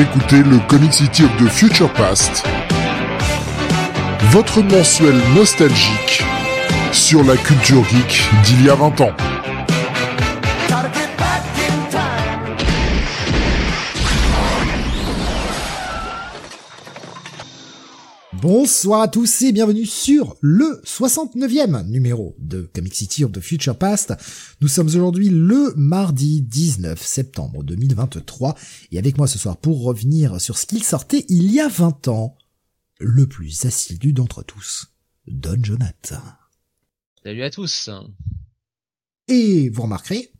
Écoutez le Comic City of the Future Past, votre mensuel nostalgique sur la culture geek d'il y a 20 ans. Bonsoir à tous et bienvenue sur le 69e numéro de Comic City of the Future Past. Nous sommes aujourd'hui le mardi 19 septembre 2023 et avec moi ce soir pour revenir sur ce qu'il sortait il y a 20 ans, le plus assidu d'entre tous, Don Jonathan. Salut à tous. Et vous remarquerez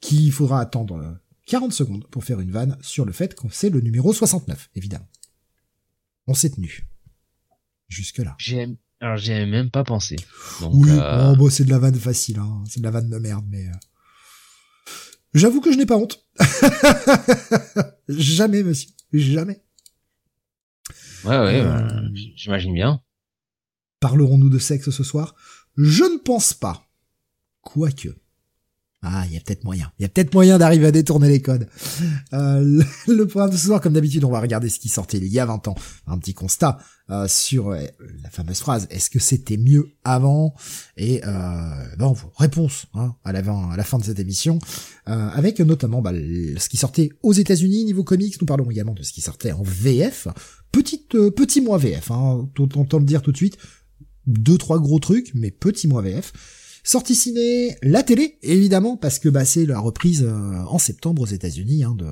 qu'il faudra attendre 40 secondes pour faire une vanne sur le fait que c'est le numéro 69, évidemment. On s'est tenu. Jusque-là. J'ai, alors j'y avais même pas pensé. Donc, oui, euh, oh, bon, c'est de la vanne facile, hein. c'est de la vanne de merde, mais... euh, J'avoue que je n'ai pas honte. Jamais, monsieur. Jamais. ouais, ouais, euh, euh, j'imagine bien. Parlerons-nous de sexe ce soir? Je ne pense pas. Quoique. Ah, il y a peut-être moyen. Il y a peut-être moyen d'arriver à détourner les codes. Euh, le, programme de ce soir, comme d'habitude, on va regarder ce qui sortait il y a 20 ans. Un petit constat euh, sur euh, la fameuse phrase « Est-ce que c'était mieux avant ?» Et bon, réponse hein, à, la, fin- de cette émission, avec notamment bah, ce qui sortait aux États-Unis niveau comics. Nous parlons également de ce qui sortait en VF. Petite, petit mois VF, hein, autant le dire tout de suite. Deux, trois gros trucs, mais petit mois VF. Sortie ciné, la télé, évidemment, parce que bah, c'est la reprise euh, en septembre aux États-Unis hein, de,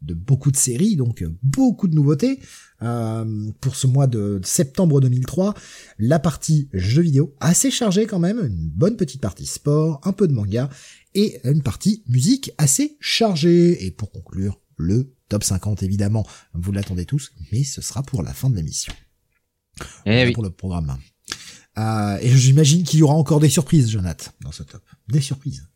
de beaucoup de séries, donc euh, beaucoup de nouveautés. Euh, pour ce mois de septembre 2003, la partie jeux vidéo, assez chargée quand même, une bonne petite partie sport, un peu de manga, et une partie musique assez chargée. Et pour conclure, le top 50 évidemment, vous l'attendez tous, mais ce sera pour la fin de l'émission. Eh Voilà oui. pour le programme. Euh, et j'imagine qu'il y aura encore des surprises, Jonathan, dans ce top. Des surprises.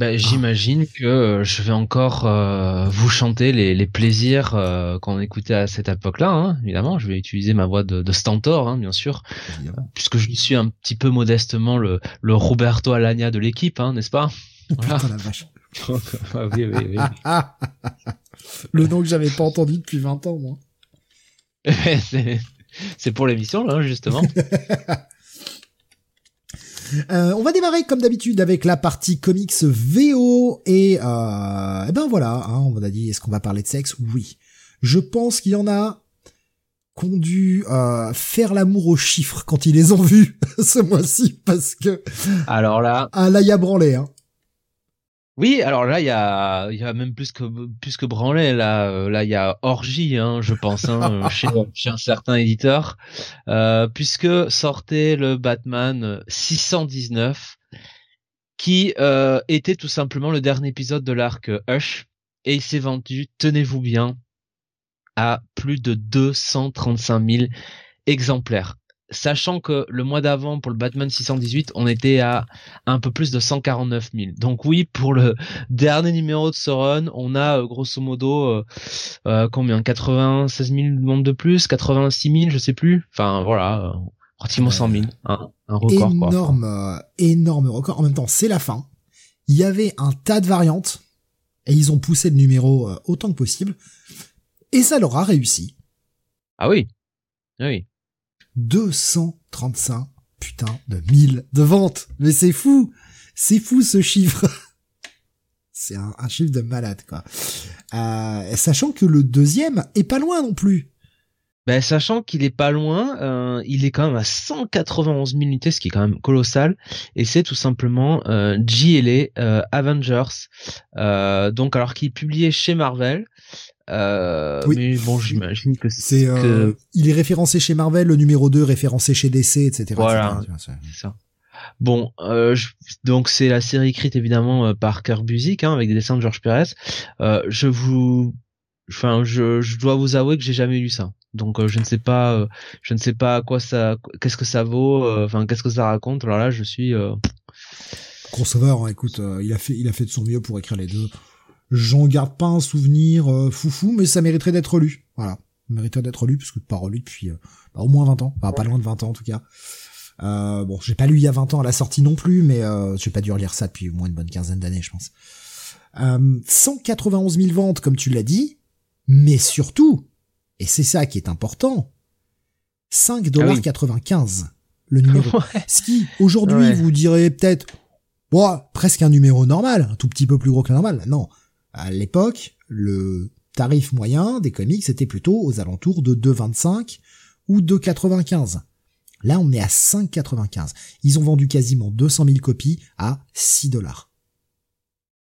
Bah, j'imagine que euh, je vais encore euh, vous chanter les, les plaisirs euh, qu'on écoutait à cette époque-là. Hein, évidemment, je vais utiliser ma voix de, de Stentor, hein, bien sûr, évidemment. puisque je suis un petit peu modestement le, le Roberto Alagna de l'équipe, hein, n'est-ce pas? Voilà. Putain la vache. Ah oui, oui, oui. Ah, ah, ah. Le nom que j'avais pas entendu depuis 20 ans, moi. c'est, pour l'émission, là, justement. Euh, on va démarrer comme d'habitude avec la partie comics VO et, euh, eh ben voilà, hein, on a dit est-ce qu'on va parler de sexe? Oui. Je pense qu'il y en a qui ont dû euh, faire l'amour aux chiffres quand ils les ont vus ce mois-ci parce que Alors là, ah là y a branlé hein. Oui, alors là, il y a, il y a même plus que plus que branlé. Là, euh, là, il y a orgie, hein, je pense, hein, chez, chez un certain éditeur, euh, puisque sortait le Batman 619, qui euh, était tout simplement le dernier épisode de l'arc Hush, et il s'est vendu, tenez-vous bien, à plus de 235 000 exemplaires. Sachant que le mois d'avant, pour le Batman 618, on était à un peu plus de 149 000. Donc oui, pour le dernier numéro de ce run, on a euh, grosso modo euh, euh, combien? 96 000 membres de plus, 86 000, je sais plus? Enfin voilà, pratiquement 100 000, un, un record énorme énorme record. En même temps, c'est la fin. Il y avait un tas de variantes et ils ont poussé le numéro autant que possible et ça leur a réussi. Ah oui, Ah oui. 235 putain de 1000 de ventes. Mais c'est fou. C'est fou ce chiffre. c'est un, chiffre de malade quoi. Euh, sachant que le deuxième est pas loin non plus. Ben, sachant qu'il est pas loin, euh, il est quand même à 191 000 unités, ce qui est quand même colossal, et c'est tout simplement euh, GLA euh, Avengers, donc alors qu'il est publié chez Marvel, euh, Oui. mais bon j'imagine que C'est euh, que il est référencé chez Marvel, le numéro 2 référencé chez DC, etc. Voilà. c'est- ça. Bon, euh, je- donc c'est la série écrite évidemment euh, par Kirk Busiek, hein, avec des dessins de George Perez. Euh, je vous, enfin, je, je dois vous avouer que j'ai jamais lu ça. Donc euh, je ne sais pas, euh, je ne sais pas à quoi ça, qu'est-ce que ça vaut, euh, enfin qu'est-ce que ça raconte. Alors là, je suis, euh, Crossover, hein, écoute, euh, il a fait, il a fait de son mieux pour écrire les deux. J'en garde pas un souvenir euh, foufou, mais ça mériterait d'être lu. Voilà, ça mériterait d'être lu parce que pas relu depuis euh, bah, au moins 20 ans, enfin pas loin de 20 ans en tout cas. Euh, bon, j'ai pas lu il y a 20 ans à la sortie non plus, mais euh, j'ai pas dû relire ça depuis au moins une bonne quinzaine d'années, je pense. Euh, 191 000 ventes, comme tu l'as dit, Mais surtout, et c'est ça qui est important, 5,95$ le numéro. Ce qui, aujourd'hui, vous direz peut-être, bon, presque un numéro normal, un tout petit peu plus gros que le normal. Non. À l'époque, le tarif moyen des comics était plutôt aux alentours de 2,25 ou 2,95. Là, on est à 5,95. Ils ont vendu quasiment 200 000 copies à 6 dollars.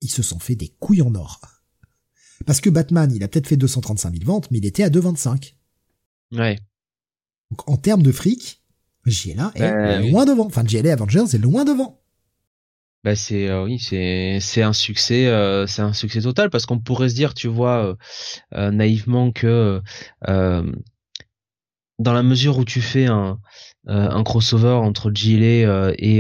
Ils se sont fait des couilles en or. Parce que Batman, il a peut-être fait 235 000 ventes, mais il était à 2,25. Ouais. Donc, en termes de fric, JLA est ben loin devant. Enfin, JLA Avengers est loin devant. Bah c'est euh, oui c'est c'est un succès euh, c'est un succès total parce qu'on pourrait se dire tu vois euh, naïvement que dans la mesure où tu fais un un crossover entre JLA et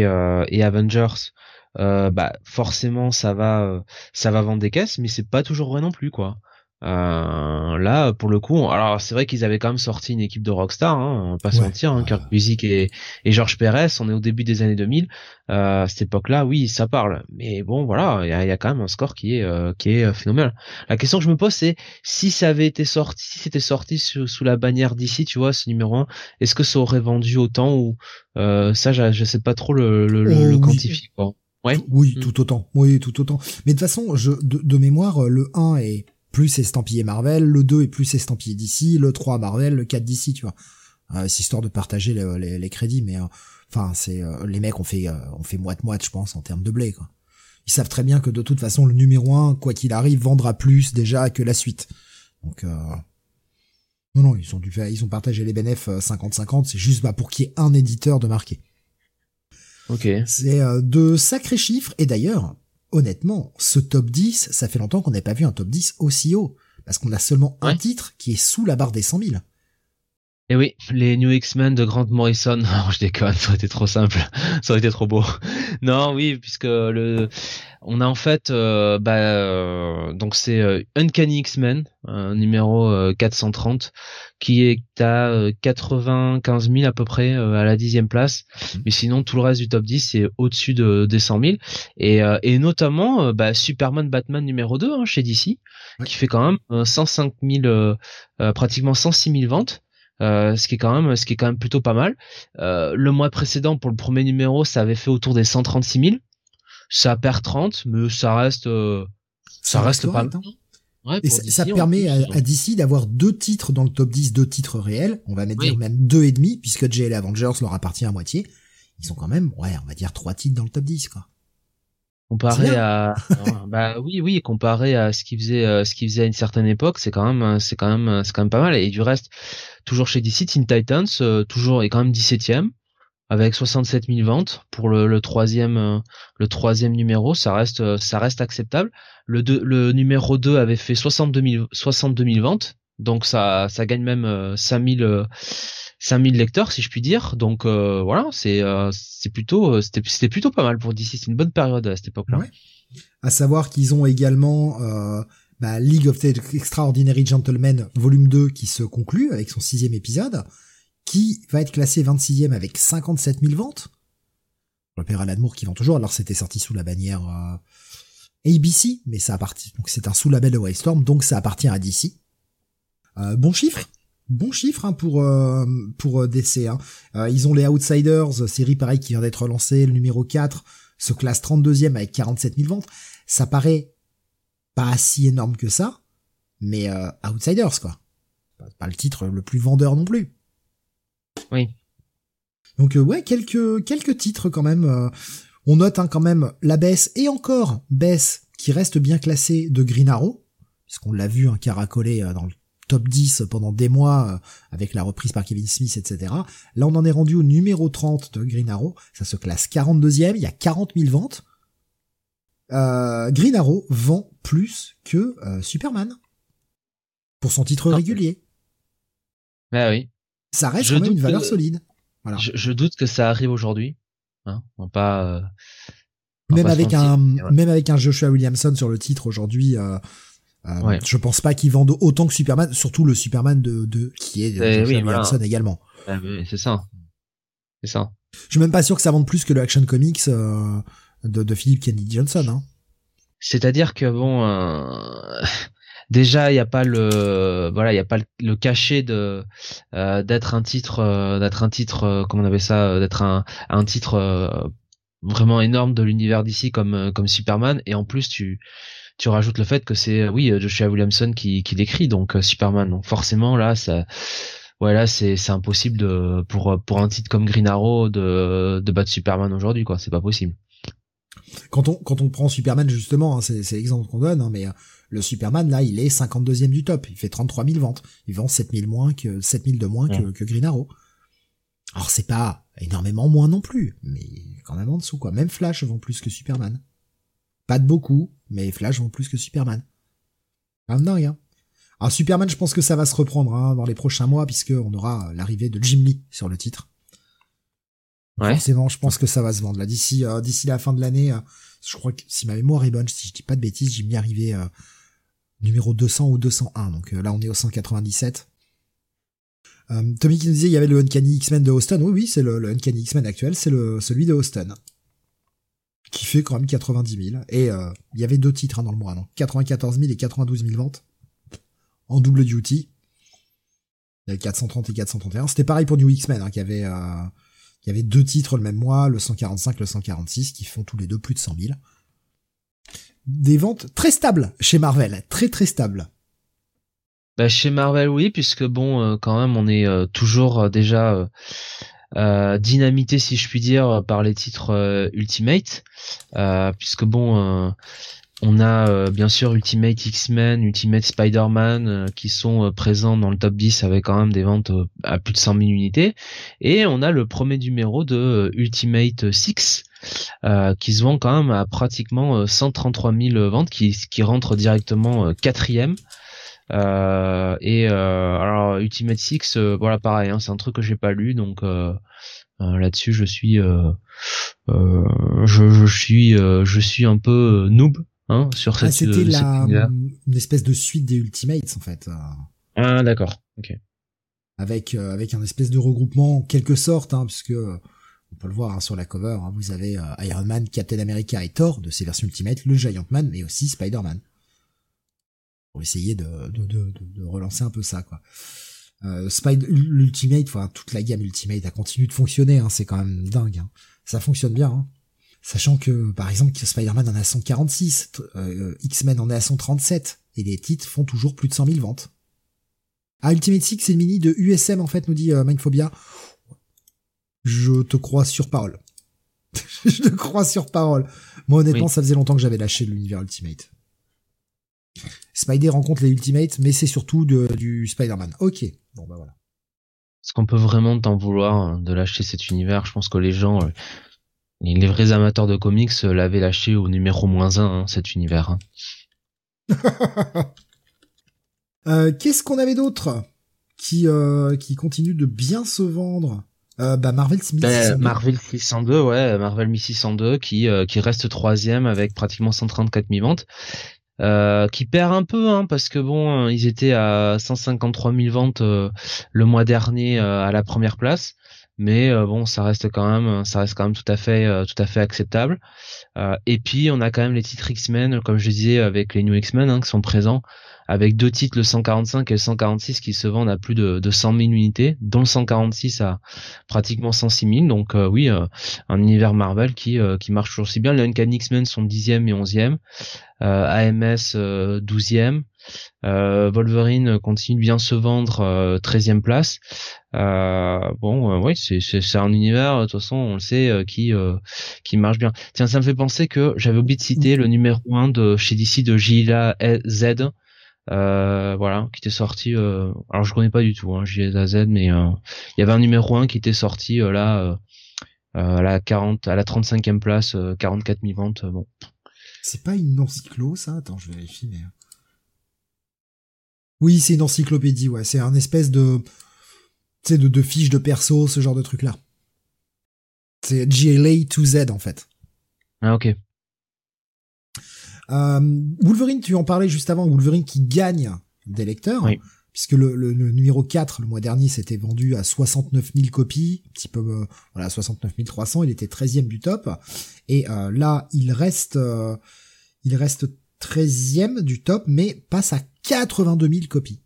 et Avengers bah forcément ça va ça va vendre des caisses mais c'est pas toujours vrai non plus quoi euh, là, pour le coup, alors c'est vrai qu'ils avaient quand même sorti une équipe de rockstar, hein, on va pas se mentir, hein, Kirk Music et, et George Perez, on est au début des années 2000. Euh, à cette époque-là, oui, ça parle, mais bon, voilà, il y a, y a, quand même un score qui est euh, qui est euh, phénoménal. La question que je me pose, c'est si ça avait été sorti, si c'était sorti sous, sous, la bannière d'ici, tu vois, ce numéro 1, est-ce que ça aurait vendu autant ou euh, ça, je, je sais pas trop le, le, le, oh, quantifier. Quoi. Ouais. Oui, hmm. tout autant. Oui, tout autant. Mais de toute façon, je, de, de mémoire, le 1 est plus estampillé Marvel, le 2 est plus estampillé d'ici, le 3 Marvel, le 4 d'ici, tu vois. Euh, c'est histoire de partager les, crédits, mais euh, enfin, c'est euh, les mecs ont fait ont fait moite moite, je pense, en termes de blé, quoi. Ils savent très bien que de toute façon, le numéro 1, quoi qu'il arrive, vendra plus déjà que la suite. Donc non, non, ils ont dû faire, ils ont partagé les bénéfices 50-50, c'est juste bah, pour qu'il y ait un éditeur de marqué. Ok. C'est de sacrés chiffres, et d'ailleurs, honnêtement, ce top 10, ça fait longtemps qu'on n'a pas vu un top 10 aussi haut. Parce qu'on a seulement un titre qui est sous la barre des 100 000. Et oui, les New X-Men de Grant Morrison. Oh, je déconne, ça aurait été trop simple. ça aurait été trop beau. non, oui, puisque le, on a en fait, euh, bah, euh, donc c'est euh, Uncanny X-Men, numéro 430, qui est à 95 000 à peu près à la dixième place. Mhm. Mais sinon, tout le reste du top 10 c'est au-dessus de, des 100 000. Et, et notamment, bah, Superman Batman numéro 2 hein, chez DC, qui fait quand même 105 000, pratiquement 106 000 ventes. Ce qui est quand même ce qui est quand même plutôt pas mal. le mois précédent pour le premier numéro, ça avait fait autour des 136 000 ça perd 30, mais ça reste, euh, ça, reste, pas mal. Ouais, et ça, permet à, à, DC d'avoir deux titres dans le top 10, deux titres réels. On va mettre dire même deux et demi, puisque JL Avengers leur appartient à moitié. Ils sont quand même, ouais, on va dire trois titres dans le top 10, quoi. Comparé à, bah oui, oui, comparé à ce qu'ils faisait, euh, ce qu'ils faisait à une certaine époque, c'est quand même, c'est quand même, c'est quand même pas mal. Et du reste, toujours chez DC, Teen Titans, euh, toujours est quand même 17ème avec 67 000 ventes pour le, le troisième euh, le troisième numéro. Ça reste ça reste acceptable. Le le numéro 2 avait fait 62 000 62 000 ventes. Donc ça ça gagne même 5000 euh, 5000 lecteurs si je puis dire donc voilà c'est c'est plutôt c'était c'était plutôt pas mal pour DC c'est une bonne période à cette époque-là ouais. à savoir qu'ils ont également bah, League of Extraordinary Gentlemen volume 2 qui se conclut avec son sixième épisode qui va être classé 26e avec 57 000 ventes. L'Opéra L'Amour qui vend toujours, alors c'était sorti sous la bannière euh, ABC, mais ça appartient, donc c'est un sous-label de Wildstorm, donc ça appartient à DC. Euh, bon chiffre, bon chiffre hein, pour euh, pour DC. Hein. ils ont les Outsiders, série pareil qui vient d'être lancée, le numéro 4 se classe 32e avec 47 000 ventes. Ça paraît pas si énorme que ça, mais Outsiders quoi. Pas le titre le plus vendeur non plus. Oui. Donc euh, ouais, quelques quelques titres quand même. Euh, on note hein, quand même la baisse et encore baisse qui reste bien classée de Green Arrow, puisqu'on l'a vu un hein, caracoler euh, dans le top 10 pendant des mois avec la reprise par Kevin Smith, etc. Là, on en est rendu au numéro 30 de Green Arrow. Ça se classe 42e. Il y a 40 000 ventes. Green Arrow vend plus que Superman pour son titre régulier. Ah oui ça reste quand même une valeur solide. Voilà. Je, doute que ça arrive aujourd'hui. Hein, pas. Euh, même avec un, même avec un Joshua Williamson sur le titre aujourd'hui, euh, euh, je pense pas qu'il vende autant que Superman, surtout le Superman de, de qui est eh Joshua Williamson également. Eh c'est ça, c'est ça. Je suis même pas sûr que ça vende plus que le Action Comics euh, de, de Philip Kennedy Johnson. Hein. C'est-à-dire que bon, déjà il n'y a pas le voilà il y a pas le, cachet de d'être un titre d'être un titre comment on avait ça d'être un un titre vraiment énorme de l'univers d'ici comme comme Superman et en plus tu tu rajoutes le fait que c'est oui Joshua Williamson qui qui l'écrit donc Superman. Donc forcément là ça voilà c'est c'est impossible de pour pour un titre comme Green Arrow de de battre Superman aujourd'hui quoi. C'est pas possible. Quand on quand on prend Superman justement hein, c'est c'est l'exemple qu'on donne hein, mais euh, le Superman là il est 52e du top. Il fait 33 000 ventes. Il vend 7 000 moins que 7 000 de moins que, que Green Arrow. Alors c'est pas énormément moins non plus mais quand même en dessous quoi. Même Flash vend plus que Superman. Pas de beaucoup mais Flash vend plus que Superman ah non rien alors Superman, je pense que ça va se reprendre hein, dans les prochains mois puisque on aura l'arrivée de Jim Lee sur le titre. Ouais. Forcément, je pense que ça va se vendre là d'ici euh, d'ici la fin de l'année. Euh, je crois que si ma mémoire est bonne, si je dis pas de bêtises, Jim Lee arrivé euh, numéro 200 ou 201. Donc là, on est au 197. Tommy qui nous disait il y avait le Uncanny X-Men de Austin. Oui, oui, c'est le, le, Uncanny X-Men actuel, c'est le celui de Austin qui fait quand même 90 000. Et il y avait deux titres hein, dans le mois, donc 94 000 et 92 000 ventes en double duty. Il y avait 430 et 431. C'était pareil pour New X-Men, hein, qui avait, euh, avait deux titres le même mois, le 145, le 146, qui font tous les deux plus de 100 000. Des ventes très stables chez Marvel, très très stables. Bah, chez Marvel, oui, puisque bon, euh, quand même, on est euh, toujours déjà dynamité, si je puis dire, par les titres Ultimate, puisque bon on a euh, bien sûr Ultimate X-Men, Ultimate Spider-Man euh, qui sont euh, présents dans le top 10 avec quand même des ventes à plus de 100 000 unités. Et on a le premier numéro de Ultimate 6 qui se vend quand même à pratiquement 133 000 ventes, qui, qui rentre directement quatrième. Et alors Ultimate 6, voilà pareil, hein, c'est un truc que j'ai pas lu, donc là-dessus je suis, je, je, suis, je suis un peu noob Hein, sur ah, cette. c'était la une espèce de suite des Ultimates en fait. Ah d'accord, ok. Avec euh, avec un espèce de regroupement en quelque sorte, hein, puisque on peut le voir hein, sur la cover. Vous avez euh, Iron Man, Captain America et Thor de ces versions Ultimate, le Giant Man, mais aussi Spider-Man. Pour essayer de, de, de, de, relancer un peu ça, quoi. Euh, Spider l'Ultimate, enfin toute la gamme Ultimate a continué de fonctionner, hein, c'est quand même dingue. Hein. Ça fonctionne bien. Hein. Sachant que, par exemple, Spider-Man en a 146, euh, X-Men en est à 137, et les titres font toujours plus de 100 000 ventes. Ah, Ultimate Six, c'est le mini de USM, en fait, nous dit euh, Mindphobia. Je te crois sur parole. je te crois sur parole. Moi, honnêtement, ça faisait longtemps que j'avais lâché l'univers Ultimate. Spider rencontre les Ultimates, mais c'est surtout du Spider-Man. Ok. Bon, bah voilà. Est-ce qu'on peut vraiment t'en vouloir hein, de lâcher cet univers? Je pense que les gens, euh, les vrais amateurs de comics euh, l'avaient lâché au numéro moins 1, hein, cet univers. Hein. Euh, qu'est-ce qu'on avait d'autre qui, euh, qui continue de bien se vendre? Bah Marvel 1602. Ben, Marvel 602, ouais, Marvel 1602 qui qui reste troisième avec pratiquement 134 000 ventes. Qui perd un peu hein, parce que bon ils étaient à 153 000 ventes le mois dernier à la première place. Mais euh, bon ça reste quand même ça reste quand même tout à fait euh, tout à fait acceptable. Euh, et puis on a quand même les titres X-Men comme je disais avec les New X-Men hein, qui sont présents avec deux titres le 145 et le 146 qui se vendent à plus de, de 100 000 unités dont le 146 à pratiquement 106 000 donc oui un univers Marvel qui qui marche toujours si bien les Uncanny X-Men sont 10e et 11e AMS 12e euh, Wolverine continue de bien se vendre, euh, 13e place. Euh, bon, oui, c'est c'est un univers de toute façon, on le sait, qui qui marche bien. Tiens, ça me fait penser que j'avais oublié de citer le numéro 1 de chez DC de Gila Z. Euh, voilà, qui était sorti. Euh, alors je connais pas du tout hein, Z, mais il y avait un numéro 1 qui était sorti là à la 40, à la 35e place, 44 000 ventes. bon. C'est pas une encyclo ça? Attends, je vérifie. Mais... Oui, c'est une encyclopédie, ouais. C'est un espèce de, tu de, de fiches de perso, ce genre de truc là. C'est GLA 2Z en fait. Ah ok. Euh, Wolverine, tu en parlais juste avant, Wolverine qui gagne des lecteurs. Oui. Puisque le, le, numéro 4, le mois dernier, s'était vendu à 69 000 copies, un petit peu, euh, voilà, 69 300, il était 13e du top. Et euh, là, il reste, il reste 13e du top, mais passe à 82 000 copies.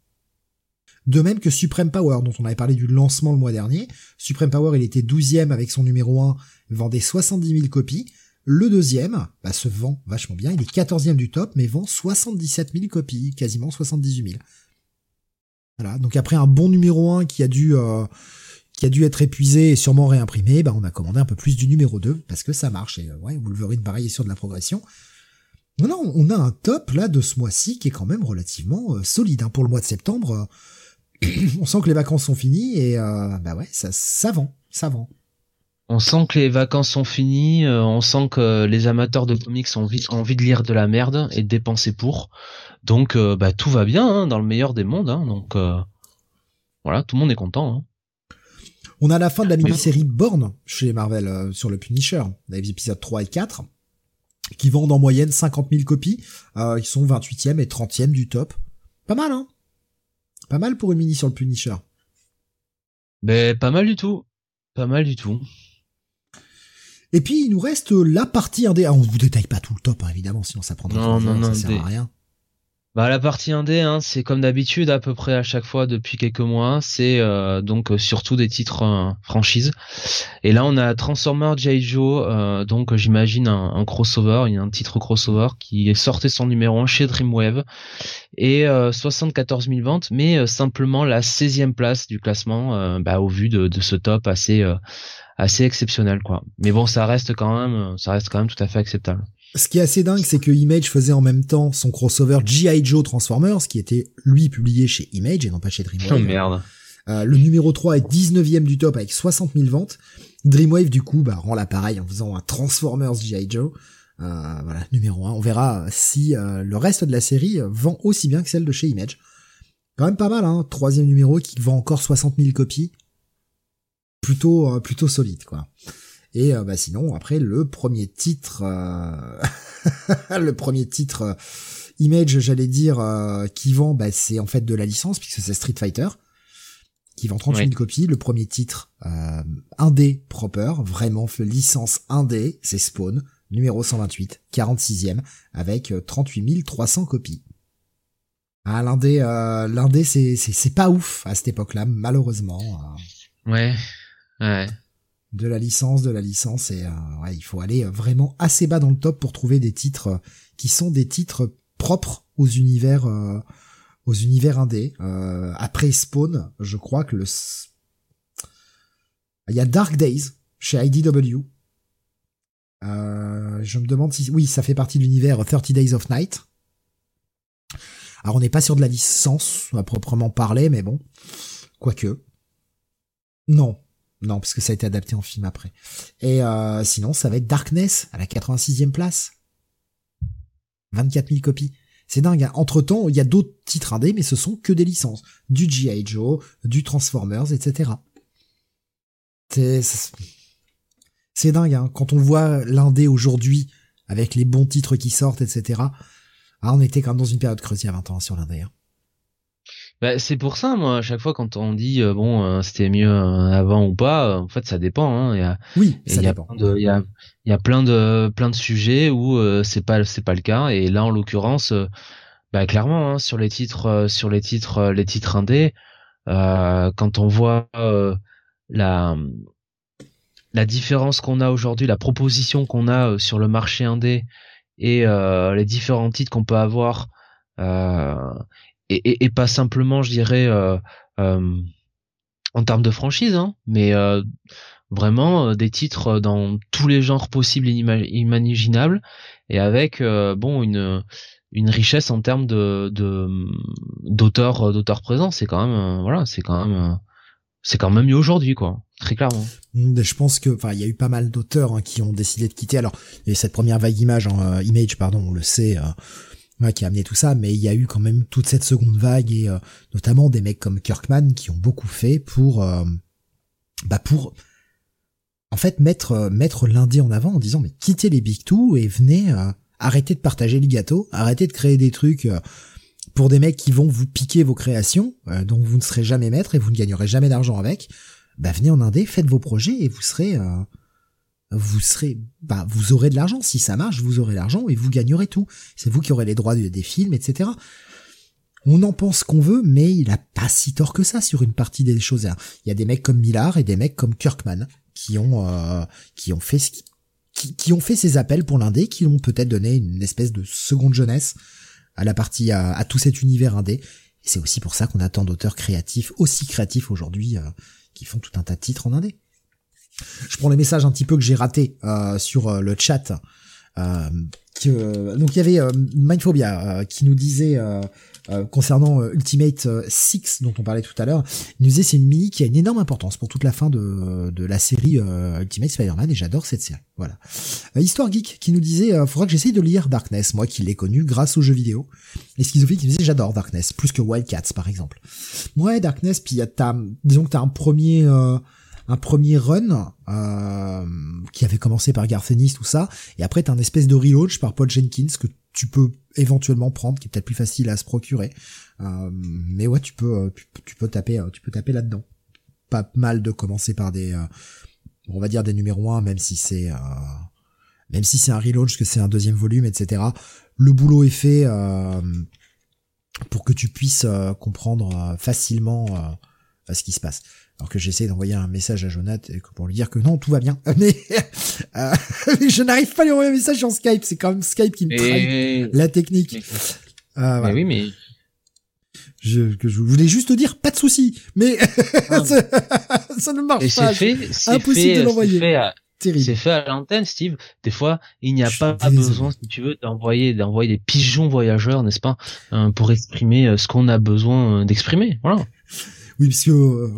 De même que Supreme Power, dont on avait parlé du lancement le mois dernier. Supreme Power, il était 12e avec son numéro 1, vendait 70 000 copies. Le deuxième, bah, se vend vachement bien. Il est 14e du top, mais vend 77 000 copies, quasiment 78 000. Voilà. Donc après un bon numéro 1 qui a dû, euh, qui a dû être épuisé et sûrement réimprimé, bah, on a commandé un peu plus du numéro 2 parce que ça marche. Et euh, ouais, Wolverine pareil est sur de la progression. Non, non, on a un top là de ce mois-ci qui est quand même relativement euh, solide. Hein. Pour le mois de septembre, on sent que les vacances sont finies et bah ouais, ça, ça vend, ça vend. On sent que les vacances sont finies, euh, on sent que les amateurs de comics ont envie, de lire de la merde et de dépenser pour. Donc euh, bah, tout va bien hein, dans le meilleur des mondes. Hein, donc euh, voilà, tout le monde est content. Hein. On a la fin de la mini-série Born chez Marvel sur le Punisher, les épisodes 3 et 4, qui vendent en moyenne 50 000 copies. ils sont 28e et 30e du top. Pas mal, hein Pas mal pour une mini sur le Punisher. Mais pas mal du tout. Pas mal du tout. Et puis il nous reste la partie indé. Ah, on vous détaille pas tout le top, hein, évidemment, sinon ça prendra non, non, non, ça sert à rien. Bah la partie indé, hein, c'est comme d'habitude à peu près à chaque fois depuis quelques mois, c'est euh, donc euh, surtout des titres euh, franchises. Et là on a Transformer J. Joe, donc j'imagine un, crossover, il y a un titre crossover qui est sorti son numéro 1 chez Dreamwave et 74 000 ventes, mais simplement la 16e place du classement, bah, au vu de, de ce top assez assez exceptionnel quoi. Mais bon, ça reste quand même, ça reste quand même tout à fait acceptable. Ce qui est assez dingue, c'est que Image faisait en même temps son crossover G.I. Joe Transformers, qui était lui publié chez Image et non pas chez Dreamwave. Oh merde. Euh, le numéro 3 est 19ème du top avec 60 000 ventes. Dreamwave du coup bah, rend l'appareil en faisant un Transformers G.I. Joe. Euh, voilà, numéro 1. On verra si euh, le reste de la série vend aussi bien que celle de chez Image. Quand même pas mal, hein. Troisième numéro qui vend encore 60 000 copies plutôt euh, plutôt solide quoi. Et euh, bah sinon après le premier titre euh, le premier titre Image j'allais dire qui vend bah c'est en fait de la licence puisque c'est Street Fighter qui vend 38 000 copies. Le premier titre euh, indé proper, vraiment licence indé, c'est Spawn, numéro 128, 46e, avec 38 300 copies. Ah, l'indé, euh, l'indé, c'est, c'est, c'est pas ouf à cette époque-là, malheureusement. Ouais, Ouais. De la licence, de la licence, et euh, ouais, il faut aller vraiment assez bas dans le top pour trouver des titres euh, qui sont des titres propres aux univers, euh, aux univers indés. après Spawn, je crois que le, il y a Dark Days chez IDW. je me demande si, oui, ça fait partie de l'univers 30 Days of Night. Alors on n'est pas sur de la licence à proprement parler, mais bon, quoique. Non, non, parce que ça a été adapté en film après. Et euh, sinon, ça va être Darkness à la 86e place. 24 000 copies. C'est dingue. Hein. Entre temps, il y a d'autres titres indés, mais ce sont que des licences. Du G.I. Joe, du Transformers, etc. C'est, dingue. Hein. Quand on voit l'indé aujourd'hui, avec les bons titres qui sortent, etc. Ah, on était quand même dans une période creuse il y a 20 ans sur l'indé. Hein. Bah, c'est pour ça, moi, à chaque fois quand on dit euh, bon, euh, c'était mieux euh, avant ou pas, en fait, ça dépend. Hein. Il y a, oui, ça y a dépend. Il y a, y a plein de plein de sujets où c'est pas c'est pas le cas. Et là, en l'occurrence, bah clairement, hein, sur les titres, sur les titres, les titres indés, quand on voit la la différence qu'on a aujourd'hui, la proposition qu'on a sur le marché indé et les différents titres qu'on peut avoir et, pas simplement, je dirais, euh, euh, en termes de franchise, hein, mais euh, vraiment des titres dans tous les genres possibles et imaginables, et avec bon une richesse en termes d'auteurs d'auteurs présents. C'est quand même voilà, c'est quand même c'est quand même mieux aujourd'hui, quoi. Très clairement. Mmh, je pense que, enfin, il y a eu pas mal d'auteurs hein, qui ont décidé de quitter. Alors, et cette première vague image, en image, pardon, on le sait, qui a amené tout ça, mais il y a eu quand même toute cette seconde vague et euh, notamment des mecs comme Kirkman qui ont beaucoup fait pour, euh, bah pour, en fait mettre euh, mettre l'indé en avant en disant mais quittez les big two et venez arrêter de partager le gâteau, arrêtez de créer des trucs pour des mecs qui vont vous piquer vos créations, dont vous ne serez jamais maître et vous ne gagnerez jamais d'argent avec. Bah venez en indé, faites vos projets et vous serez vous serez, bah, vous aurez de l'argent. Si ça marche, vous aurez l'argent et vous gagnerez tout. C'est vous qui aurez les droits des films, etc. On en pense qu'on veut, mais il a pas si tort que ça sur une partie des choses. Il y a des mecs comme Millard et des mecs comme Kirkman qui ont euh, qui ont fait ce qui, qui, ont fait ces appels pour l'indé, qui ont peut-être donné une espèce de seconde jeunesse à la partie à, tout cet univers indé. Et c'est aussi pour ça qu'on a tant d'auteurs créatifs, aussi créatifs aujourd'hui, euh, qui font tout un tas de titres en indé. Je prends les messages un petit peu que j'ai ratés euh, sur le chat. que, donc il y avait Mindphobia qui nous disait euh, concernant euh, Ultimate 6 euh, dont on parlait tout à l'heure, il nous disait c'est une mini qui a une énorme importance pour toute la fin de, de la série Ultimate Spider-Man et j'adore cette série. Voilà. Histoire Geek qui nous disait faudra que j'essaye de lire Darkness, moi qui l'ai connu grâce aux jeux vidéo. Et Schizophie qui nous disait j'adore Darkness, plus que Wildcats par exemple. Ouais Darkness, puis t'as disons que t'as un premier un premier run euh, qui avait commencé par Garthenis tout ça et après t'as un espèce de relaunch par Paul Jenkins que tu peux éventuellement prendre, qui est peut-être plus facile à se procurer. Euh, mais ouais, tu peux, euh, tu, peux taper, euh, tu peux taper là-dedans. Pas mal de commencer par des, on va dire des numéros 1, même si c'est, même si c'est un relaunch, que c'est un deuxième volume, etc. Le boulot est fait pour que tu puisses comprendre facilement ce qui se passe alors que j'essaie d'envoyer un message à Jonathan pour lui dire que non, tout va bien. Mais, euh, je n'arrive pas à lui envoyer un message sur Skype. C'est quand même Skype qui me trahit la technique. Euh, mais oui, mais je, que je voulais juste te dire pas de souci, mais ah. ça, ne marche pas. Fait, Impossible de l'envoyer. C'est fait à l'antenne, Steve. Des fois, il n'y a pas besoin, si tu veux, d'envoyer d'envoyer des pigeons voyageurs, n'est-ce pas, euh, pour exprimer euh, ce qu'on a besoin d'exprimer. Voilà. Oui, parce que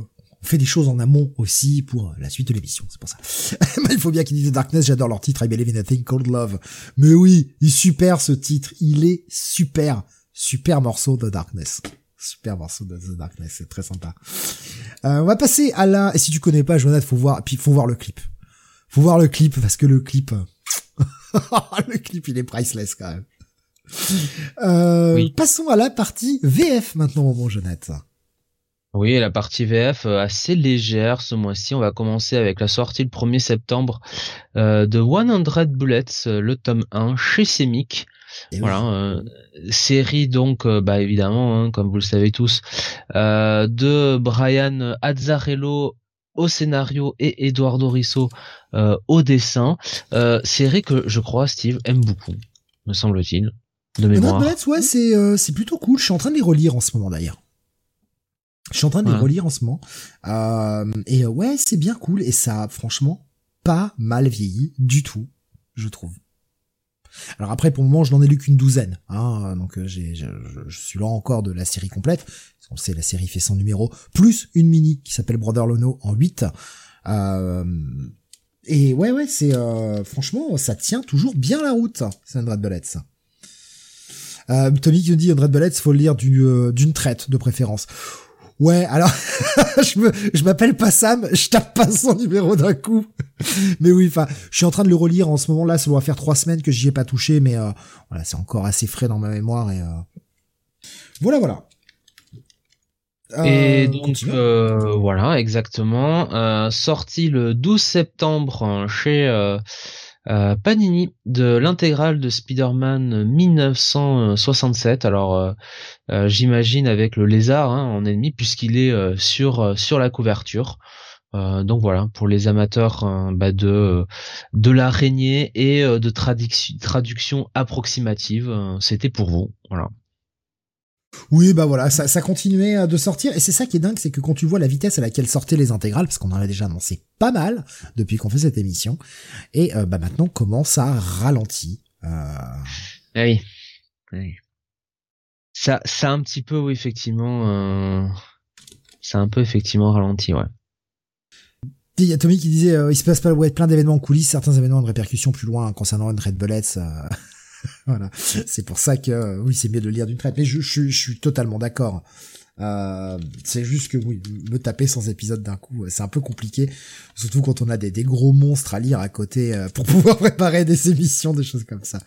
on fait des choses en amont aussi pour la suite de l'émission, c'est pour ça. il faut bien qu'il dise Darkness, j'adore leur titre, I Believe in a Thing Called Love. Mais oui, il est super ce titre, il est super, super morceau de Darkness. Super morceau de The Darkness, c'est très sympa. Euh, on va passer à la, et si tu connais pas Jonathan, faut voir, puis faut voir le clip. Faut voir le clip, parce que le clip, le clip il est priceless quand même. Euh, Passons à la partie VF maintenant, mon bon Jonathan. Oui, la partie VF euh, assez légère ce mois-ci. On va commencer avec la sortie le 1er septembre euh, de 100 Bullets, euh, le tome 1 chez Semic. voilà, série donc, bah évidemment, hein, comme vous le savez tous, de Brian Azzarello au scénario et Eduardo Risso au dessin. série que je crois Steve aime beaucoup, me semble-t-il, de mémoire. Bullets, ouais, c'est c'est plutôt cool. Je suis en train de les relire en ce moment d'ailleurs. Je suis en train de les relire en ce moment. Euh, et euh, ouais, c'est bien cool. Et ça a franchement pas mal vieilli du tout, je trouve. Alors après, pour le moment, je n'en ai lu qu'une douzaine. Hein, donc euh, j'ai, je, suis là encore de la série complète. On sait, la série fait 100 numéros, plus une mini qui s'appelle Brother Lono en 8. Euh, et ouais, ouais, c'est franchement, ça tient toujours bien la route, c'est Red Bullets. Euh, Tommy qui nous dit Red Bullets, faut le lire d'une traite de préférence. Ouais, alors je me, je m'appelle pas Sam, je tape pas son numéro d'un coup. mais oui, enfin, je suis en train de le relire en ce moment là. Ça doit faire trois semaines que j'y ai pas touché, mais euh, voilà, c'est encore assez frais dans ma mémoire et euh... voilà, voilà. et euh, donc voilà, exactement. sorti le 12 septembre chez euh, Panini de l'intégrale de Spider-Man 1967. Alors euh, euh, j'imagine avec le lézard hein, en ennemi puisqu'il est sur sur la couverture. donc voilà pour les amateurs bah, de de l'araignée et de traduction approximative, c'était pour vous. Voilà. Oui, bah voilà, ça, ça continuait euh, de sortir. Et c'est ça qui est dingue, c'est que quand tu vois la vitesse à laquelle sortaient les intégrales, parce qu'on en a déjà annoncé pas mal depuis qu'on fait cette émission, et euh, bah maintenant comment ça ralentit. Euh... Oui. oui. Ça, ça un petit peu, oui, effectivement, euh... ça a un peu effectivement ralenti, ouais. Il y a Tommy qui disait, il se passe pas ouais, plein d'événements en coulisses, certains événements de répercussions plus loin concernant une Red Bullets. voilà. C'est pour ça que oui, c'est mieux de lire d'une traite. Mais je, je, je suis totalement d'accord. Euh, c'est juste que oui, me taper sans épisode d'un coup, c'est un peu compliqué, surtout quand on a des, des gros monstres à lire à côté euh, pour pouvoir préparer des émissions, des choses comme ça.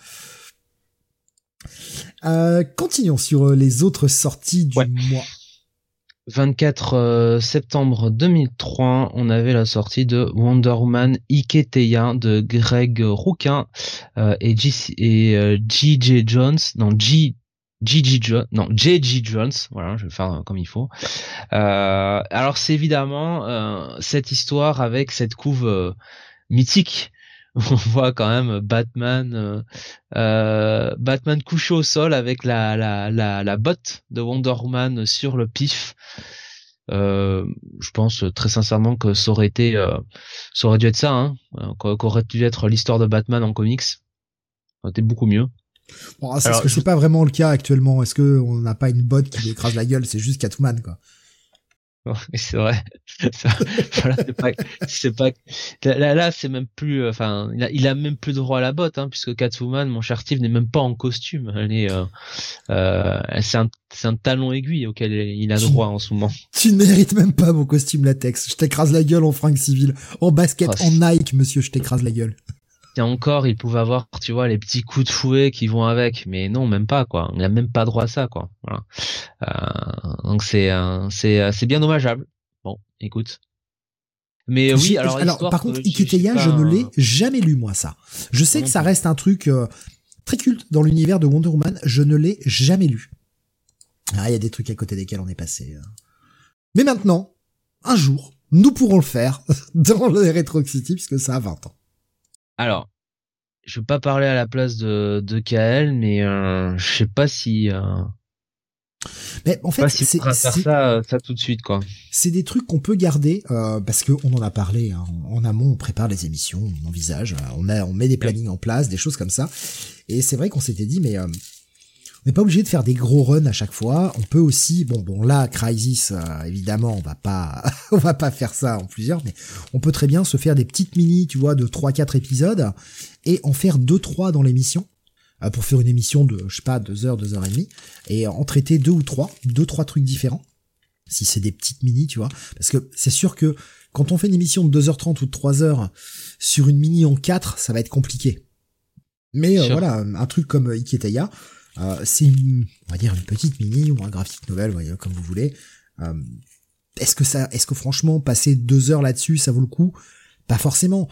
Euh, continuons sur euh, les autres sorties du mois. 24 septembre 2003, on avait la sortie de Wonder Woman de Greg Rouquin et J.J. Jones, non. J.J. Jones, non J.J. Jones, voilà, je vais faire comme il faut. alors c'est évidemment cette histoire avec cette couve mythique on voit quand même Batman euh, euh, Batman couché au sol avec la la la, la botte de Wonder Woman sur le pif. Euh, je pense très sincèrement que ça aurait été ça aurait dû être ça hein, qu'aurait dû être l'histoire de Batman en comics. Ça aurait été beaucoup mieux. Bon, est-ce que c'est pas vraiment le cas actuellement Est-ce que on n'a pas une botte qui lui écrase la gueule? C'est juste Catwoman quoi. c'est vrai. voilà, c'est pas, c'est pas, là, là c'est même plus, euh, enfin, il a, il a même plus droit à la botte, hein, puisque Catwoman, mon cher Steve, n'est même pas en costume. Elle est, euh, euh, c'est un, c'est un talon aiguille auquel il a droit en ce moment. Tu ne mérites même pas mon costume latex. Je t'écrase la gueule en fringues civiles, en basket, oh, en Nike, monsieur, je t'écrase la gueule et encore, il pouvait avoir, tu vois, les petits coups de fouet qui vont avec, mais non, même pas quoi. On n'a même pas droit à ça quoi. Voilà. Euh, donc c'est euh, c'est euh, c'est bien dommageable. Bon, écoute. Mais oui, alors, alors par contre, Iketeya, je ne l'ai jamais lu moi ça. Je sais que ça reste un truc très culte dans l'univers de Wonder Woman. Je ne l'ai jamais lu. Ah, il y a des trucs à côté desquels on est passé. Mais maintenant, un jour, nous pourrons le faire dans le Retro City puisque ça a 20 ans. Alors, je veux pas parler à la place de, de KL, mais euh, je sais pas si. Euh, mais en fait, c'est ça, ça tout de suite quoi. C'est des trucs qu'on peut garder euh, parce que on en a parlé hein. en amont. On prépare les émissions, on envisage, on a, on met des plannings en place, des choses comme ça. Et c'est vrai qu'on s'était dit, mais on n'est pas obligé de faire des gros runs à chaque fois. On peut aussi, bon, bon là, Crisis, euh, évidemment, on va pas, on va pas faire ça en plusieurs, mais on peut très bien se faire des petites mini, tu vois, de 3-4 épisodes et en faire 2-3 dans l'émission euh, pour faire une émission de, je sais pas, 2 heures, 2 heures et demie et en traiter deux ou trois, deux trois trucs différents. Si c'est des petites mini, tu vois, parce que c'est sûr que quand on fait une émission de 2h30 ou de 3 heures sur une mini en 4, ça va être compliqué. Mais euh, voilà, un truc comme Iketeya, euh, c'est une, on va dire une petite mini ou un graphique novel, voyez, comme vous voulez. Euh, est-ce que ça, est-ce que franchement passer deux heures là-dessus, ça vaut le coup? Pas forcément.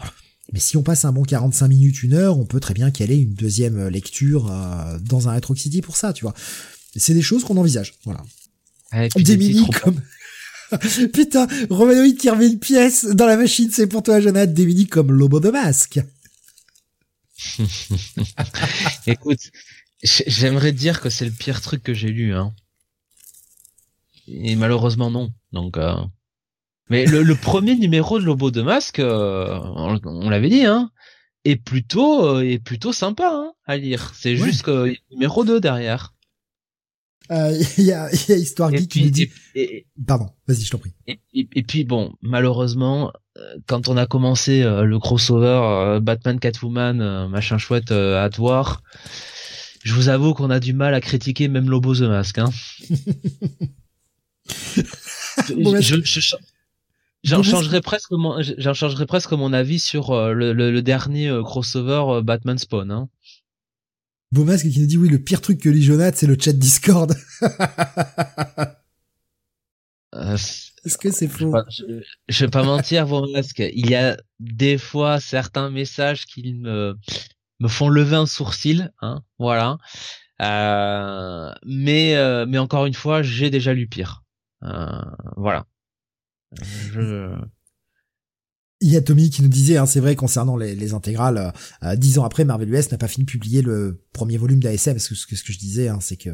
Mais si on passe un bon 45 minutes, une heure, on peut très bien caler une deuxième lecture euh, dans un Retro City pour ça, tu vois. C'est des choses qu'on envisage, voilà. des, mini comme... Putain, Romanoïde qui remet une pièce dans la machine, c'est pour toi, Jonathan. Des mini comme Lobo de Masque. Écoute, J'aimerais dire que c'est le pire truc que j'ai lu, hein. Et malheureusement non. Donc, euh... mais le, le, premier numéro de Lobo de Masque, euh, on, l'avait dit, hein, est plutôt euh, est plutôt sympa hein, à lire. C'est juste que numéro 2 derrière. Euh, il y, a, y a Histoire Geek qui nous dit. Pardon, vas-y, je t'en prie. Et, et, puis bon, malheureusement, quand on a commencé le crossover Batman Catwoman, machin chouette à War je vous avoue qu'on a du mal à critiquer même Lobo the Mask. Hein. J'en changerai presque mon, j'en changerai presque mon avis sur euh, le, dernier euh, crossover euh, Batman Spawn. Hein. Beaumasque qui nous dit oui, le pire truc que lit Jonathan, c'est le chat Discord. Est-ce que c'est faux je, je, vais pas mentir, Beaumasque. Il y a des fois certains messages qui me me font lever un sourcil, hein, voilà. Euh, mais euh, mais encore une fois, j'ai déjà lu pire. Euh, voilà. Je... Il y a Tommy qui nous disait, hein, c'est vrai concernant les, les intégrales, dix ans après, Marvel US n'a pas fini de publier le premier volume d'ASM, parce que ce que, je disais, hein, c'est que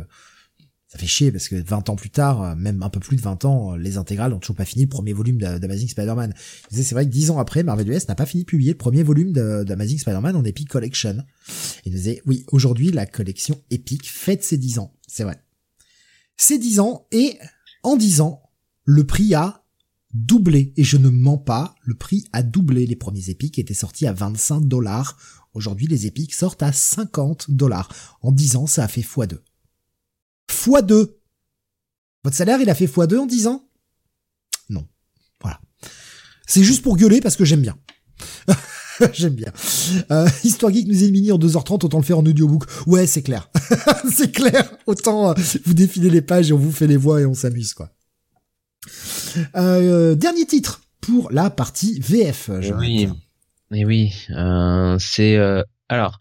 ça fait chier parce que 20 ans plus tard, euh, même un peu plus de 20 ans, euh, les intégrales ont toujours pas fini le premier volume d'Amazing Spider-Man. C'est vrai que 10 ans après, Marvel US n'a pas fini de publier le premier volume d'Amazing Spider-Man en Epic Collection. Il nous disait, oui, aujourd'hui, la collection Epic fête ses 10 ans. C'est vrai. C'est 10 ans et en 10 ans, le prix a doublé. Et je ne mens pas, le prix a doublé. Les premiers Epic étaient sortis à 25 dollars. Aujourd'hui, les Epic sortent à 50 dollars. En 10 ans, ça a fait x2 x2. Votre salaire, il a fait x2 en 10 ans? Non. Voilà. C'est juste pour gueuler parce que j'aime bien. J'aime bien. Euh, Histoire Geek nous élimine en 2h30, autant le faire en audiobook. Ouais, c'est clair. c'est clair. Autant euh, vous défilez les pages et on vous fait les voix et on s'amuse, quoi. dernier titre pour la partie VF. Oui, et oui, c'est alors.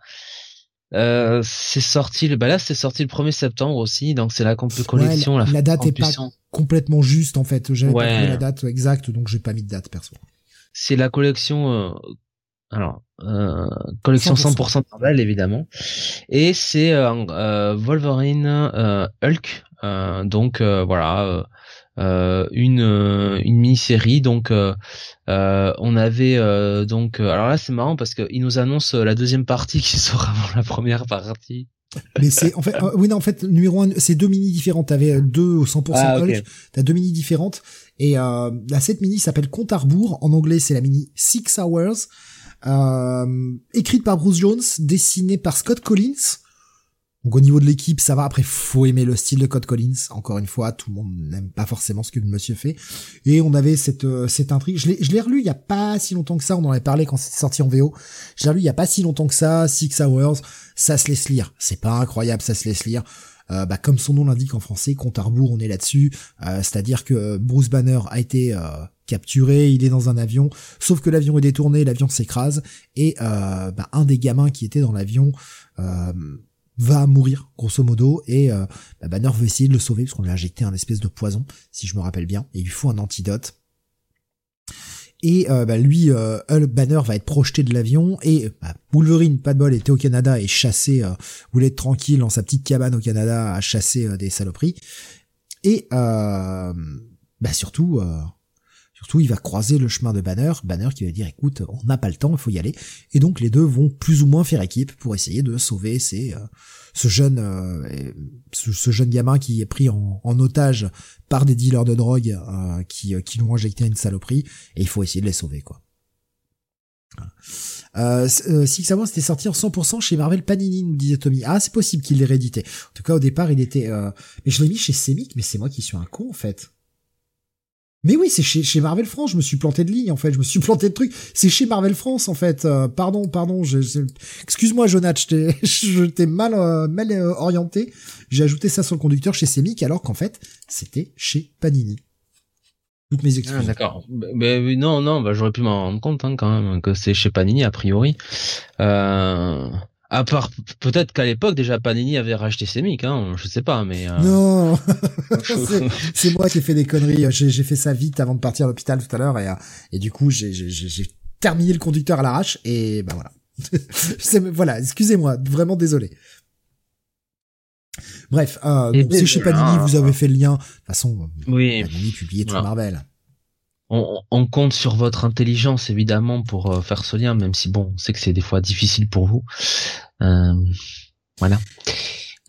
C'est sorti le bah là c'est sorti le 1er septembre aussi donc c'est la collection la, la, date est pas complètement juste en fait. J'avais pas la date exacte donc j'ai pas mis de date perso. C'est la collection alors, euh, collection 100%, Marvel évidemment, et c'est euh, euh, Wolverine Hulk. donc voilà, une une mini-série. Donc on avait donc alors là c'est marrant parce qu'il nous annonce la deuxième partie qui sera avant la première partie. Mais c'est en fait oui non en fait numéro un c'est deux mini différentes t'avais deux au 100% ah, Hulk t'as deux mini différentes et euh, la cette mini s'appelle Compte à rebours en anglais c'est la mini Six Hours euh, écrite par Bruce Jones, dessinée par Scott Collins. Donc au niveau de l'équipe, ça va. Après, faut aimer le style de Scott Collins. Encore une fois, tout le monde n'aime pas forcément ce que le monsieur fait. Et on avait cette euh, intrigue. Je l'ai je relu il y a pas si longtemps que ça. On en avait parlé quand c'était sorti en VO. Je l'ai relu il y a pas si longtemps que ça. Six Hours, ça se laisse lire. C'est pas incroyable, ça se laisse lire. Euh, bah, comme son nom l'indique en français, compte à on est là-dessus. Euh, c'est-à-dire que Bruce Banner a été capturé, il est dans un avion, sauf que l'avion est détourné, l'avion s'écrase, et euh, bah, un des gamins qui était dans l'avion euh, va mourir, grosso modo, et euh, bah, Banner veut essayer de le sauver, parce qu'on lui a injecté un espèce de poison, si je me rappelle bien, et il lui faut un antidote. Et euh, bah, lui, euh, Banner va être projeté de l'avion, et bah, Wolverine, pas de bol, était au Canada et chassé, euh, voulait être tranquille dans sa petite cabane au Canada à chasser des saloperies. Et bah surtout, Surtout, il va croiser le chemin de Banner, Banner qui va dire écoute, on n'a pas le temps, il faut y aller. Et donc les deux vont plus ou moins faire équipe pour essayer de sauver ces, euh, ce jeune euh, ce, jeune gamin qui est pris en, otage par des dealers de drogue euh, qui, qui l'ont injecté à une saloperie et il faut essayer de les sauver quoi. Euh, Six Hours c'était sorti en 100% chez Marvel Panini, nous disait Tommy. Ah, c'est possible qu'il l'ait réédité. En tout cas, au départ, il était... Mais je l'ai mis chez Semic, mais c'est moi qui suis un con, en fait. Mais oui, c'est chez, chez Marvel France, je me suis planté de ligne en fait, je me suis planté de truc. C'est chez Marvel France en fait. Euh, pardon, pardon, excuse-moi Jonathan, je t'ai mal euh, mal euh, orienté. J'ai ajouté ça sur le conducteur chez Semic alors qu'en fait, c'était chez Panini. Toutes mes excuses. Ah, D'accord. Mais, non, non, bah, j'aurais pu m'en rendre compte hein, quand même que c'est chez Panini a priori. Euh... À part peut-être qu'à l'époque déjà Panini avait racheté Semic, hein, je sais pas, mais euh... non, c'est moi qui ai fait des conneries. J'ai fait ça vite avant de partir à l'hôpital tout à l'heure et, euh, et du coup j'ai terminé le conducteur à l'arrache et bah voilà. voilà, excusez-moi, vraiment désolé. Bref, euh, c'est chez Panini, vous avez fait le lien. De toute façon, oui. Panini publiait tout Marvel on, compte sur votre intelligence évidemment pour euh, faire ce lien, même si bon, on sait que c'est des fois difficile pour vous. Euh, voilà.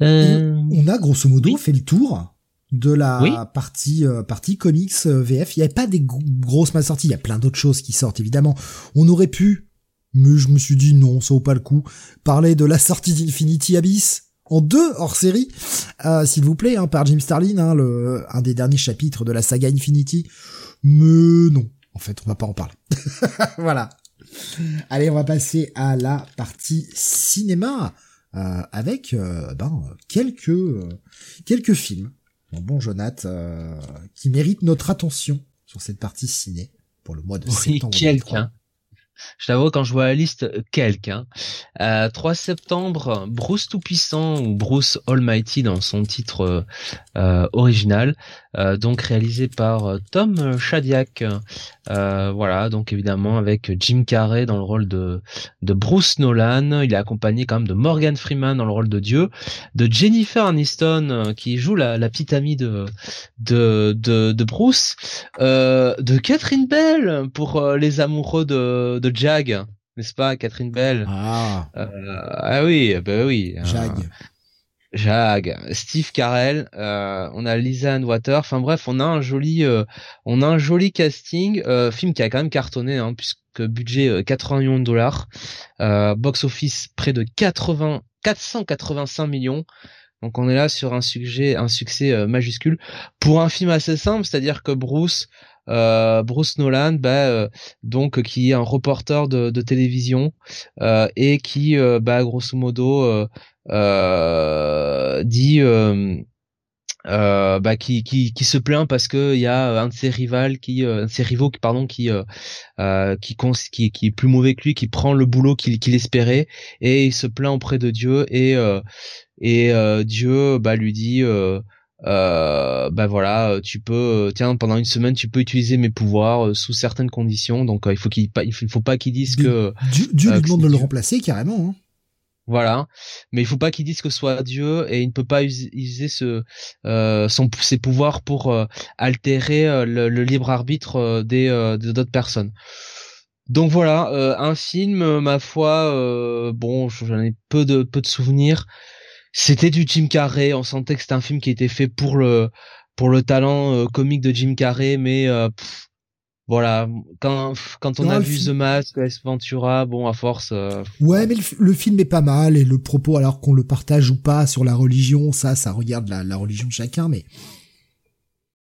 Euh, on a grosso modo fait le tour de la partie partie comics VF. Il n'y avait pas des grosses mal sorties. Il y a plein d'autres choses qui sortent évidemment. On aurait pu, mais je me suis dit non, ça vaut pas le coup. Parler de la sortie d'Infinity Abyss en deux hors série, s'il vous plaît, hein, par Jim Starlin, hein, le, un des derniers chapitres de la saga Infinity. Mais non, en fait, on va pas en parler. voilà. Allez, on va passer à la partie cinéma euh, avec euh, ben, quelques euh, quelques films. Bon, bon Jonath, qui méritent notre attention sur cette partie ciné pour le mois de oui, septembre. Quelqu'un. Je t'avoue, quand je vois la liste, quelqu'un. Euh, 3 septembre, Bruce Tout-Puissant ou Bruce Almighty dans son titre euh, original, euh, donc réalisé par euh, Tom Shadyac. voilà, donc évidemment avec Jim Carrey dans le rôle de, de Bruce Nolan. Il est accompagné quand même de Morgan Freeman dans le rôle de Dieu, de Jennifer Aniston qui joue la, la petite amie de, de, de, de Bruce, de Catherine Bell pour les amoureux de de Jag, n'est-ce pas, Catherine Bell? Ah, euh, ah oui, bah oui. Euh, Jag. Jag, Steve Carell, euh, on a Lisa Water, enfin bref, on a un joli, on a un joli casting, film qui a quand même cartonné, hein, puisque budget 80 millions de dollars, box office près de 80, 485 millions. Donc on est là sur un sujet, un succès majuscule. Pour un film assez simple, c'est-à-dire que Bruce euh, Bruce Nolan, bah, euh, donc qui est un reporter de, de télévision euh, et qui, bah, grosso modo, dit euh, bah, qui, qui, qui se plaint parce que il y a un de ses rivales qui euh, de ses rivaux pardon qui euh, euh qui, qui, qui est plus mauvais que lui qui prend le boulot qu'il qu'il espérait et il se plaint auprès de Dieu et et Dieu bah lui dit euh, bah voilà tu peux tiens pendant une semaine tu peux utiliser mes pouvoirs sous certaines conditions donc il faut qu'il il faut pas qu'ils disent que Dieu, Dieu lui demande de le remplacer carrément hein. Voilà, mais il faut pas qu'il dise que ce soit Dieu et il ne peut pas utiliser ce euh, son ses pouvoirs pour euh, altérer euh, le, libre arbitre des d'autres personnes. Donc voilà, un film, ma foi, bon, j'en ai peu de peu de souvenirs. C'était du Jim Carrey. On sentait que c'était un film qui était fait pour le pour le talent comique de Jim Carrey, mais voilà, quand quand on a vu The Mask, S Ventura, bon à force. Euh, ouais, mais le, film est pas mal et le propos, alors qu'on le partage ou pas sur la religion, ça, ça regarde la, religion de chacun, mais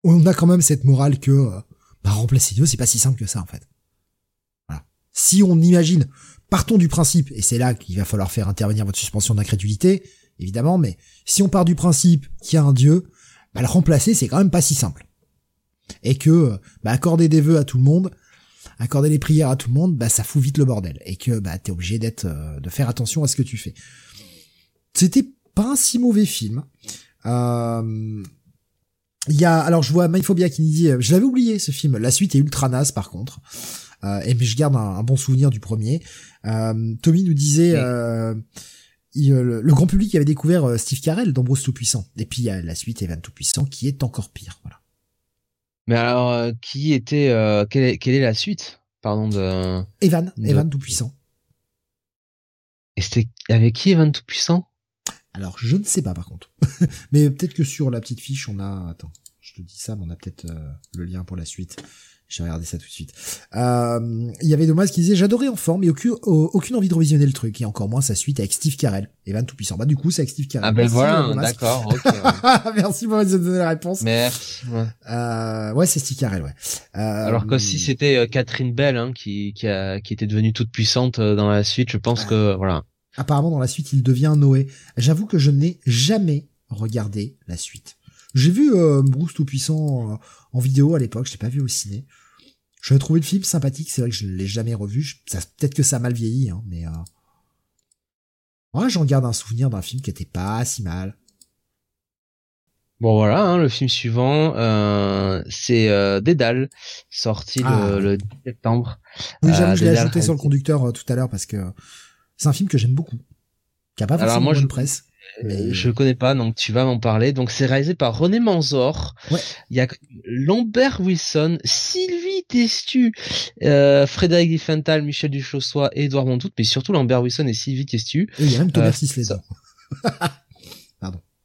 on a quand même cette morale que euh, bah, remplacer Dieu, c'est pas si simple que ça en fait. Voilà. Si on imagine, partons du principe, et c'est là qu'il va falloir faire intervenir votre suspension d'incrédulité, évidemment, mais si on part du principe qu'il y a un Dieu, bah, le remplacer, c'est quand même pas si simple et que bah, accorder des vœux à tout le monde, accorder les prières à tout le monde, bah ça fout vite le bordel et que bah t'es obligé d'être euh, de faire attention à ce que tu fais. C'était pas un si mauvais film. Euh, il y a alors je vois Myphobia qui dit je l'avais oublié ce film. La suite est ultra naze par contre. Euh, et mais je garde un, bon souvenir du premier. Euh, Tommy nous disait le, grand public avait découvert Steve Carell d'Ambrose Tout-Puissant. Et puis il y a la suite Evan Tout-Puissant qui est encore pire. Voilà. Mais alors, euh, qui était, euh, quelle, est, quelle, est, la suite, pardon de Evan, Evan tout puissant. Et c'était avec qui Evan tout puissant Alors, je ne sais pas par contre. mais peut-être que sur la petite fiche, on a, attends, je te dis ça, mais on a peut-être euh, le lien pour la suite. J'ai regardé ça tout de suite. Euh, il y avait Dommage qui disait j'adorais enfant, mais aucune, aucune envie de revisionner le truc et encore moins sa suite avec Steve Carell, Evan tout puissant. Bah du coup c'est avec Steve Carell. Ah ben voilà, d'accord. Okay, Merci pour de donner la réponse. Merci. Ouais, euh, ouais c'est Steve Carell, ouais. Euh, Alors que si c'était euh, Catherine Bell hein, qui qui, a, qui était devenue toute puissante euh, dans la suite, je pense que voilà. Apparemment dans la suite il devient Noé. J'avoue que je n'ai jamais regardé la suite. J'ai vu euh, Bruce tout puissant euh, en vidéo à l'époque, je l'ai pas vu au ciné. Je trouvé le film sympathique, c'est vrai que je l'ai jamais revu. Ça, peut-être que ça a mal vieilli, hein, mais euh... ouais, j'en garde un souvenir d'un film qui était pas si mal. Bon voilà, hein, le film suivant, euh, c'est euh, Dédale, sorti le, ah, le, 10 septembre. Oui, j'avoue, euh, je l'ai ajouté sur le conducteur euh, tout à l'heure parce que c'est un film que j'aime beaucoup, qui a pas forcément Alors moi, bonne presse. Euh, je connais pas, donc tu vas m'en parler. Donc c'est réalisé par René Manzor. Il y a Lambert Wilson, Sylvie Testu, euh, Frédéric Diffental, Michel Duchossois et Edouard Montout, mais surtout Lambert Wilson et Sylvie Testu. Et il y a même Thomas euh.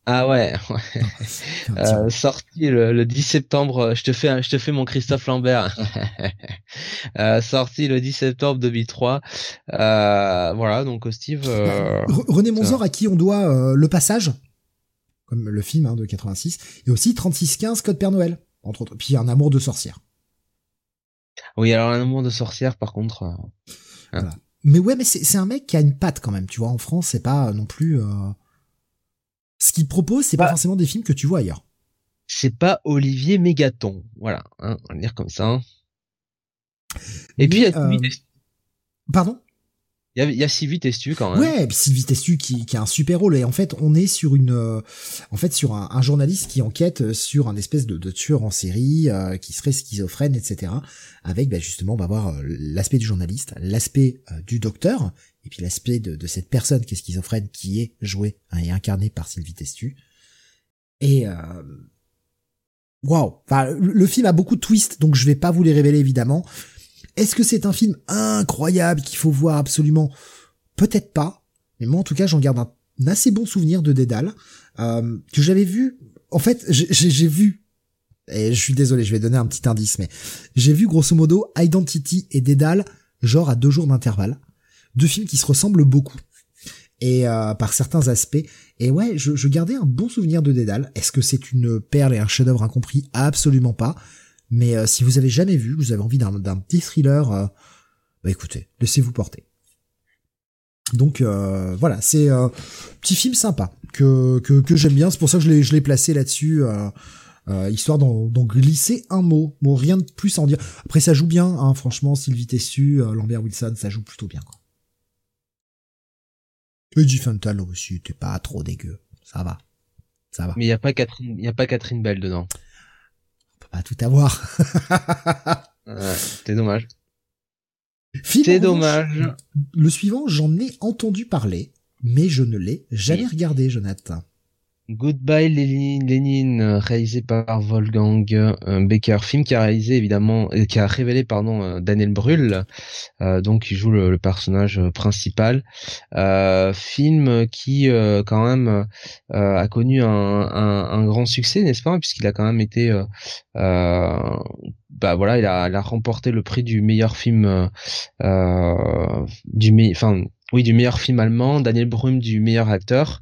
Ah ouais, ouais. Euh, sorti le, le, 10 septembre, euh, je te fais je te fais mon Christophe Lambert. euh, sorti le 10 septembre 2003. Euh, voilà, donc Steve René Monzor à qui on doit le passage comme le film hein, de 86 et aussi 3615 Code Père Noël entre autres. Puis un amour de sorcière. Oui, alors un amour de sorcière par contre. Hein. Voilà. Mais ouais, mais c'est un mec qui a une patte quand même, tu vois. En France, c'est pas non plus ce qu'il propose, c'est pas bah. forcément des films que tu vois ailleurs. C'est pas Olivier Mégaton, voilà, hein, on va le dire comme ça. Hein. Et puis, euh... pardon? Il y, a, il y a Sylvie Testu quand même. Ouais, Sylvie Testu qui, qui a un super rôle et en fait on est sur une, euh, en fait sur un, un, journaliste qui enquête sur un espèce de, de tueur en série euh, qui serait schizophrène, etc. Avec bah, justement on va voir l'aspect du journaliste, l'aspect du docteur et puis l'aspect de, de, cette personne qui est schizophrène qui est jouée hein, et incarnée par Sylvie Testu. Et waouh, enfin le, le film a beaucoup de twists donc je vais pas vous les révéler évidemment. Est-ce que c'est un film incroyable qu'il faut voir absolument? Peut-être pas, mais moi en tout cas j'en garde un, assez bon souvenir de Dédale euh, que j'avais vu. En fait, j'ai vu et je suis désolé, je vais donner un petit indice, mais j'ai vu grosso modo Identity et Dédale genre à deux jours d'intervalle, deux films qui se ressemblent beaucoup et euh, par certains aspects. Et ouais, je, gardais un bon souvenir de Dédale. Est-ce que c'est une perle et un chef-d'œuvre incompris? Absolument pas. Mais euh, si vous avez jamais vu, vous avez envie d'un petit thriller, euh, bah écoutez, laissez-vous porter. Donc voilà, c'est un petit film sympa que, que, j'aime bien. C'est pour ça que je l'ai, placé là-dessus. Histoire d'en, glisser un mot. Bon, rien de plus à en dire. Après, ça joue bien, hein, franchement, Sylvie Tessu, Lambert Wilson, ça joue plutôt bien, quoi. Fantalo aussi, t'es pas trop dégueu. Ça va. Ça va. Mais il y a pas Catherine, y a pas Catherine Bell dedans. On peut pas tout avoir. c'est dommage. C'est dommage. Le suivant, j'en ai entendu parler, mais je ne l'ai jamais regardé, Jonathan. Goodbye Lénine, réalisé par Wolfgang euh, Becker, film qui a réalisé évidemment, euh, qui a révélé pardon euh, Daniel Brühl, donc qui joue le, personnage principal. film qui quand même a connu un, grand succès, n'est-ce pas, puisqu'il a quand même été, bah voilà, il a, il a remporté le prix du meilleur film, du enfin oui, du meilleur film allemand, Daniel Brühl du meilleur acteur.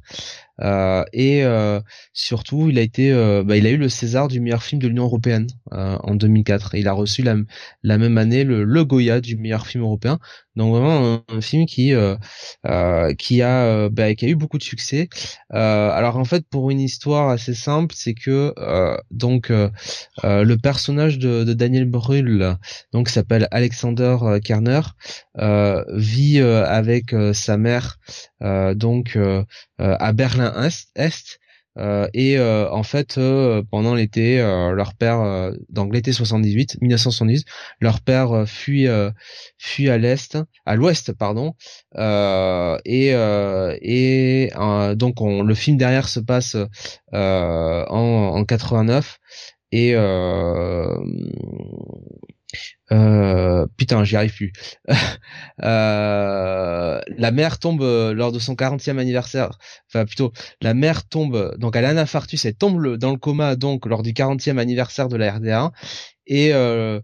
Euh, et euh, surtout, il a été, euh, bah, il a eu le César du meilleur film de l'Union européenne en 2004. Et il a reçu la, même année le, le Goya du meilleur film européen. Donc vraiment un, film qui euh, euh, qui a euh, bah, qui a eu beaucoup de succès. alors en fait pour une histoire assez simple, c'est que donc le personnage de, de Daniel Brühl, donc s'appelle Alexander Kerner, vit avec sa mère donc à Berlin Est, Est euh, et euh, en fait, euh, pendant l'été, leur père, donc l'été 78, 1978, leur père fuit, fuit à l'est, à l'ouest, pardon. et et donc on, le film derrière se passe en, en 89 et euh, putain, j'y arrive plus. euh, la mère tombe euh, lors de son 40e anniversaire. Enfin, plutôt, la mère tombe, donc elle a un infarctus, elle tombe dans le coma, donc, lors du 40e anniversaire de la RDA. Et, euh,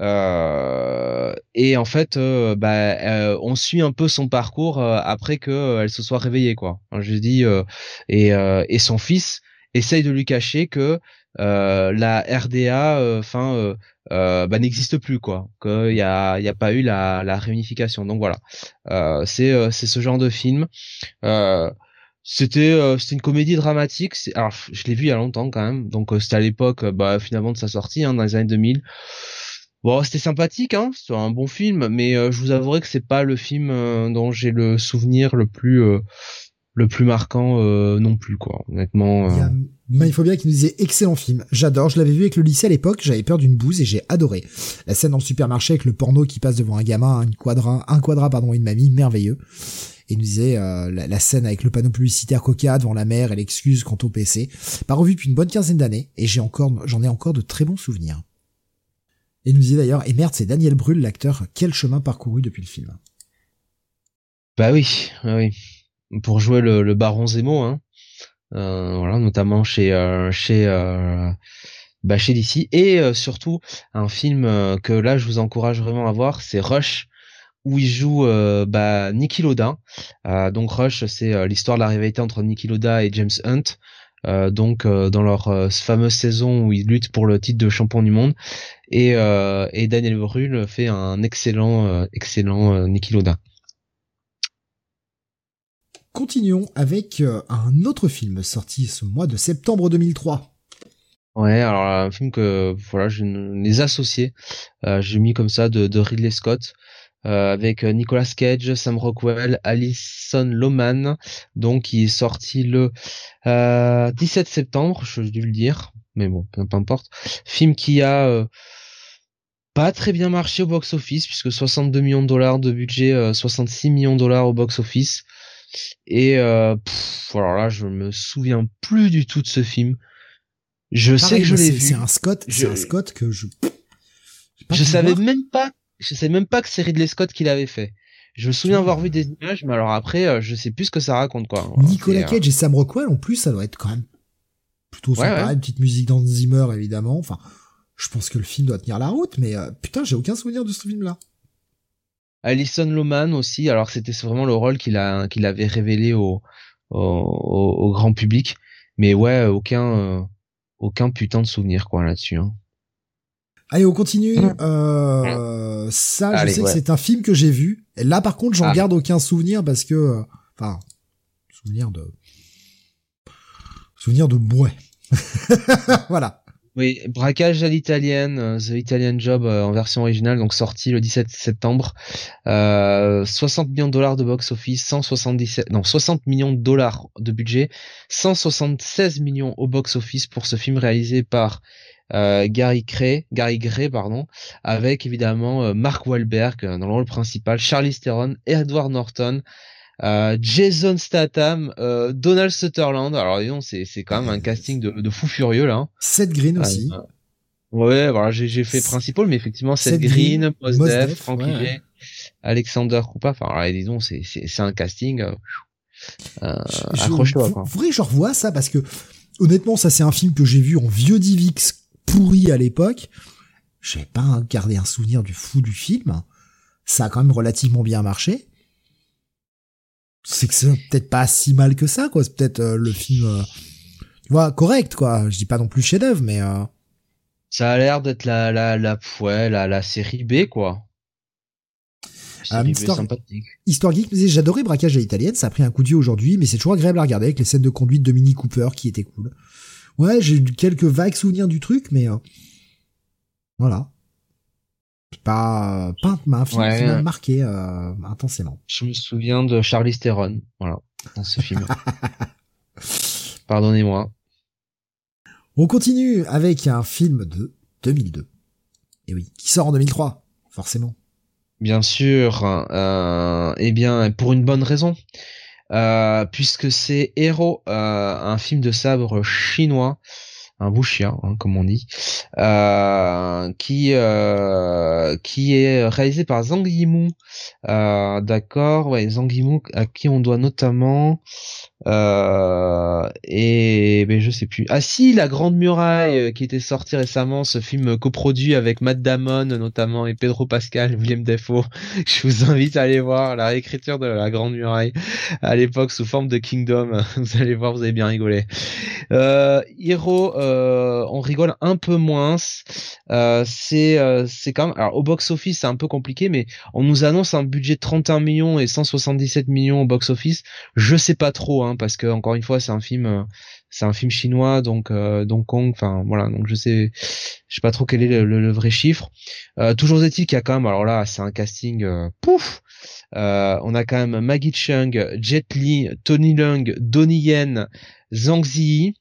euh, et en fait, euh, bah, on suit un peu son parcours après que elle se soit réveillée, quoi. je dis, et, et son fils essaye de lui cacher que la RDA, enfin, euh, bah, n'existe plus quoi. Qu'il y a y a pas eu la, la réunification. Donc voilà. Euh, c'est euh, c'est ce genre de film. Euh, c'était euh, c'était une comédie dramatique. Alors je l'ai vu il y a longtemps quand même. Donc c'était à l'époque bah finalement de sa sortie hein, dans les années 2000 bon c'était sympathique hein. C'était un bon film. Mais je vous avouerai que c'est pas le film dont j'ai le souvenir le plus le plus marquant non plus quoi honnêtement il faut bien qu'il nous disait excellent film. J'adore. Je l'avais vu avec le lycée à l'époque. J'avais peur d'une bouse et j'ai adoré. La scène dans le supermarché avec le porno qui passe devant un gamin, un quadra, un quadra pardon, une mamie, merveilleux. Et il nous disait euh, la, scène avec le panneau publicitaire Coca devant la mer et l'excuse quant au PC. Pas revu depuis une bonne quinzaine d'années et j'ai encore, j'en ai encore de très bons souvenirs. Et il nous disait d'ailleurs, et merde, c'est Daniel Brühl, l'acteur, quel chemin parcouru depuis le film. Bah oui, oui. Pour jouer le, baron Zemo, hein. Euh, voilà, notamment chez euh, chez euh, bah, chez DC et surtout un film que là je vous encourage vraiment à voir, c'est Rush où il joue bah, Niki Loda. donc Rush, c'est l'histoire de la rivalité entre Niki Loda et James Hunt. donc dans leur fameuse saison où ils luttent pour le titre de champion du monde et, Daniel Brühl fait un excellent excellent Niki Loda. Continuons avec euh, un autre film sorti ce mois de septembre 2003. Ouais, alors un film que voilà, je les associés, euh, j'ai mis comme ça de, Ridley Scott euh, avec Nicolas Cage, Sam Rockwell, Alison Loman, donc qui est sorti le 17 septembre, je dû le dire, mais bon, peu, importe. Film qui a pas très bien marché au box office puisque 62 millions de dollars de budget, 66 millions de dollars au box office. Et euh, alors là, je me souviens plus du tout de ce film. Je sais que je l'ai vu. C'est un Scott, c'est un Scott que je. Je savais même pas, je savais même pas que c'est Ridley Scott qui l'avait fait. Je me souviens avoir vu des images, mais alors après, euh, je sais plus ce que ça raconte quoi. Nicolas euh, Cage et Sam Rockwell en plus, ça doit être quand même plutôt sympa, une petite musique dans Zimmer évidemment. Enfin, je pense que le film doit tenir la route, mais putain, j'ai aucun souvenir de ce film-là. Alison Loman aussi, alors c'était vraiment le rôle qu'il a qu'il avait révélé au, au, grand public, mais ouais, aucun euh, aucun putain de souvenir quoi là-dessus. Hein. Allez, on continue. Euh, ça, je Allez, sais ouais. que c'est un film que j'ai vu. Et là, par contre, j'en Ah. garde aucun souvenir parce que, euh, enfin, souvenir de, souvenir de bouet. voilà. Oui, braquage à l'italienne, euh, The Italian Job euh, en version originale, donc sorti le 17 septembre. Euh, 60 millions de dollars de box-office, 177, non, 60 millions de dollars de budget, 176 millions au box-office pour ce film réalisé par euh, Gary Gray, Gary Gray, pardon, avec évidemment euh, Mark Wahlberg euh, dans le rôle principal, Charlize Theron, Edward Norton, euh, Jason Statham, euh, Donald Sutherland. Alors disons, c'est c'est quand même un casting de, de fou furieux là. hein. Seth Green aussi. Euh, Ouais, voilà, j'ai fait principal, mais effectivement, Seth Seth Green, Mos Def, Frank ouais, Alexander Koupa. Enfin, alors, disons, c'est c'est un casting. Euh, euh, accroche-toi. Faudrait que je revoie ça parce que, honnêtement, ça c'est un film que j'ai vu en vieux DivX pourri à l'époque. J'ai pas gardé un souvenir du fou du film. Ça a quand même relativement bien marché. C'est que c'est peut-être pas si mal que ça, quoi. C'est peut-être euh, le film, euh, tu vois, correct, quoi. Je dis pas non plus chef-d'œuvre, mais euh, Ça a l'air d'être la la la ouais, la la série B, quoi. Ah, Série B Mister- sympathique. Histoire Geek me disait j'adorais Braquage à l'italienne, ça a pris un coup de vieux aujourd'hui, mais c'est toujours agréable à regarder avec les scènes de conduite de Mini Cooper qui étaient cool. Ouais, j'ai eu quelques vagues souvenirs du truc, mais euh, voilà. Pas, pas un film Ouais. qui m'a marqué euh, intensément. Je me souviens de Charlize Theron, voilà, dans ce film. Pardonnez-moi. On continue avec un film de 2002. Et oui, qui sort en 2003, forcément. Bien sûr, euh, eh bien, pour une bonne raison. Euh, puisque c'est Hero, euh, un film de sabre chinois, un wuxia, hein, comme on dit, euh, qui euh, qui est réalisé par Zhang Yimou. Euh, D'accord, ouais, Zhang Yimou, à qui on doit notamment et ben je sais plus. Ah si, La Grande Muraille, qui était sorti récemment, ce film coproduit avec Matt Damon notamment et Pedro Pascal, William Defoe. Je vous invite à aller voir la réécriture de La Grande Muraille à l'époque sous forme de Kingdom. Vous allez voir, vous allez bien rigoler. Euh, euh, on rigole un peu moins. Euh, c'est euh, c'est quand même alors au box office c'est un peu compliqué, mais on nous annonce un budget de 31 millions et 177 millions au box office. Je sais pas trop, hein, parce que encore une fois c'est un film euh, c'est un film chinois donc euh, donc Kong enfin voilà donc je sais je sais pas trop quel est le, vrai chiffre euh, toujours est-il qu'il y a quand même alors là c'est un casting euh, pouf euh, on a quand même Maggie Chung, Jet Li, Tony Leung, Donnie Yen, Zhang Ziyi.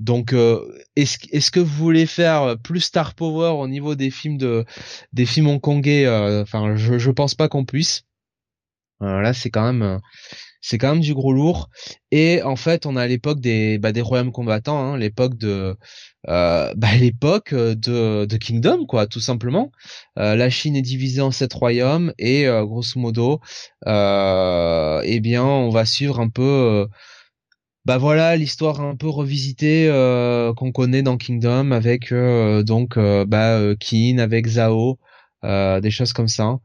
Donc, euh, est-ce est-ce que vous voulez faire plus star power au niveau des films de des films hongkongais euh, Enfin, je je pense pas qu'on puisse. Euh, là, c'est quand même c'est quand même du gros lourd. Et en fait, on a l'époque des bah, des royaumes combattants, hein, l'époque de euh, bah, l'époque de de Kingdom, quoi, tout simplement. Euh, la Chine est divisée en sept royaumes et euh, grosso modo, euh, eh bien, on va suivre un peu, bah voilà, l'histoire un peu revisitée euh, qu'on connaît dans Kingdom avec euh, donc euh, bah euh, Qin avec euh, des choses comme ça,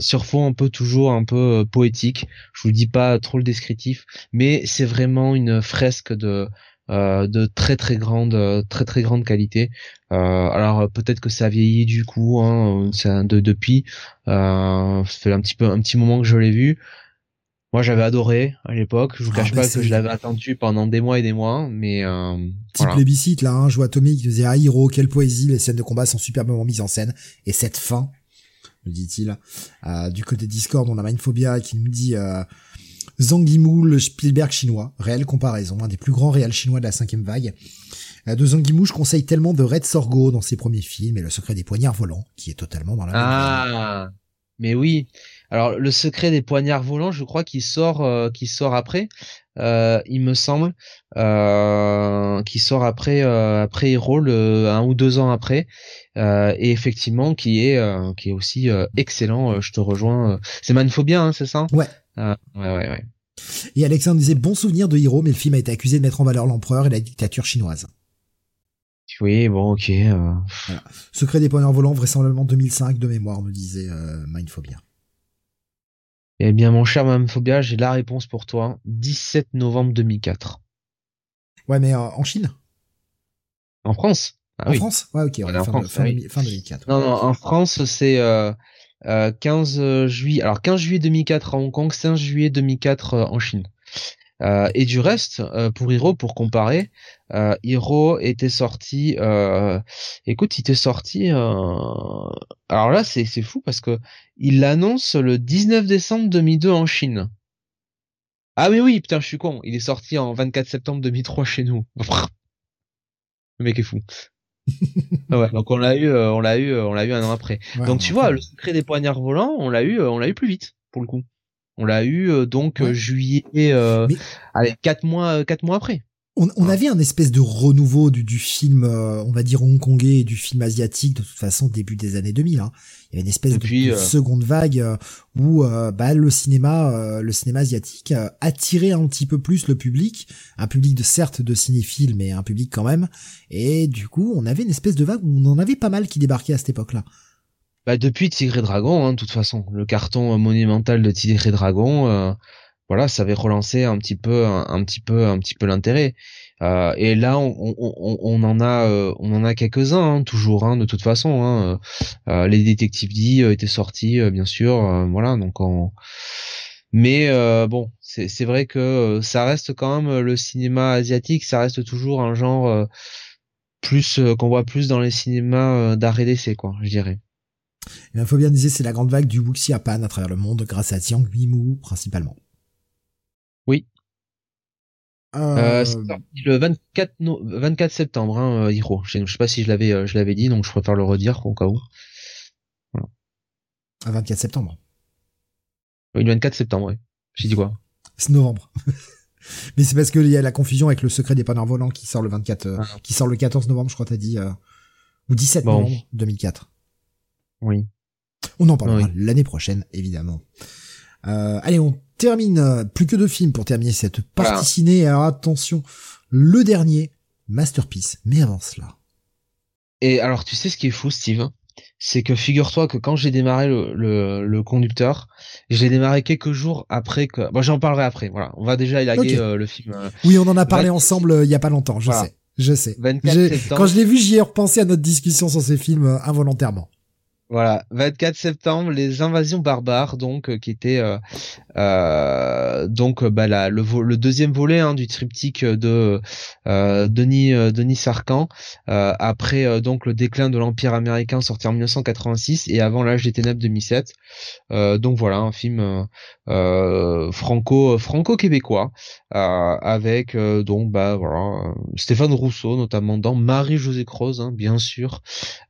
sur fond un peu toujours un peu poétique. Je vous dis pas trop le descriptif, mais c'est vraiment une fresque de de très très grande très très grande qualité. Alors peut-être que ça a vieilli du coup, hein, de, depuis. Euh, ça fait un petit peu un petit moment que je l'ai vu. Moi j'avais adoré à l'époque. Je vous Ah, cache bah, pas que je l'avais attendu pendant des mois et des mois, mais euh, Petit voilà. plébiscite là, hein, je vois Tommy qui disait ah Hiro, quelle poésie, les scènes de combat sont superbement mises en scène et cette fin, me dit-il. Euh, du côté Discord, on a Mindphobia qui nous dit euh, Zhang Yimou, le Spielberg chinois, réelle comparaison, un des plus grands réels chinois de la cinquième vague. Euh, de Zhang Yimou, je conseille tellement de Red Sorgo dans ses premiers films et Le secret des poignards volants, qui est totalement dans la même. Ah, mais oui. Alors le secret des poignards volants, je crois qu'il sort, euh, qu'il sort après. Euh, il me semble, euh, qui sort après, euh, après Hero, le, un ou deux ans après, euh, et effectivement qui est, euh, qui est aussi euh, excellent. euh, je te rejoins. euh. C'est Manphobia, hein, c'est ça? Ouais. Ouais, ouais, ouais. Et Alexandre disait bon souvenir de Hiro, mais le film a été accusé de mettre en valeur l'empereur et la dictature chinoise. Oui, bon, ok. euh. Secret des poignards volants, vraisemblablement 2005 de mémoire, me disait euh, Mindphobia. Eh bien, mon cher Manphobia, j'ai la réponse pour toi. 17 novembre 2004. Ouais, mais euh, en Chine? En France? Ah en France? Ouais, ok. Ouais, en fin, France, fin, oui. fin 2004. Non, non, en France, c'est euh, euh, 15 juillet. Alors 15 juillet 2004 à Hong Kong, 15 juillet 2004 euh, en Chine. Euh, et du reste, euh, pour Hero, pour comparer, euh, Hero était sorti. Euh, écoute, il était sorti. euh, Alors là, c'est c'est fou parce que il l'annonce le 19 décembre 2002 en Chine. Ah oui, oui, putain, je suis con. Il est sorti en 24 septembre 2003 chez nous. Le mec est fou. Ah ouais, donc on l'a eu, on l'a eu, on l'a eu un an après. Ouais, donc tu vois, le secret des poignards volants, on l'a eu, on l'a eu plus vite pour le coup. On l'a eu euh, donc Ouais. euh, juillet, euh, allez quatre mois, quatre mois après. On, on avait un espèce de renouveau du, du film, euh, on va dire hongkongais et du film asiatique de toute façon début des années 2000. Hein. Il y avait une espèce de, de seconde vague euh, où euh, bah, le cinéma, euh, le cinéma asiatique euh, attirait un petit peu plus le public, un public de certes de cinéphiles, mais un public quand même. Et du coup, on avait une espèce de vague où on en avait pas mal qui débarquaient à cette époque-là. Bah depuis Tigre et Dragon, hein, de toute façon, le carton monumental de Tigre et Dragon, euh, voilà, ça avait relancé un petit peu, un, petit peu, un petit peu l'intérêt. Euh, et là, on, on, on, en a, euh, on en a quelques-uns, hein, toujours, hein, de toute façon. Hein, euh, les détectives D euh, étaient sortis, euh, bien sûr, voilà. Donc, on... mais bon, c'est vrai que ça reste quand même le cinéma asiatique, ça reste toujours un genre plus qu'on voit plus dans les cinémas et d'essai, quoi, je dirais. Et bien, Fabien disait c'est la grande vague du Wuxi Japan à travers le monde grâce à Jiang Guimou principalement. Oui. Euh, Euh, c'est sorti le 24, no- 24 septembre, hein, euh, Hiro. Je sais, je sais pas si je l'avais, euh, je l'avais dit, donc je préfère le redire au cas où. à 24 septembre. Oui, le 24 septembre, oui. J'ai dit quoi? C'est novembre. Mais c'est parce qu'il y a la confusion avec le secret des panneaux volants qui sort le 24, euh, Ah. qui sort le 14 novembre, je crois t'as dit, euh, ou 17 Bon. novembre 2004. Oui. On en parlera Oui. l'année prochaine, évidemment. Euh, allez, on termine, euh, plus que de films pour terminer cette partie Voilà. ciné. Alors attention, le dernier, Masterpiece. Mais avant cela. Et alors, tu sais ce qui est fou, Steve? C'est que figure-toi que quand j'ai démarré le, le, le conducteur, je l'ai démarré quelques jours après que. Bon, j'en parlerai après. Voilà, on va déjà élaguer euh, le film. euh, Oui, on en a parlé 24 ensemble euh, il y a pas longtemps, je Voilà. sais. Je sais. 24 J'ai- septembre. Quand je l'ai vu, j'y ai repensé à notre discussion sur ces films involontairement. Voilà, 24 septembre, les invasions barbares, donc euh, qui était euh, euh, donc euh, bah, le, deuxième volet hein, du triptyque de euh, Denis Denis Sarkhan euh, après donc le déclin de l'empire américain sorti en 1986 et avant l'âge des ténèbres 2007. Euh, donc voilà un film franco franco québécois avec donc bah voilà Stéphane Rousseau notamment dans Marie José Croze hein, bien sûr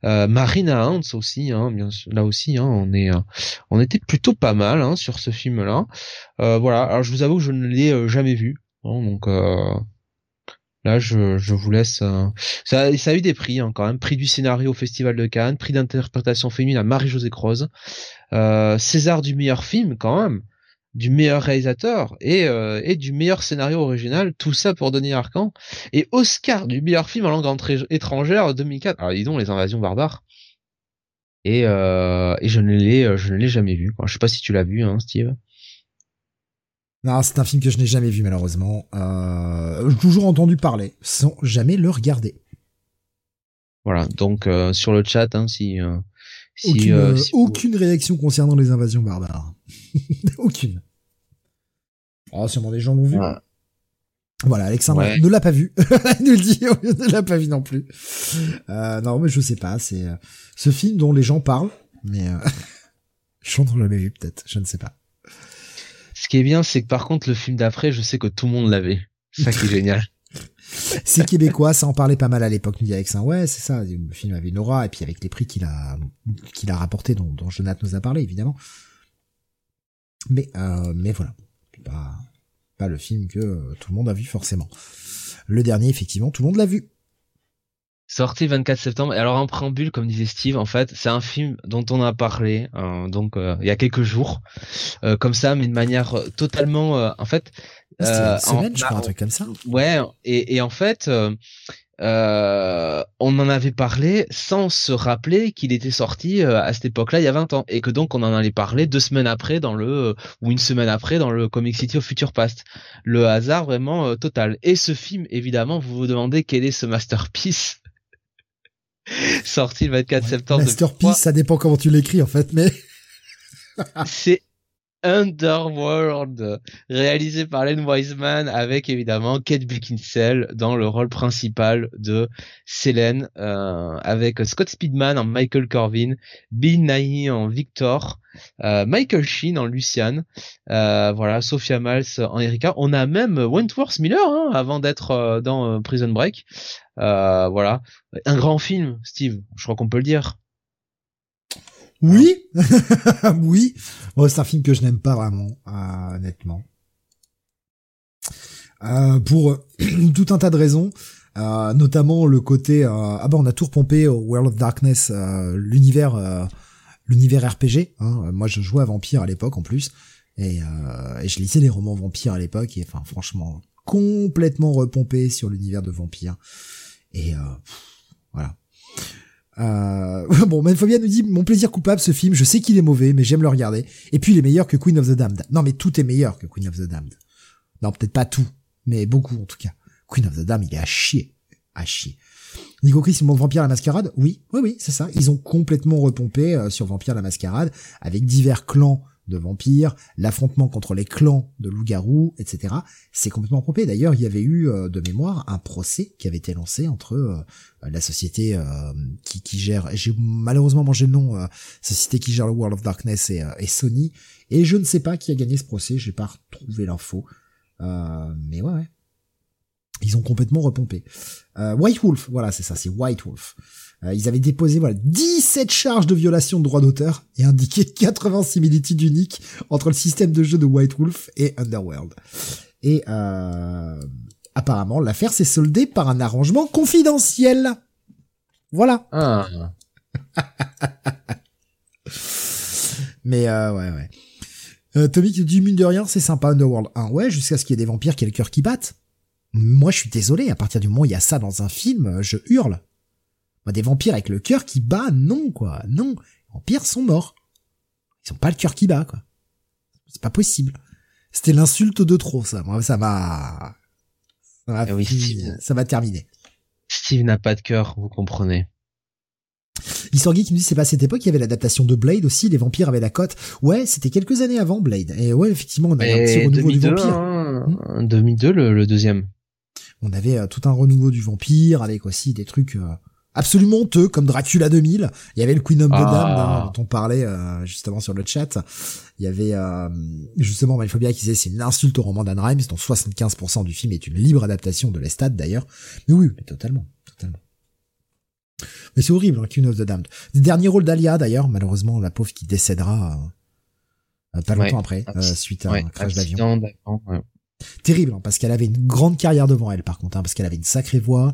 Marina Hans aussi, hein, là aussi, hein, euh, on était plutôt pas mal hein, sur ce film-là. Euh, voilà. Alors je vous avoue que je ne l'ai euh, jamais vu, hein, donc là je, vous laisse. Ça, a eu des prix quand même, prix du scénario au Festival de Cannes, prix d'interprétation féminine à Marie-Josée Croze, César du meilleur film quand même du meilleur réalisateur et, du meilleur scénario original, tout ça pour Denis Arcand, et Oscar du meilleur film en langue étrangère 2004. Alors dis donc les invasions barbares. Et, euh, et je ne l'ai je ne l'ai jamais vu. Quoi. Je sais pas si tu l'as vu, hein, Steve. Non, c'est un film que je n'ai jamais vu malheureusement. Euh, j'ai toujours entendu parler, sans jamais le regarder. Voilà. Donc euh, sur le chat, hein, si euh, si, aucune, euh, euh, vous- réaction concernant les invasions barbares. aucune. Oh, sûrement des gens l'ont vu. Ouais. Voilà, Alexandre Ouais. ne l'a pas vu. Il nous le dit, ne l'a pas vu non plus. Euh, non, mais je sais pas. C'est euh, ce film dont les gens parlent, mais euh, je n'en ai jamais vu peut-être. Je ne sais pas. Ce qui est bien, c'est que par contre le film d'après, je sais que tout le monde l'avait. Ça qui est génial. C'est québécois, ça en parlait pas mal à l'époque, nous dit Alexandre. Ouais, c'est ça. Le film avait une aura, et puis avec les prix qu'il a qu'il a rapporté, dont, dont Jonathan nous a parlé évidemment. Mais euh, mais voilà, pas pas le film que euh, tout le monde a vu forcément. Le dernier, effectivement, tout le monde l'a vu. Sorti 24 septembre. Et alors en préambule, comme disait Steve, en fait, c'est un film dont on a parlé euh, donc euh, il y a quelques jours, euh, comme ça, mais de manière totalement, en fait. Une semaine, en- je crois, un truc comme ça. Ouais, et, et en fait, euh, euh, on en avait parlé sans se rappeler qu'il était sorti euh, à cette époque-là, il y a 20 ans, et que donc on en allait parler deux semaines après dans le ou une semaine après dans le Comic City of Future Past. Le hasard vraiment euh, total. Et ce film, évidemment, vous vous demandez quel est ce masterpiece sorti le 24 septembre. Masterpiece, ça dépend comment tu l'écris en fait, mais c'est Underworld, réalisé par Len Wiseman avec évidemment Kate Beckinsale dans le rôle principal de Selene, euh, avec Scott Speedman en Michael Corvin, Bill Nighy en Victor, euh, Michael Sheen en Lucian, euh, voilà, Sophia Miles en Erika. On a même Wentworth Miller hein, avant d'être dans Prison Break. voilà, un grand film, Steve. Je crois qu'on peut le dire. Oui, oui. c'est un film que je n'aime pas vraiment, euh, honnêtement. Euh, pour tout un tas de raisons, euh, notamment le côté ah bah on a tout repompé au World of Darkness, l'univers l'univers RPG. Hein. Moi je jouais à Vampire à l'époque en plus et, et, je lisais les romans Vampire à l'époque et enfin franchement complètement repompé sur l'univers de Vampire et voilà. Euh... bon, Manphobia nous dit mon plaisir coupable ce film, je sais qu'il est mauvais, mais j'aime le regarder. Et puis il est meilleur que Queen of the Damned. Non, mais tout est meilleur que Queen of the Damned. Non, peut-être pas tout, mais beaucoup en tout cas. Queen of the Damned, il est à chier, à chier. Nico Chris, mon Vampire la Mascarade, oui, oui, oui, c'est ça. Ils ont complètement repompé euh, sur Vampire la Mascarade avec divers clans de vampires, l'affrontement contre les clans de loups-garous, etc. C'est complètement pompé. D'ailleurs, il y avait eu euh, de mémoire un procès qui avait été lancé entre euh, la société euh, qui, qui, gère, j'ai malheureusement mangé le nom, société qui gère le World of Darkness et, et, Sony, et je ne sais pas qui a gagné ce procès, j'ai pas retrouvé l'info, mais ouais, ouais. Ils ont complètement repompé. White Wolf, voilà, c'est ça, c'est White Wolf. Euh, ils avaient déposé voilà 17 charges de violation de droits d'auteur et indiqué 80 similitudes uniques entre le système de jeu de White Wolf et Underworld. Et euh, apparemment, l'affaire s'est soldée par un arrangement confidentiel. Voilà. Ah. Mais euh, ouais, ouais. Euh, Tommy qui dit mine de rien, c'est sympa Underworld 1. Ouais, jusqu'à ce qu'il y ait des vampires qui aient le cœur qui battent. Moi, je suis désolé, à partir du moment où il y a ça dans un film, je hurle des vampires avec le cœur qui bat, non, quoi. Non. Les vampires sont morts. Ils ont pas le cœur qui bat, quoi. C'est pas possible. C'était l'insulte de trop, ça. Moi, ça m'a, ça m'a, eh ça m'a terminé. Steve n'a pas de cœur, vous comprenez. Histoire qui nous dit c'est pas à cette époque il y avait l'adaptation de Blade aussi, les vampires avaient la cote. Ouais, c'était quelques années avant Blade. Et ouais, effectivement, on avait un petit renouveau du vampire. Hein, 2002 le, deuxième. On avait euh, tout un renouveau du vampire avec aussi des trucs euh, absolument honteux comme Dracula 2000. Il y avait le Queen of the ah. dont on parlait euh, justement sur le chat. Il y avait euh, justement Malphobia qui disait c'est une insulte au roman d'Anne Rimes dont 75% du film est une libre adaptation de Lestat d'ailleurs. Mais oui, mais totalement, totalement. Mais c'est horrible, hein, Queen of the Damned. Dernier rôle d'Alia d'ailleurs, malheureusement la pauvre qui décédera euh, pas longtemps après suite à un crash d'avion. Terrible, hein, parce qu'elle avait une grande carrière devant elle par contre, hein, parce qu'elle avait une sacrée voix,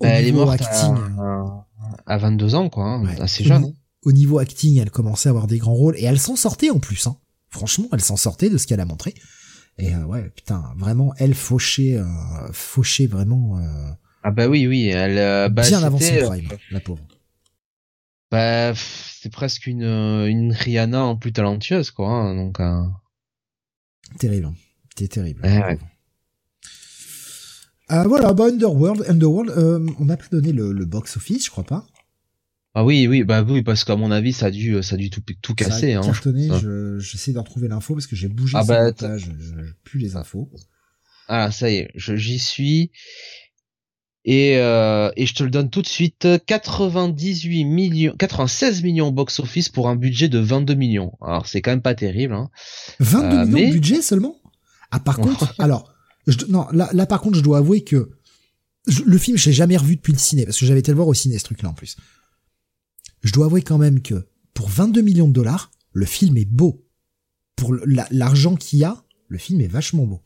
elle est morte à, à, 22 ans, quoi, hein, assez jeune. Hein. Au, niveau acting, elle commençait à avoir des grands rôles et elle s'en sortait en plus. Hein. Franchement, elle s'en sortait de ce qu'elle a montré. Et euh, ouais, putain, vraiment, elle fauchait, euh, fauchait vraiment. Euh, ah bah oui, oui, elle bah, bien avant son prime, la pauvre. Bah, c'est presque une une Rihanna en plus talentueuse, quoi. Hein, donc. Terrible, c'était terrible. ouais. Euh, voilà, bah Underworld, Underworld, euh, on n'a pas donné le, le box-office, je crois pas. Ah oui, oui, bah oui, parce qu'à mon avis, ça a dû, ça a dû tout, tout casser. Ça a cartonné, hein, je, j'essaie de retrouver l'info parce que j'ai bougé ah bah, je, je, plus les infos. Ah, ça y est, j'y suis. Et, euh, et je te le donne tout de suite, 98 millions, 96 millions box-office pour un budget de 22 millions. Alors c'est quand même pas terrible. Hein. 22 euh, millions de budget seulement? Ah par contre, alors non, là, par contre, je dois avouer que le film, je l'ai jamais revu depuis le ciné, parce que j'avais été le voir au ciné, ce truc-là, en plus. Je dois avouer quand même que, pour 22 millions de dollars, le film est beau. Pour l'argent qu'il y a, le film est vachement beau.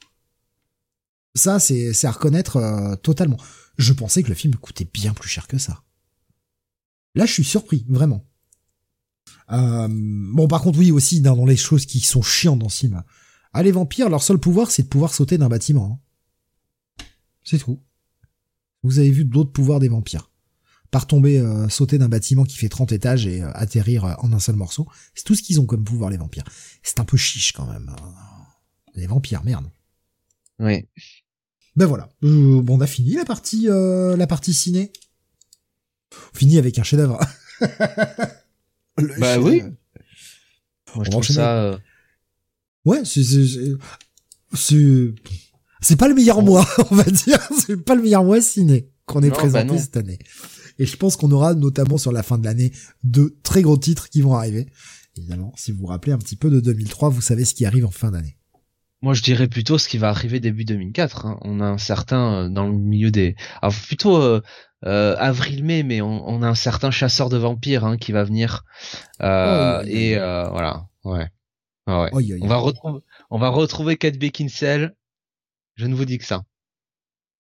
Ça, c'est à reconnaître euh, totalement. Je pensais que le film coûtait bien plus cher que ça. Là, je suis surpris, vraiment. Euh, bon, par contre, oui, aussi, dans les choses qui sont chiantes dans ce ah, les vampires, leur seul pouvoir, c'est de pouvoir sauter d'un bâtiment. Hein. C'est tout. Vous avez vu d'autres pouvoirs des vampires. Par tomber, euh, sauter d'un bâtiment qui fait 30 étages et euh, atterrir euh, en un seul morceau. C'est tout ce qu'ils ont comme pouvoir, les vampires. C'est un peu chiche, quand même. Hein. Les vampires, merde. Oui. Ben voilà. bon, on a fini la partie, la partie ciné. On finit avec un chef-d'œuvre. bah oui. Moi, je trouve ça. Ouais, c'est c'est c'est pas le meilleur mois, on va dire. C'est pas le meilleur mois ciné qu'on ait bah présenté cette année. Et je pense qu'on aura notamment sur la fin de l'année de très gros titres qui vont arriver. Évidemment, si vous vous rappelez un petit peu de 2003, vous savez ce qui arrive en fin d'année. Moi, je dirais plutôt ce qui va arriver début 2004. Hein. On a un certain euh, dans le milieu des, alors plutôt euh, euh, avril-mai, mais on, a un certain chasseur de vampires hein, qui va venir. Euh, et euh, voilà, ouais. Ouais. on va retrouver, on va retrouver Kate Beckinsale. Je ne vous dis que ça.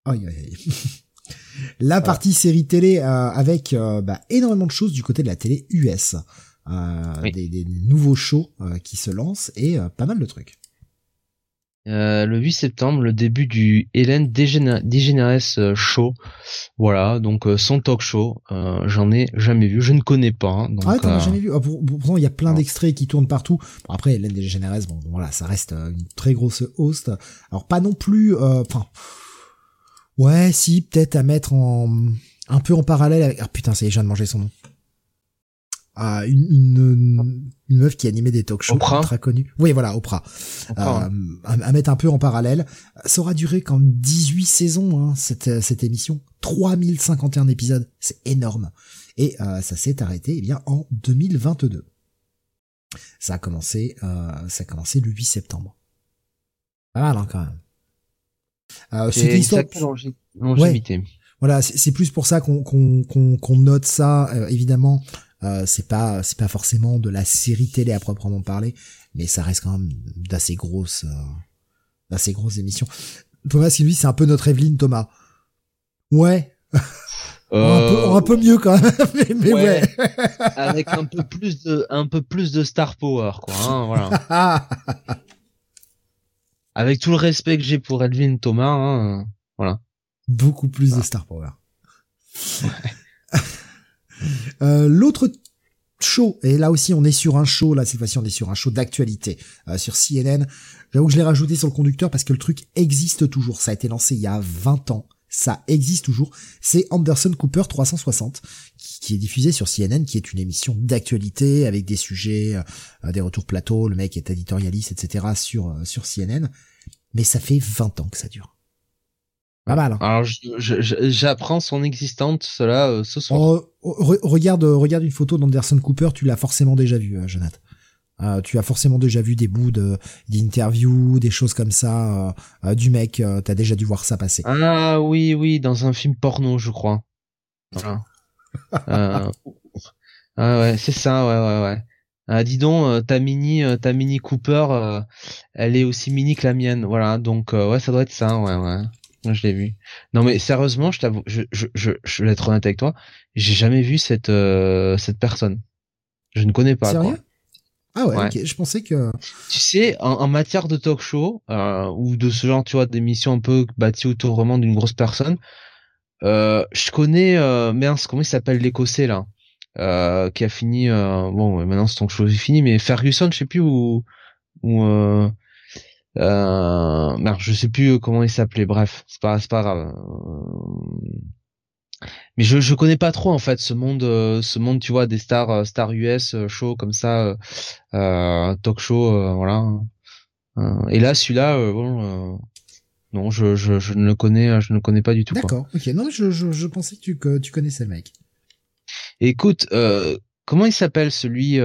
la partie série télé avec bah, énormément de choses du côté de la télé US. Des, des, nouveaux shows qui se lancent et pas mal de trucs. Euh, le 8 septembre, le début du Hélène DeGeneres euh, Show. Voilà, donc euh, son talk show. J'en ai jamais vu, je ne connais pas. Hein, donc, ah, t'en as jamais vu? Ah, pourtant, il y a plein d'extraits qui tournent partout. après, Hélène DeGeneres, bon, voilà, ça reste une très grosse host. Alors pas non plus. Enfin, ouais, si peut-être à mettre en un peu en parallèle avec. Ah putain, ça y est, je viens de manger son nom à une, une, une, meuf qui animait des talk shows très connue. Oui, voilà, Oprah. Euh, à, mettre un peu en parallèle. Ça aura duré quand 18 saisons, hein, cette, cette émission. 3051 épisodes. C'est énorme. Et euh, ça s'est arrêté eh bien en 2022. Ça a commencé, euh, ça a commencé le 8 septembre. Pas mal, hein, quand même. Euh, c'est histoire... Ouais. Voilà, c'est plus pour ça qu'on qu'on qu'on note ça, euh, évidemment, euh, c'est pas c'est pas forcément de la série télé à proprement parler, mais ça reste quand même d'assez grosses euh, d'assez grosses émissions. Thomas lui c'est un peu notre Evelyne Thomas. Ouais. Euh... Un, peu, mieux quand même, mais, ouais. Avec un peu plus de un peu plus de star power quoi. Hein, voilà. Avec tout le respect que j'ai pour Evelyne Thomas, hein, voilà. Beaucoup plus de star power. Ouais. Euh, l'autre show, et là aussi on est sur un show, là cette fois-ci on est sur un show d'actualité euh, sur CNN. J'avoue que je l'ai rajouté sur le conducteur parce que le truc existe toujours. Ça a été lancé il y a 20 ans. Ça existe toujours. C'est Anderson Cooper 360 qui, est diffusé sur CNN, qui est une émission d'actualité avec des sujets, euh, des retours plateau. Le mec est éditorialiste, etc. sur sur CNN. Mais ça fait 20 ans que ça dure. Pas mal. Hein. Alors j'apprends son existence cela euh, ce soir. Oh, regarde regarde une photo d'Anderson Cooper, tu l'as forcément déjà vu, euh, Jonathan. Euh, tu as forcément déjà vu des bouts de d'interviews, des choses comme ça du mec. T'as déjà dû voir ça passer. Ah oui oui, dans un film porno, je crois. ah ouais, c'est ça, ouais ouais ouais. Ah, dis donc, ta mini, ta mini Cooper, elle est aussi mini que la mienne, voilà. Donc ouais, ça doit être ça, ouais ouais. Je l'ai vu. Non mais sérieusement, je t'avoue, je, je, je, je vais être honnête avec toi, j'ai jamais vu cette euh, cette personne. Je ne connais pas. Sérieux? Ah ouais, ok. Je pensais que. Tu sais, en, en matière de talk show euh, ou de ce genre, tu vois, d'émissions un peu bâties autour vraiment d'une grosse personne, euh, je connais, euh, mince, comment il s'appelle l'écossais là, euh, qui a fini, euh, bon, maintenant c'est talk show est fini, mais Ferguson, je sais plus où, où euh, euh, merde, je sais plus comment il s'appelait. Bref, c'est pas, c'est pas grave. Euh, mais je, je connais pas trop en fait ce monde, euh, ce monde, tu vois, des stars, euh, stars US, show comme ça, euh, talk show, voilà. et là, celui-là, bon, non, je, je, je ne le connais, je ne le connais pas du tout. D'accord. Ok. Non, je, je, je pensais que tu, que tu connaissais le mec. Écoute, comment il s'appelle celui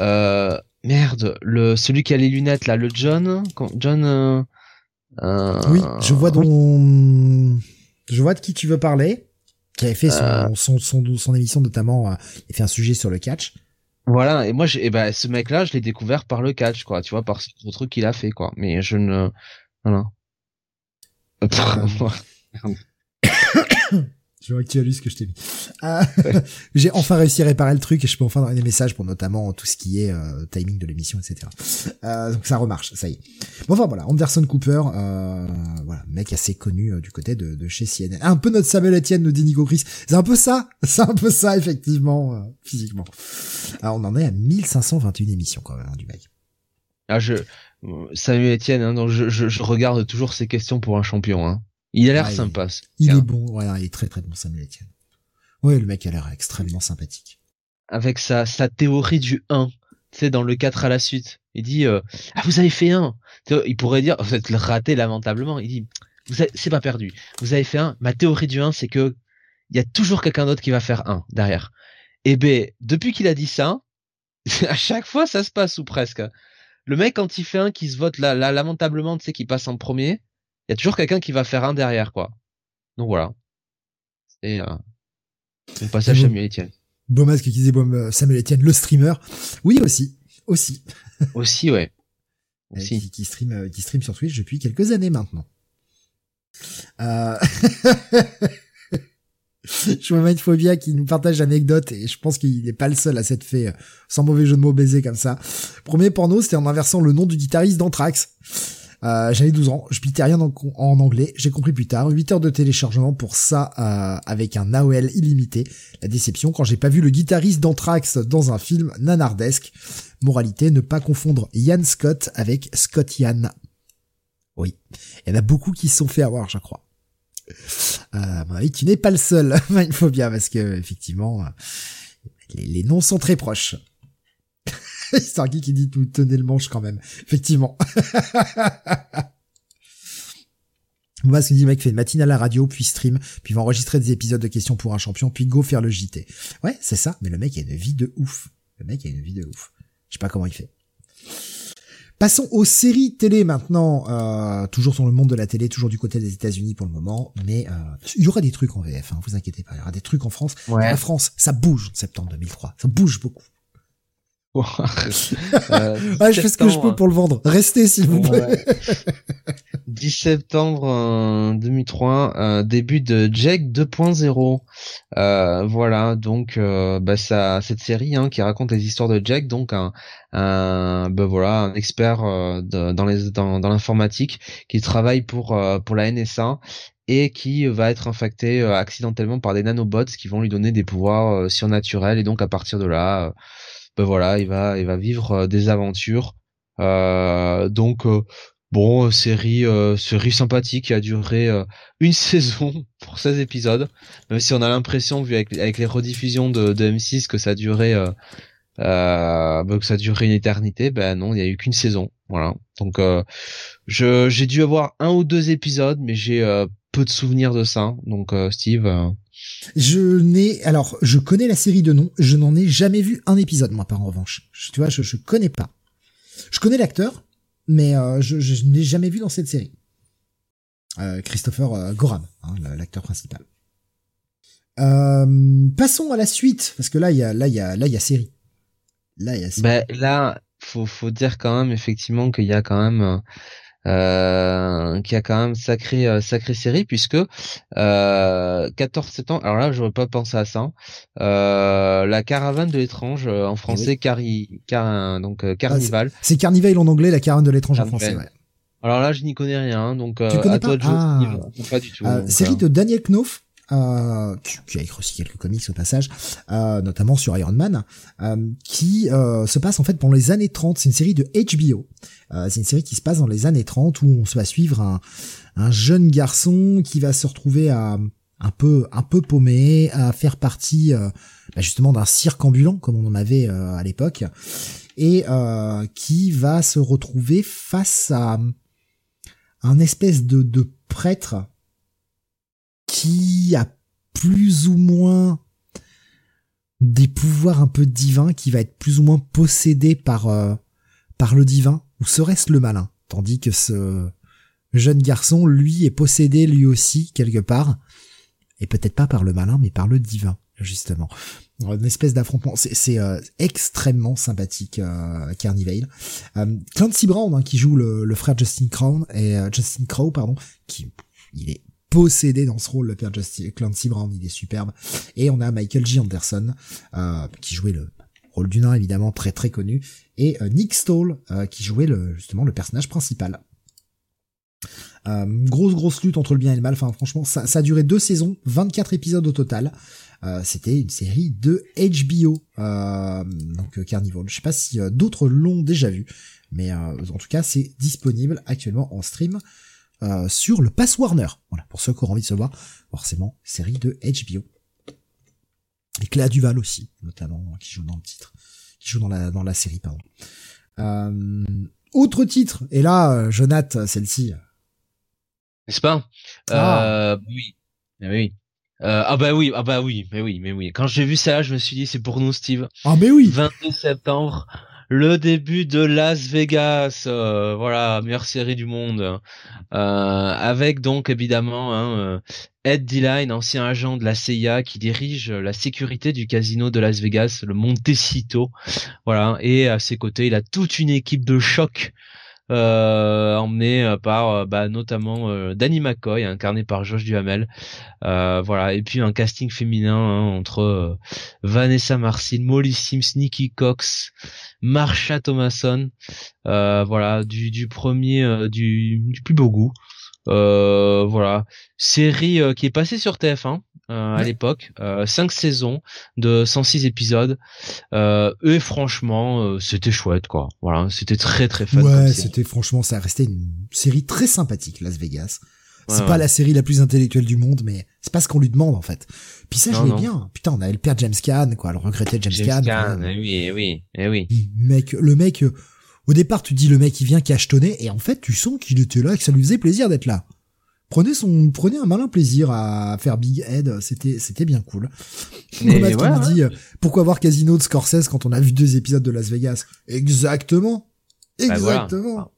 euh, Merde, le celui qui a les lunettes là, le John, John. Euh, euh, oui, je vois dont je vois de qui tu veux parler, qui avait fait son euh. son, son, son, émission notamment, il fait un sujet sur le catch. Voilà, et moi, et eh ben, ce mec-là, je l'ai découvert par le catch, quoi, tu vois, par ce truc qu'il a fait, quoi. Mais je ne, voilà. Je vois que tu as lu ce que je t'ai mis. Euh, j'ai enfin réussi à réparer le truc et je peux enfin donner des messages pour notamment tout ce qui est euh, timing de l'émission, etc. Euh, donc ça remarche, ça y est. Bon, enfin voilà, Anderson Cooper, euh, voilà, mec assez connu du côté de, de, chez CNN. Un peu notre Samuel Etienne, nous dit Nico Chris. C'est un peu ça, c'est un peu ça effectivement, physiquement. Alors on en est à 1521 émissions quand même hein, du mec. Ah je Samuel Etienne, hein, donc je, je, je regarde toujours ces questions pour un champion. Hein. Il a l'air sympa. Il, est bon, ouais, il est très très bon Samuel Etienne. Ouais, le mec a l'air extrêmement sympathique. Avec sa, sa théorie du 1, tu sais, dans le 4 à la suite. Il dit, euh, ah, vous avez fait un. Il pourrait dire, vous êtes raté lamentablement. Il dit, c'est pas perdu. Vous avez fait un. Ma théorie du 1, c'est que il y a toujours quelqu'un d'autre qui va faire un derrière. Et ben, depuis qu'il a dit ça, à chaque fois, ça se passe ou presque. Le mec, quand il fait un qui se vote là, là lamentablement, tu sais, qui passe en premier, il y a toujours quelqu'un qui va faire un derrière, quoi. Donc voilà. Et euh, on passe à Samuel Etienne. Beaumasque qui disait euh, Samuel Etienne, le streamer. Oui, aussi. Aussi. aussi, ouais. Aussi. Qui, qui, stream, euh, qui stream sur Twitch depuis quelques années maintenant. Euh... je vois Mindphobia qui nous partage l'anecdote et je pense qu'il n'est pas le seul à s'être fait, sans mauvais jeu de mots, baiser comme ça. Premier porno, c'était en inversant le nom du guitariste d'Anthrax. Euh, j'avais 12 ans, je pitais rien en, anglais, j'ai compris plus tard, 8 heures de téléchargement pour ça euh, avec un AOL illimité. La déception quand j'ai pas vu le guitariste d'Anthrax dans un film nanardesque. Moralité, ne pas confondre Ian Scott avec Scott Ian. Oui, il y en a beaucoup qui se sont fait avoir, je crois. Euh, oui, tu n'es pas le seul, il faut bien, parce que effectivement, euh, les, les noms sont très proches. Starky qui dit tout tenez le manche quand même. Effectivement. Moi, ce que dit mec fait une matinale à la radio, puis stream, puis va enregistrer des épisodes de questions pour un champion, puis go faire le JT. Ouais, c'est ça, mais le mec a une vie de ouf. Le mec a une vie de ouf. Je sais pas comment il fait. Passons aux séries télé maintenant. Euh, toujours sur le monde de la télé, toujours du côté des États-Unis pour le moment, mais euh, il y aura des trucs en VF. Hein, vous inquiétez pas, il y aura des trucs en France. Ouais. La France, ça bouge en septembre 2003, ça bouge beaucoup. euh, ouais, je fais ce que je peux pour le vendre. Restez, s'il vous plaît. 10 septembre 2003, euh, début de Jack 2.0. Euh, voilà, donc euh, bah, ça, cette série hein, qui raconte les histoires de Jack, donc un, un bah, voilà, un expert euh, de, dans les dans, dans l'informatique qui travaille pour euh, pour la NSA et qui va être infecté accidentellement par des nanobots qui vont lui donner des pouvoirs surnaturels et donc à partir de là ben voilà, il va, il va vivre euh, des aventures. Euh, donc euh, bon, série, série sympathique qui a duré une saison pour 16 épisodes. Même si on a l'impression, vu avec, les rediffusions de, de, M6, que ça a duré, euh, que ça duré une éternité, ben non, il n'y a eu qu'une saison. Voilà. Donc je j'ai dû avoir un ou deux épisodes, mais j'ai peu de souvenirs de ça. Donc Steve. Je n'ai, alors, je connais la série de noms, je n'en ai jamais vu un épisode, moi, par en revanche. Je, tu vois, je, je connais pas. Je connais l'acteur, mais euh, je, je n'ai jamais vu dans cette série. Euh, Christopher euh, Gorham, hein, l'acteur principal. Passons à la suite, parce que là, il y a, là, il y a, là, il y a série. Là, il y a série. Ben, là, faut, faut dire quand même, effectivement, qu'il y a quand même, euh, qui a quand même sacré euh, sacrée série puisque euh, 14 septembre alors là j'aurais pas pensé à ça euh, la caravane de l'étrange euh, en français oui. cari, car, donc euh, carnival c'est carnival en anglais la caravane de l'étrange en français ouais. alors là je n'y connais rien donc tu connais à pas toi de ah. pas du tout donc, série de Daniel Knopf euh, qui, a écrit aussi quelques comics au passage, euh, notamment sur Iron Man, euh, qui se passe en fait pendant les années 30. C'est une série de HBO. c'est une série qui se passe dans les années 30 où on se va suivre un, un jeune garçon qui va se retrouver à un peu un peu paumé, à faire partie bah justement d'un cirque ambulant comme on en avait à l'époque, et qui va se retrouver face à un espèce de, de prêtre qui a plus ou moins des pouvoirs un peu divins, qui va être plus ou moins possédé par euh, par le divin, ou serait-ce le malin, tandis que ce jeune garçon, lui, est possédé lui aussi quelque part, et peut-être pas par le malin, mais par le divin, justement. Une espèce d'affrontement, c'est euh, extrêmement sympathique, euh, Carnivale. Euh, Clancy Brown, hein, qui joue le, le, frère Justin Crown et euh, Justin Crow, pardon, qui il est possédé dans ce rôle, le père Justin Clancy Brown, il est superbe. Et on a Michael G. Anderson, euh, qui jouait le rôle du nain, évidemment, très très connu, et euh, Nick Stoll, euh, qui jouait le, justement le personnage principal. Grosse grosse lutte entre le bien et le mal, enfin franchement, ça, ça a duré deux saisons, 24 épisodes au total. C'était une série de HBO, donc Carnival. Je sais pas si d'autres l'ont déjà vu, mais en tout cas c'est disponible actuellement en stream euh, sur le Pass Warner. Voilà, pour ceux qui auront envie de se voir, forcément, série de HBO. Et Cléa Duval aussi, notamment, qui joue dans le titre, qui joue dans la dans la série, pardon. Euh, autre titre, et là, je note celle-ci. N'est-ce pas? Ah. euh, Oui, oui. Euh, ah bah oui, ah bah oui, mais oui, mais oui. Quand j'ai vu ça, je me suis dit c'est pour nous, Steve. Ah mais oui. 22 septembre, le début de Las Vegas, euh, voilà, meilleure série du monde, euh, avec donc évidemment hein, euh, Ed Deline, ancien agent de la CIA qui dirige la sécurité du casino de Las Vegas, le Montecito, voilà, et à ses côtés il a toute une équipe de choc emmené euh, par euh, bah, notamment euh, Danny McCoy, incarné par Josh Duhamel. voilà, et puis un casting féminin hein, entre Vanessa Marcin, Molly Sims, Nikki Cox, Marsha Thomason. voilà, du, du premier, du, du plus beau goût. Voilà, série qui est passée sur TF1 euh, à l'époque, euh, cinq saisons de 106 épisodes. Euh, et franchement, euh, c'était chouette quoi. Voilà, c'était très très fun. Ouais, c'était franchement, ça a resté une série très sympathique, Las Vegas. C'est pas la série la plus intellectuelle du monde, mais c'est pas ce qu'on lui demande en fait. Puis ça, je l'ai bien. Putain, on avait le père James Caan, quoi, le regretté James, James Caan. Eh oui, eh oui, eh oui. Mec, le mec, euh, au départ, tu dis le mec il vient cachetonner, et en fait, tu sens qu'il était là, et que ça lui faisait plaisir d'être là. Prenez son prenez un malin plaisir à faire Big Head c'était c'était bien cool. Mais ouais, dit pourquoi voir Casino de Scorsese quand on a vu deux épisodes de Las Vegas? Exactement. Bah, exactement.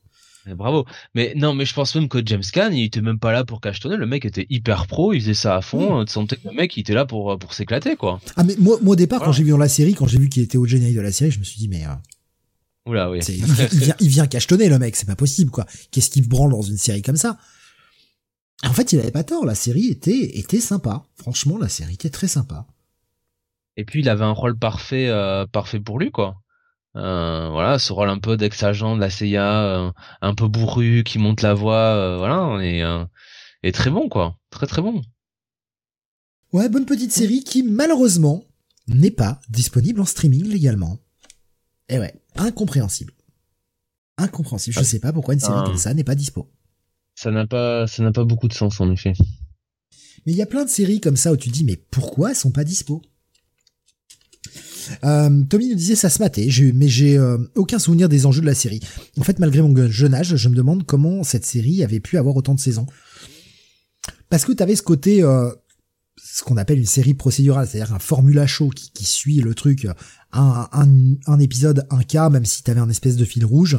Ah, bravo. Mais non mais je pense même que James Caan il était même pas là pour cachetonner. Le mec était hyper pro il faisait ça à fond. Tu sentais que le mec il était là pour pour s'éclater quoi. Ah mais moi moi au départ quand j'ai vu dans la série quand j'ai vu qu'il était au générique de la série je me suis dit mais euh, Oula, oui. il, vient, il vient cachetonner le mec, c'est pas possible quoi. Qu'est-ce qu'il branle dans une série comme ça? En fait, il avait pas tort. La série était était sympa. Franchement, la série était très sympa. Et puis, il avait un rôle parfait, euh, parfait pour lui, quoi. Euh, voilà, ce rôle un peu d'ex-agent de la CIA, euh, un peu bourru, qui monte la voix, voilà, et, et très bon, quoi. Très très bon. Ouais, bonne petite série qui, malheureusement, n'est pas disponible en streaming légalement. Eh ouais, incompréhensible. Incompréhensible. Je ah. sais pas pourquoi une série ah. comme ça n'est pas dispo ça n'a pas, ça n'a pas beaucoup de sens en effet. Mais il y a plein de séries comme ça où tu dis mais pourquoi elles sont pas dispo? Euh, Tommy nous disait ça se matait, mais j'ai euh, aucun souvenir des enjeux de la série. En fait, malgré mon jeune âge, je me demande comment cette série avait pu avoir autant de saisons. Parce que tu avais ce côté, euh, ce qu'on appelle une série procédurale, c'est-à-dire un formula show qui, qui suit le truc, un, un, un épisode, un cas, même si tu avais un espèce de fil rouge.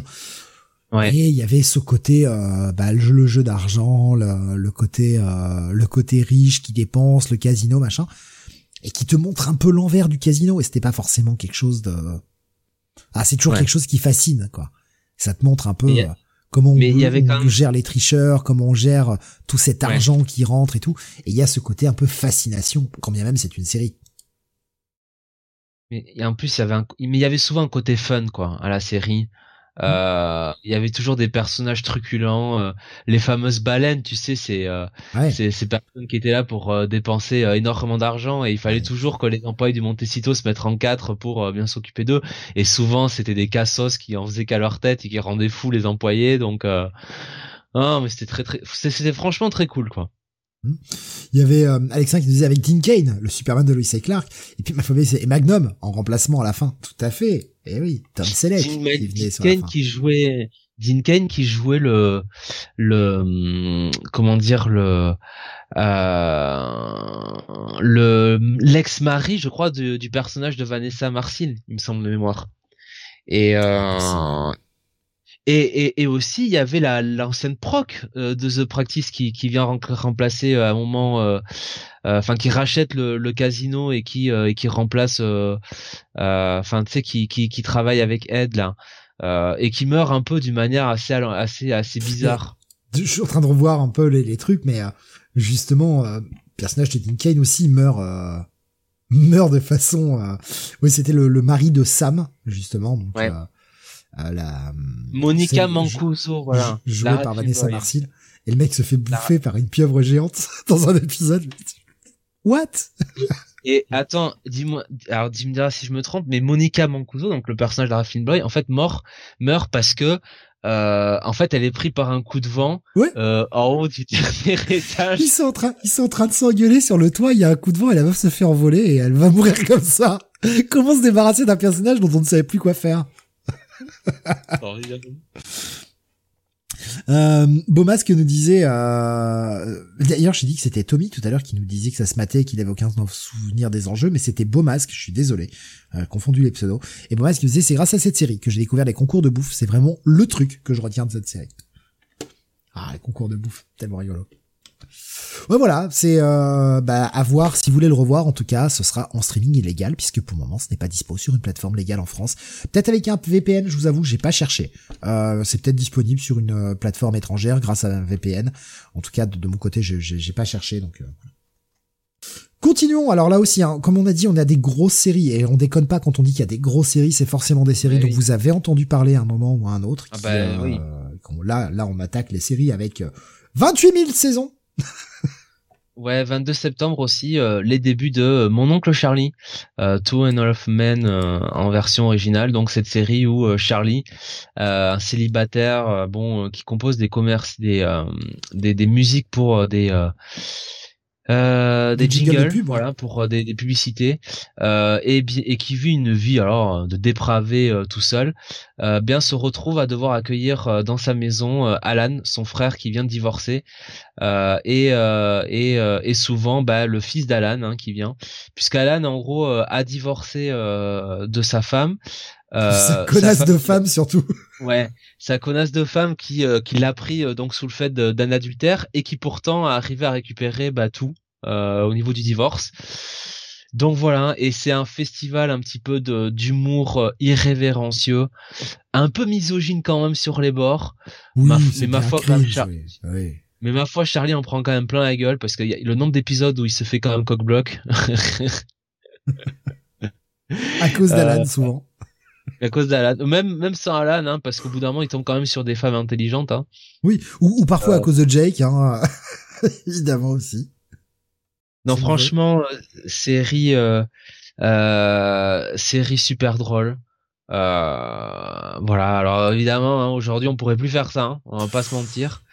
Et il y avait ce côté, euh, bah, le jeu, le jeu d'argent, le, le, côté, euh, le côté riche qui dépense, le casino, machin, et qui te montre un peu l'envers du casino. Et c'était pas forcément quelque chose de, ah, c'est toujours quelque chose qui fascine, quoi. Ça te montre un peu euh, comment on, gère les tricheurs, comment on gère tout cet argent qui rentre et tout. Et il y a ce côté un peu fascination, quand bien même c'est une série. Mais en plus, il y avait un, mais il y avait souvent un côté fun, quoi, à la série. Euh, il y avait toujours des personnages truculents, euh, les fameuses baleines, tu sais, c'est euh, ces personnes qui étaient là pour euh, dépenser énormément d'argent et il fallait toujours que les employés du Montecito se mettent en quatre pour bien s'occuper d'eux. Et souvent, c'était des cassos qui en faisaient qu'à leur tête et qui rendaient fous les employés. Donc, non, mais c'était très très, c'était franchement très cool, quoi. Il y avait euh, Alexandre qui nous disait avec Dean Kane, le Superman de Lois et Clark, et puis ma famille c'est Magnum en remplacement à la fin. Tout à fait. Et eh oui, Tom Selleck qui Kane qui jouait Dean Kane qui jouait le le comment dire le euh, le l'ex-mari, je crois, du, du personnage de Vanessa Marcil, il me semble de mémoire. Et euh, et, et, et, aussi, il y avait la l'ancienne proc euh, de The Practice qui, qui vient remplacer euh, à un moment, euh, enfin qui rachète le, le, casino et qui et qui remplace, enfin tu sais qui, qui, qui travaille avec Ed là et qui meurt un peu d'une manière assez assez assez bizarre. Je suis en train de revoir un peu les, les trucs, mais justement, le personnage de Dean aussi meurt meurt de façon. oui, c'était le, le, mari de Sam justement. Donc, ouais la Monica Mancuso, voilà, jouée par Vanessa Marcil, et le mec se fait bouffer par une pieuvre géante dans un épisode. What? Et attends, dis-moi, alors dis-moi si je me trompe, mais Monica Mancuso, donc le personnage de Raffin Boy, en fait mort, meurt parce que euh, en fait, elle est prise par un coup de vent Ouais. euh, en haut du dernier étage. Ils sont en train, ils sont en train de s'engueuler sur le toit. Il y a un coup de vent et la meuf se fait envoler et elle va mourir comme ça. Comment se débarrasser d'un personnage dont on ne savait plus quoi faire? Euh, Beaumasque nous disait, euh... d'ailleurs j'ai dit que c'était Tommy tout à l'heure qui nous disait que ça se matait, qu'il avait aucun souvenir des enjeux, mais c'était Beaumasque, je suis désolé, euh, confondu les pseudos. Et Beaumasque nous disait c'est grâce à cette série que j'ai découvert les concours de bouffe, c'est vraiment le truc que je retiens de cette série. Ah les concours de bouffe, tellement rigolo. Ouais voilà, c'est euh, bah, à voir si vous voulez le revoir. En tout cas, ce sera en streaming illégal puisque pour le moment, ce n'est pas dispo sur une plateforme légale en France. Peut-être avec un VPN, je vous avoue, j'ai pas cherché. Euh, c'est peut-être disponible sur une euh, plateforme étrangère grâce à un VPN. En tout cas, de, de mon côté, j'ai pas cherché. Donc euh, Continuons. Alors là aussi, hein, comme on a dit, on a des grosses séries et on déconne pas quand on dit qu'il y a des grosses séries, c'est forcément des séries Ouais, dont oui. vous avez entendu parler à un moment ou à un autre. Ah bah, euh, oui. là, là, on attaque les séries avec euh, 28 000 saisons. Ouais, 22 septembre aussi, euh, les débuts de euh, Mon oncle Charlie, euh, Two and a Half Men euh, en version originale. Donc cette série où Charlie, un célibataire, bon, qui compose des commerces, des des, des musiques pour des euh, euh, des, Des jingles de pub, voilà, pour euh, des, des publicités, euh, et, et qui vit une vie alors de dépravé euh, tout seul, euh, bien se retrouve à devoir accueillir euh, dans sa maison euh, Alan, son frère qui vient de divorcer, euh, et euh, et, euh, et souvent bah, le fils d'Alan hein, qui vient, puisqu'Alan en gros euh, a divorcé euh, de sa femme. Euh, Cette connasse sa de femme surtout. Ouais, sa connasse de femme qui euh, qui l'a pris euh, donc sous le fait d'un adultère et qui pourtant a arrivé à récupérer bah, tout. euh, au niveau du divorce. Donc voilà, et c'est un festival un petit peu de d'humour euh, irrévérencieux, un peu misogyne quand même sur les bords. Oui, Ma- c'est mais ma foi, cringe, comme Char- oui. Oui. Mais ma foi, Charlie en prend quand même plein la gueule parce que y a le nombre d'épisodes où il se fait quand même coq-bloc. À cause d'Alan Euh, souvent. à cause d'Alan. Même, même sans Alan, hein, parce qu'au bout d'un moment, il tombe quand même sur des femmes intelligentes. Hein. Oui, ou, ou parfois à Euh. cause de Jake, hein, évidemment aussi. Non, franchement, euh, série, euh, euh, série super drôle. Euh, voilà. Alors évidemment, hein, aujourd'hui, on pourrait plus faire ça. Hein, on va pas se mentir.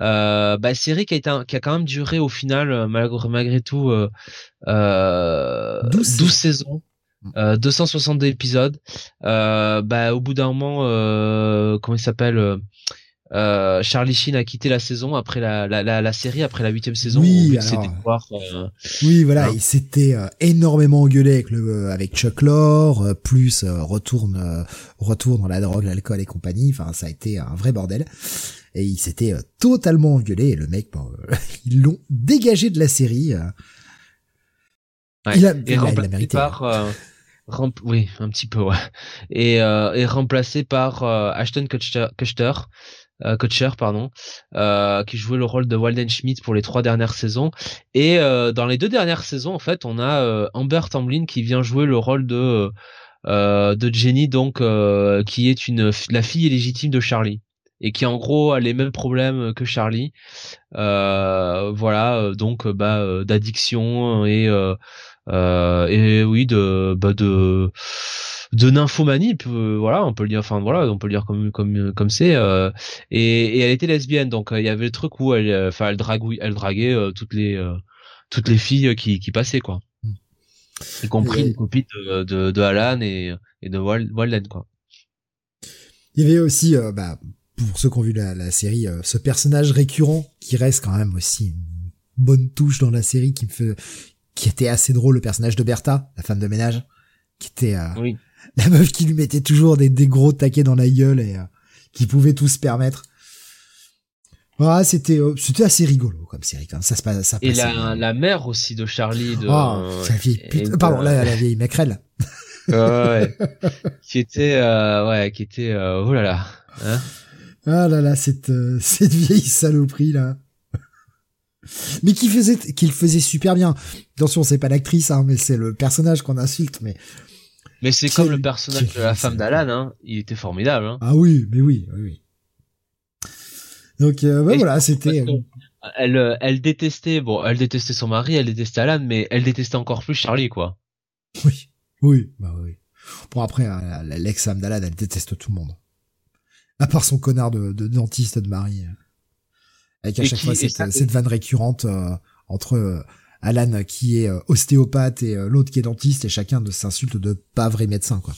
Euh, bah, série qui a été, un- qui a quand même duré au final, malgré, malgré tout, euh, euh, 12 12, saisons. Mm. Euh, 262 épisodes. Euh, bah, au bout d'un moment, euh, comment il s'appelle euh, euh, Charlie Sheen a quitté la saison après la, la, la, la série après la huitième saison. Oui, alors, voir, euh, Oui, voilà, Hein. il s'était euh, énormément engueulé avec le euh, avec Chuck Lorre, euh, plus euh, retourne euh, retour dans la drogue, l'alcool et compagnie. Enfin, ça a été un vrai bordel. Et il s'était euh, totalement engueulé. Et le mec, bon, euh, ils l'ont dégagé de la série. euh. Ouais. Il a- et il a- il a remplacé mérité, par euh, rem- oui un petit peu ouais et euh, et remplacé par euh, Ashton Kutcher Kutcher, euh, pardon euh, qui jouait le rôle de Walden Schmidt pour les trois dernières saisons. Et euh, dans les deux dernières saisons en fait on a euh, Amber Tamblyn qui vient jouer le rôle de de Jenny donc qui est une la fille illégitime de Charlie et qui en gros a les mêmes problèmes que Charlie. Voilà donc bah d'addiction et et oui de bah de de nymphomanie euh, voilà on peut le dire enfin voilà on peut le dire comme comme comme c'est euh, et, et elle était lesbienne donc euh, il y avait le truc où elle euh, enfin elle draguait elle draguait euh, toutes les euh, toutes les filles qui qui passaient quoi. Mm. y compris les copines de, de de Alan et et de Wal- Walden quoi. Il y avait aussi, bah, pour ceux qui ont vu la, la série, ce personnage récurrent qui reste quand même aussi une bonne touche dans la série, qui me fait, qui était assez drôle, le personnage de Bertha, la femme de ménage, qui était euh, oui la meuf qui lui mettait toujours des, des gros taquets dans la gueule et euh, qui pouvait tout se permettre. Voilà, c'était euh, c'était assez rigolo comme série quand même. Ça se passe, ça et la la mère aussi de Charlie de Oh, la vieille pute- de- Pardon, la, la vieille maquerelle. Ouais, ouais. qui était euh, ouais qui était euh, oh là là hein Ah là là, cette, euh, cette vieille saloperie là. Mais qui faisait, qu'il faisait super bien. Attention, c'est pas l'actrice, hein, mais c'est le personnage qu'on insulte. Mais mais c'est comme le personnage de la femme d'Alan hein il était formidable hein ah oui, mais oui, oui, oui. Donc euh, Et voilà, c'était. que elle euh, elle détestait bon elle détestait son mari elle détestait Alan mais elle détestait encore plus Charlie quoi Oui, oui, bah oui. Bon après, euh, l'ex-femme d'Alan, elle déteste tout le monde. À part son connard de, de dentiste de Marie. Avec à Et chaque qui- fois et cette, ça- cette vanne récurrente euh, entre euh, Alan qui est euh, ostéopathe et euh, l'autre qui est dentiste et chacun de s'insulte de pas vrai médecin quoi.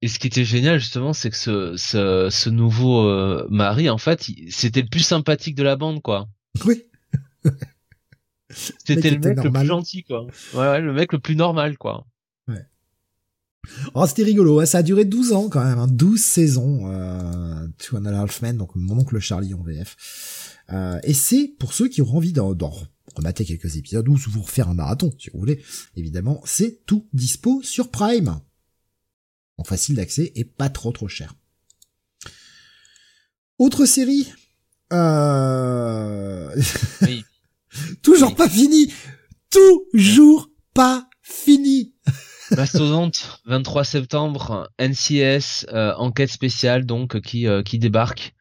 Et ce qui était génial justement, c'est que ce, ce, ce nouveau euh, mari, en fait, c'était le plus sympathique de la bande, quoi. Oui. C'était le mec le plus gentil, quoi. Ouais, ouais, le mec le plus normal, quoi. Oh, c'était rigolo, hein, ça a duré 12 ans quand même, hein, 12 saisons, euh, Two and a Half Men, donc mon oncle Charlie en VF. Euh, et c'est pour ceux qui auront envie d'en remater quelques épisodes ou vous refaire un marathon, si vous voulez, évidemment, c'est tout dispo sur Prime. En facile d'accès et pas trop trop cher. Autre série, euh... Oui. toujours Oui. pas fini, toujours pas fini. Mastodonte, 23 septembre, NCS, euh, enquête spéciale, donc, qui, euh, qui débarque.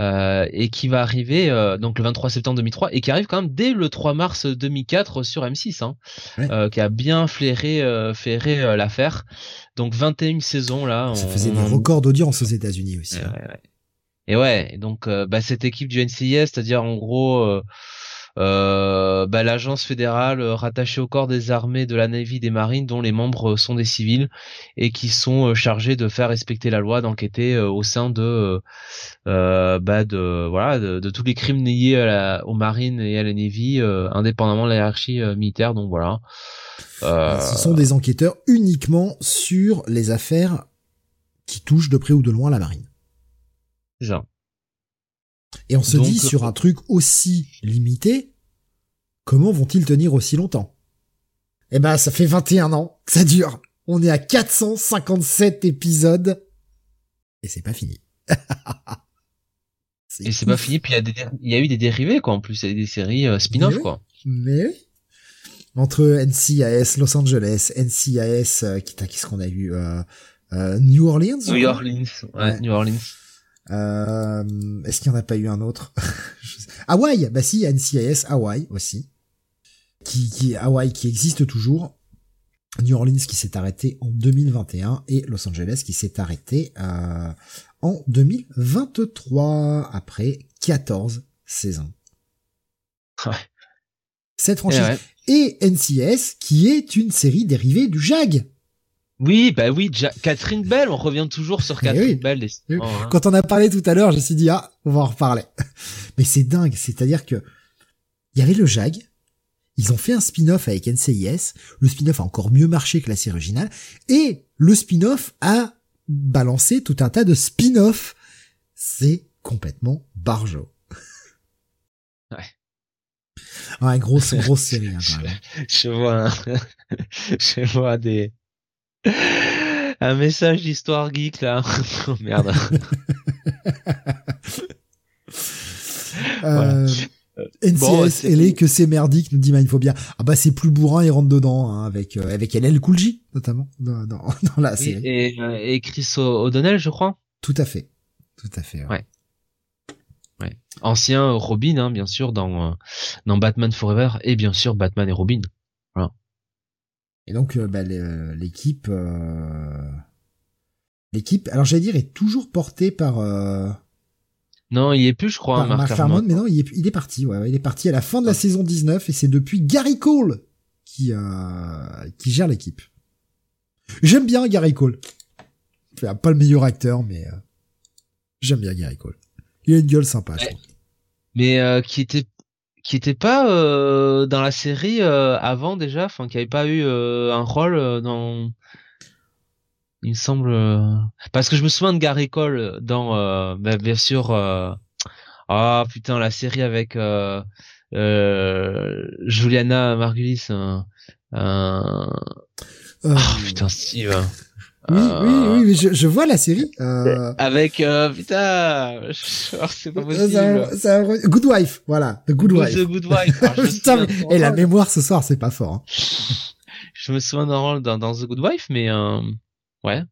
Euh, et qui va arriver euh, donc le 23 septembre 2003 et qui arrive quand même dès le 3 mars 2004 sur M6 hein, Ouais. euh, qui a bien flairé euh, flairé euh, l'affaire donc 21 saisons là Ça on- faisait des records d'audience aux États-Unis aussi. Ouais, hein. ouais, ouais. Et ouais, et donc bah, cette équipe du NCIS, c'est-à-dire en gros bah, l'agence fédérale euh, rattachée au corps des armées de la Navy des Marines, dont les membres euh, sont des civils et qui sont euh, chargés de faire respecter la loi, d'enquêter euh, au sein de euh, euh, bah, de voilà de, de tous les crimes liés à la, aux Marines et à la Navy, euh, indépendamment de la hiérarchie euh, militaire. Donc voilà. Euh, Ce sont des enquêteurs uniquement sur les affaires qui touchent de près ou de loin la marine. c'est ça. Et on se Donc, dit euh, sur un truc aussi limité, comment vont-ils tenir aussi longtemps? Eh ben, ça fait 21 ans que ça dure. On est à 457 épisodes et c'est pas fini. Et c'est pas fini. Puis il y a y eu des dérivés quoi en plus, il y a des séries euh, spin-off quoi. Mais oui. Entre NCIS Los Angeles, NCIS, euh, qui- qu'est-ce qu'on a eu euh, euh, New Orleans New Orleans, ouais, Ouais. New Orleans. Euh, Est-ce qu'il n'y en a pas eu un autre Hawaï, bah si, NCIS Hawaï aussi, qui, qui Hawaï qui existe toujours. New Orleans qui s'est arrêté en 2021 et Los Angeles qui s'est arrêté euh, en 2023 après 14 saisons. Ouais. Cette Eh franchise. ouais. Et NCIS qui est une série dérivée du JAG. Oui, bah oui, Ja- Catherine Bell, on revient toujours sur Catherine oui. Bell. Des... Oui. Oh, hein. Quand on a parlé tout à l'heure, je me suis dit, ah, on va en reparler. Mais c'est dingue, c'est-à-dire que il y avait le JAG, ils ont fait un spin-off avec NCIS, le spin-off a encore mieux marché que la série originale, et le spin-off a balancé tout un tas de spin-off. C'est complètement barjo. Ouais. Ouais, grosse, grosse série, hein. Je vois, un- je vois des un message d'histoire geek là. oh merde. Euh, NCIS, Bon, que c'est merdique, nous dit Mindphobia. Ah bah c'est plus bourrin, il rentre dedans, hein, avec euh, avec LL Cool J, notamment, dans, dans, dans la Oui, série. et, euh, et Chris O'Donnell, je crois. Tout à fait. Tout à fait. Ouais. Ancien Robin, hein, bien sûr, dans euh, dans Batman Forever et bien sûr Batman et Robin. Et donc euh, bah, l'équipe, euh, l'équipe, alors j'allais dire, est toujours portée par, euh, Non, il est plus, je crois, par Mark Mark mais non, il est, il est parti. Ouais, il est parti à la fin de la saison 19 et c'est depuis Gary Cole qui euh, qui gère l'équipe. J'aime bien Gary Cole. Enfin, pas le meilleur acteur, mais euh, j'aime bien Gary Cole. Il a une gueule sympa. je trouve. mais euh, qui était qui était pas euh, dans la série euh, avant déjà, enfin qui avait pas eu euh, un rôle dans il me semble parce que je me souviens de Gary Cole dans bah, bien sûr ah putain la série avec Juliana Margulis Ah, putain Steve oui, Euh, oui, oui, mais je, je vois la série. Euh, avec euh, putain oh, c'est pas euh, possible Good Wife, voilà, The Good Wife. The Good Wife Ah, Putain, et la mémoire ce soir, c'est pas fort. hein. je me souviens d'un rôle dans, dans The Good Wife, mais euh, ouais.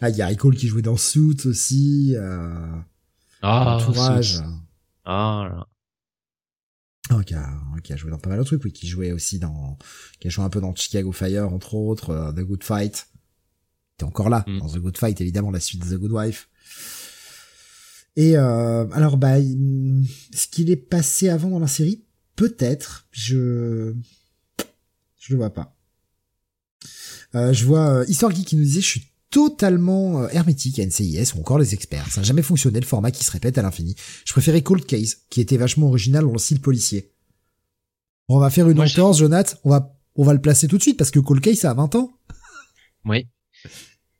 Ah, Gary Cole qui jouait dans Suits aussi, euh, Ah, Entourage. Ah, là. Ah, qui a, qui a joué dans pas mal de trucs, oui, qui jouait aussi dans, qui a joué un peu dans Chicago Fire, entre autres, The Good Fight. T'es encore là, Mm. dans The Good Fight, évidemment, la suite de The Good Wife. Et euh, alors, bah, ce qu'il est passé avant dans la série, peut-être. Je je le vois pas. Euh, je vois euh, Histoire Geek qui nous disait, je suis totalement euh, hermétique à NCIS ou encore les experts. Ça n'a jamais fonctionné le format qui se répète à l'infini. Je préférais Cold Case, qui était vachement original dans le style policier. On va faire une entorse, Jonathan. On va, on va le placer tout de suite parce que Cold Case, ça a 20 ans. Oui.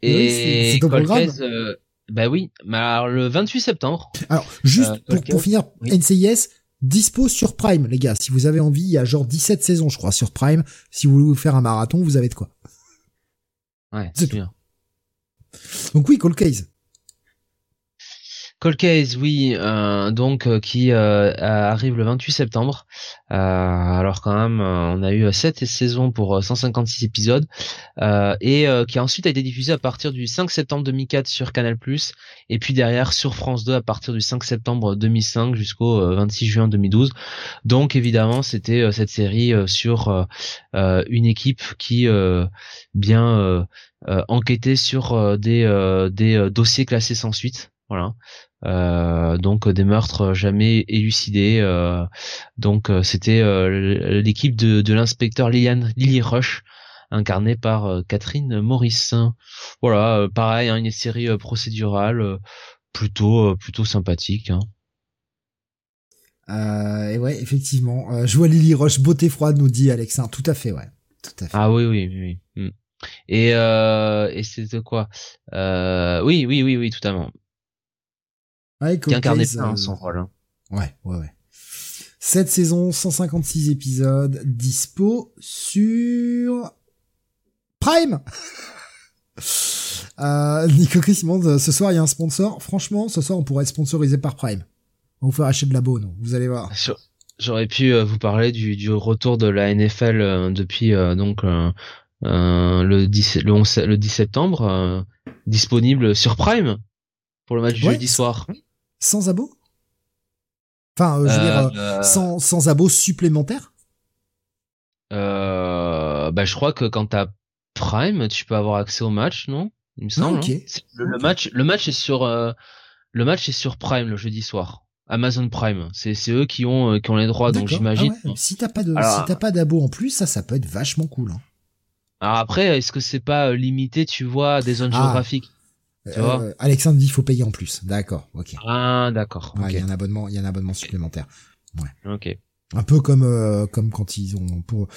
Et Cold Case, euh, bah oui. Mais alors, le 28 septembre. Alors, juste euh, pour, pour, finir, NCIS, dispo sur Prime, les gars. Si vous avez envie, il y a genre 17 saisons, je crois, sur Prime. Si vous voulez vous faire un marathon, vous avez de quoi. Ouais, c'est bien. Donc oui, Cold Case. Cold Case, oui, euh, donc euh, qui euh, arrive le 28 septembre. alors quand même, on a eu 7 saisons pour 156 épisodes et qui ensuite a été diffusé à partir du 5 septembre 2004 sur Canal+, et puis derrière sur France 2 à partir du 5 septembre 2005 jusqu'au 26 juin 2012. Donc évidemment, c'était cette série sur une équipe qui bien enquêtait sur des des dossiers classés sans suite. Voilà. Euh, donc des meurtres jamais élucidés. Euh, donc euh, c'était l'équipe de, de l'inspecteur Liliane Lily Rush incarnée par Catherine Maurice. Voilà, pareil, hein, une série procédurale plutôt plutôt sympathique. Hein. et ouais, effectivement, je vois Lily Rush beauté froide nous dit Alex. Tout à fait, ouais. Tout à fait. Ah oui, oui, oui. Mm. Et euh, et c'était quoi? Euh, Oui, oui, oui, oui, totalement. Ouais, qui incarnait euh, son rôle. Hein. Ouais, ouais, ouais. Cette saison, 156 épisodes, dispo sur Prime. euh, Nico Chris ce soir il y a un sponsor. Franchement, ce soir on pourrait être sponsorisé par Prime. On vous faire acheter de la bonne, vous allez voir. J'aurais pu euh, vous parler du, du, retour de la NFL euh, depuis donc le 10 le, 11, le 10 septembre, disponible sur Prime pour le match du jeudi soir sans abo? Enfin, euh, je veux dire, euh, euh, sans, sans abo supplémentaire? Euh, bah, je crois que quand t'as Prime, tu peux avoir accès au match, non? Il me semble. Ah, le, match, le match est sur, le match est sur Prime le jeudi soir. Amazon Prime, c'est eux qui ont qui ont les droits, donc j'imagine. Ah Si t'as pas de si t'as pas d'abo en plus, ça ça peut être vachement cool. Hein. Alors après, est-ce que c'est pas limité, tu vois, à des zones ah. géographiques? Euh, Alexandre dit il faut payer en plus. D'accord, ok. Ah, d'accord. Il y a un abonnement, il y a un abonnement supplémentaire. Ouais. Ok. Un peu comme euh, comme quand ils ont pour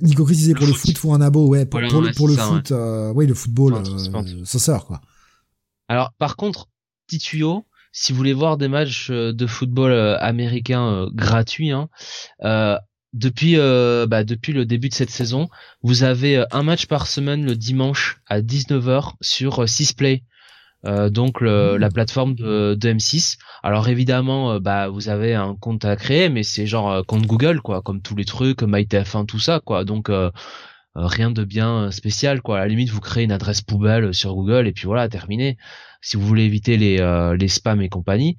Nico Chris disait pour le foot faut un abo ouais pour, pour, le, pour le foot ouais. Euh, oui le football euh, ça sort quoi. Alors par contre petit tuyau si vous voulez voir des matchs de football américain gratuits hein, depuis bah, depuis le début de cette saison, vous avez un match par semaine le dimanche à 19h sur 6 Play. Euh, donc le, mmh. la plateforme de, de, M6. Alors évidemment, euh, bah vous avez un compte à créer, mais c'est genre euh, compte Google quoi, comme tous les trucs, MyTF1, tout ça quoi. Donc rien de bien spécial quoi. À la limite, vous créez une adresse poubelle sur Google et puis voilà, terminé. Si vous voulez éviter les les spams et compagnie.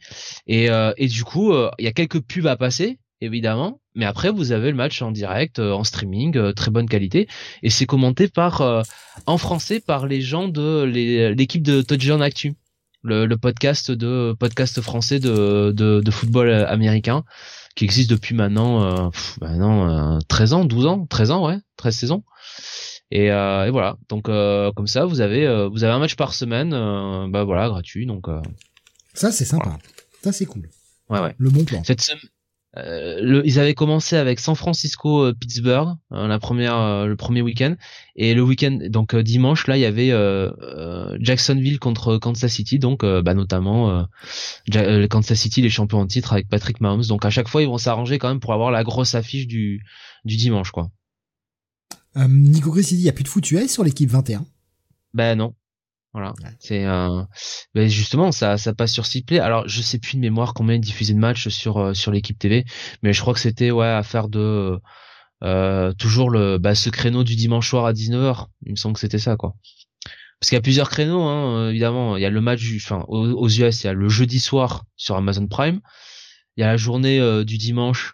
Et et du coup, il y a quelques pubs à passer évidemment. Mais après, vous avez le match en direct, euh, en streaming, euh, très bonne qualité, et c'est commenté par euh, en français par les gens de l'équipe de Touchdown Actu, le, le, podcast de podcast français de, de, de, football américain qui existe depuis maintenant, maintenant 13 ans, 12 ans, 13 ans, ouais, 13 saisons. Et, et voilà, donc comme ça, vous avez vous avez un match par semaine, bah voilà, gratuit, donc. ça c'est sympa, ça c'est cool. Ouais ouais. Le bon plan. Cette, euh, le, ils avaient commencé avec San Francisco euh, Pittsburgh euh, la première le premier week-end et le week-end donc dimanche là il y avait Jacksonville contre Kansas City donc bah, notamment Kansas City les champions en titre avec Patrick Mahomes donc à chaque fois ils vont s'arranger quand même pour avoir la grosse affiche du du dimanche quoi. Nico Chris il y a plus de foot US sur l'équipe 21. Ben non. Voilà, c'est euh, ben justement ça ça passe sur Play. Alors je sais plus de mémoire combien ils diffusaient de matchs sur euh, sur l'équipe TV, mais je crois que c'était ouais affaire de euh, toujours le bah, ce créneau du dimanche soir à 19h. Il me semble que c'était ça quoi. Parce qu'il y a plusieurs créneaux hein, évidemment, il y a le match enfin aux, aux, US, il y a le jeudi soir sur Amazon Prime. Il y a la journée euh, du dimanche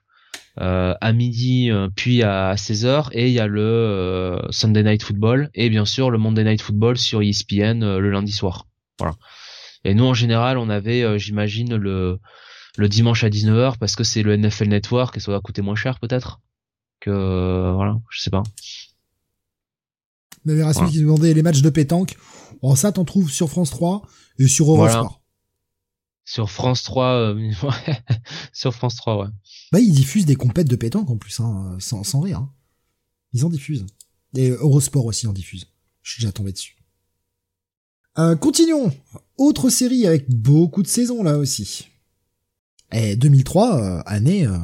à midi euh, puis à 16h et il y a le euh, Sunday Night Football et bien sûr le Monday Night Football sur ESPN le lundi soir. Voilà. Et nous en général, on avait, j'imagine le le dimanche à 19h parce que c'est le NFL Network et ça va coûter moins cher peut-être que voilà, je sais pas. Il y avait Rasmus qui demandait les matchs de pétanque. Oh, ça, t'en trouves sur France 3 et sur Eurosport. Sur France 3, euh, sur France 3, ouais. Bah, ils diffusent des compètes de pétanque en plus, hein, sans, sans rire. Hein. Ils en diffusent. Et Eurosport aussi en diffuse. Je suis déjà tombé dessus. Euh, continuons. Autre série avec beaucoup de saisons là aussi. Et 2003, euh, année. Euh,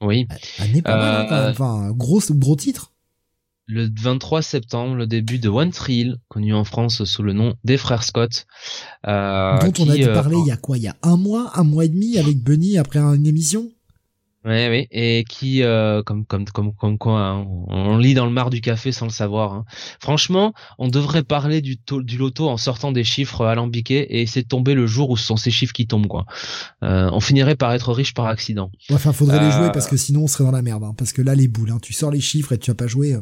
oui. Année pas mal, hein, enfin, gros, gros titre le 23 septembre, le début de One Tree Hill, connu en France sous le nom des frères Scott. Euh, dont on a dû euh, parler il y a quoi? Il y a un mois, un mois et demi avec Bunny après une émission? Oui, oui, et qui, euh, comme, comme, comme, comme quoi, hein, on, lit dans le mar du café sans le savoir. Hein. Franchement, on devrait parler du, du loto en sortant des chiffres alambiqués et essayer de tomber le jour où ce sont ces chiffres qui tombent, quoi. Euh, on finirait par être riche par accident. enfin, faudrait les jouer parce que sinon on serait dans la merde. Hein, parce que là, les boules, hein, tu sors les chiffres et tu vas pas jouer.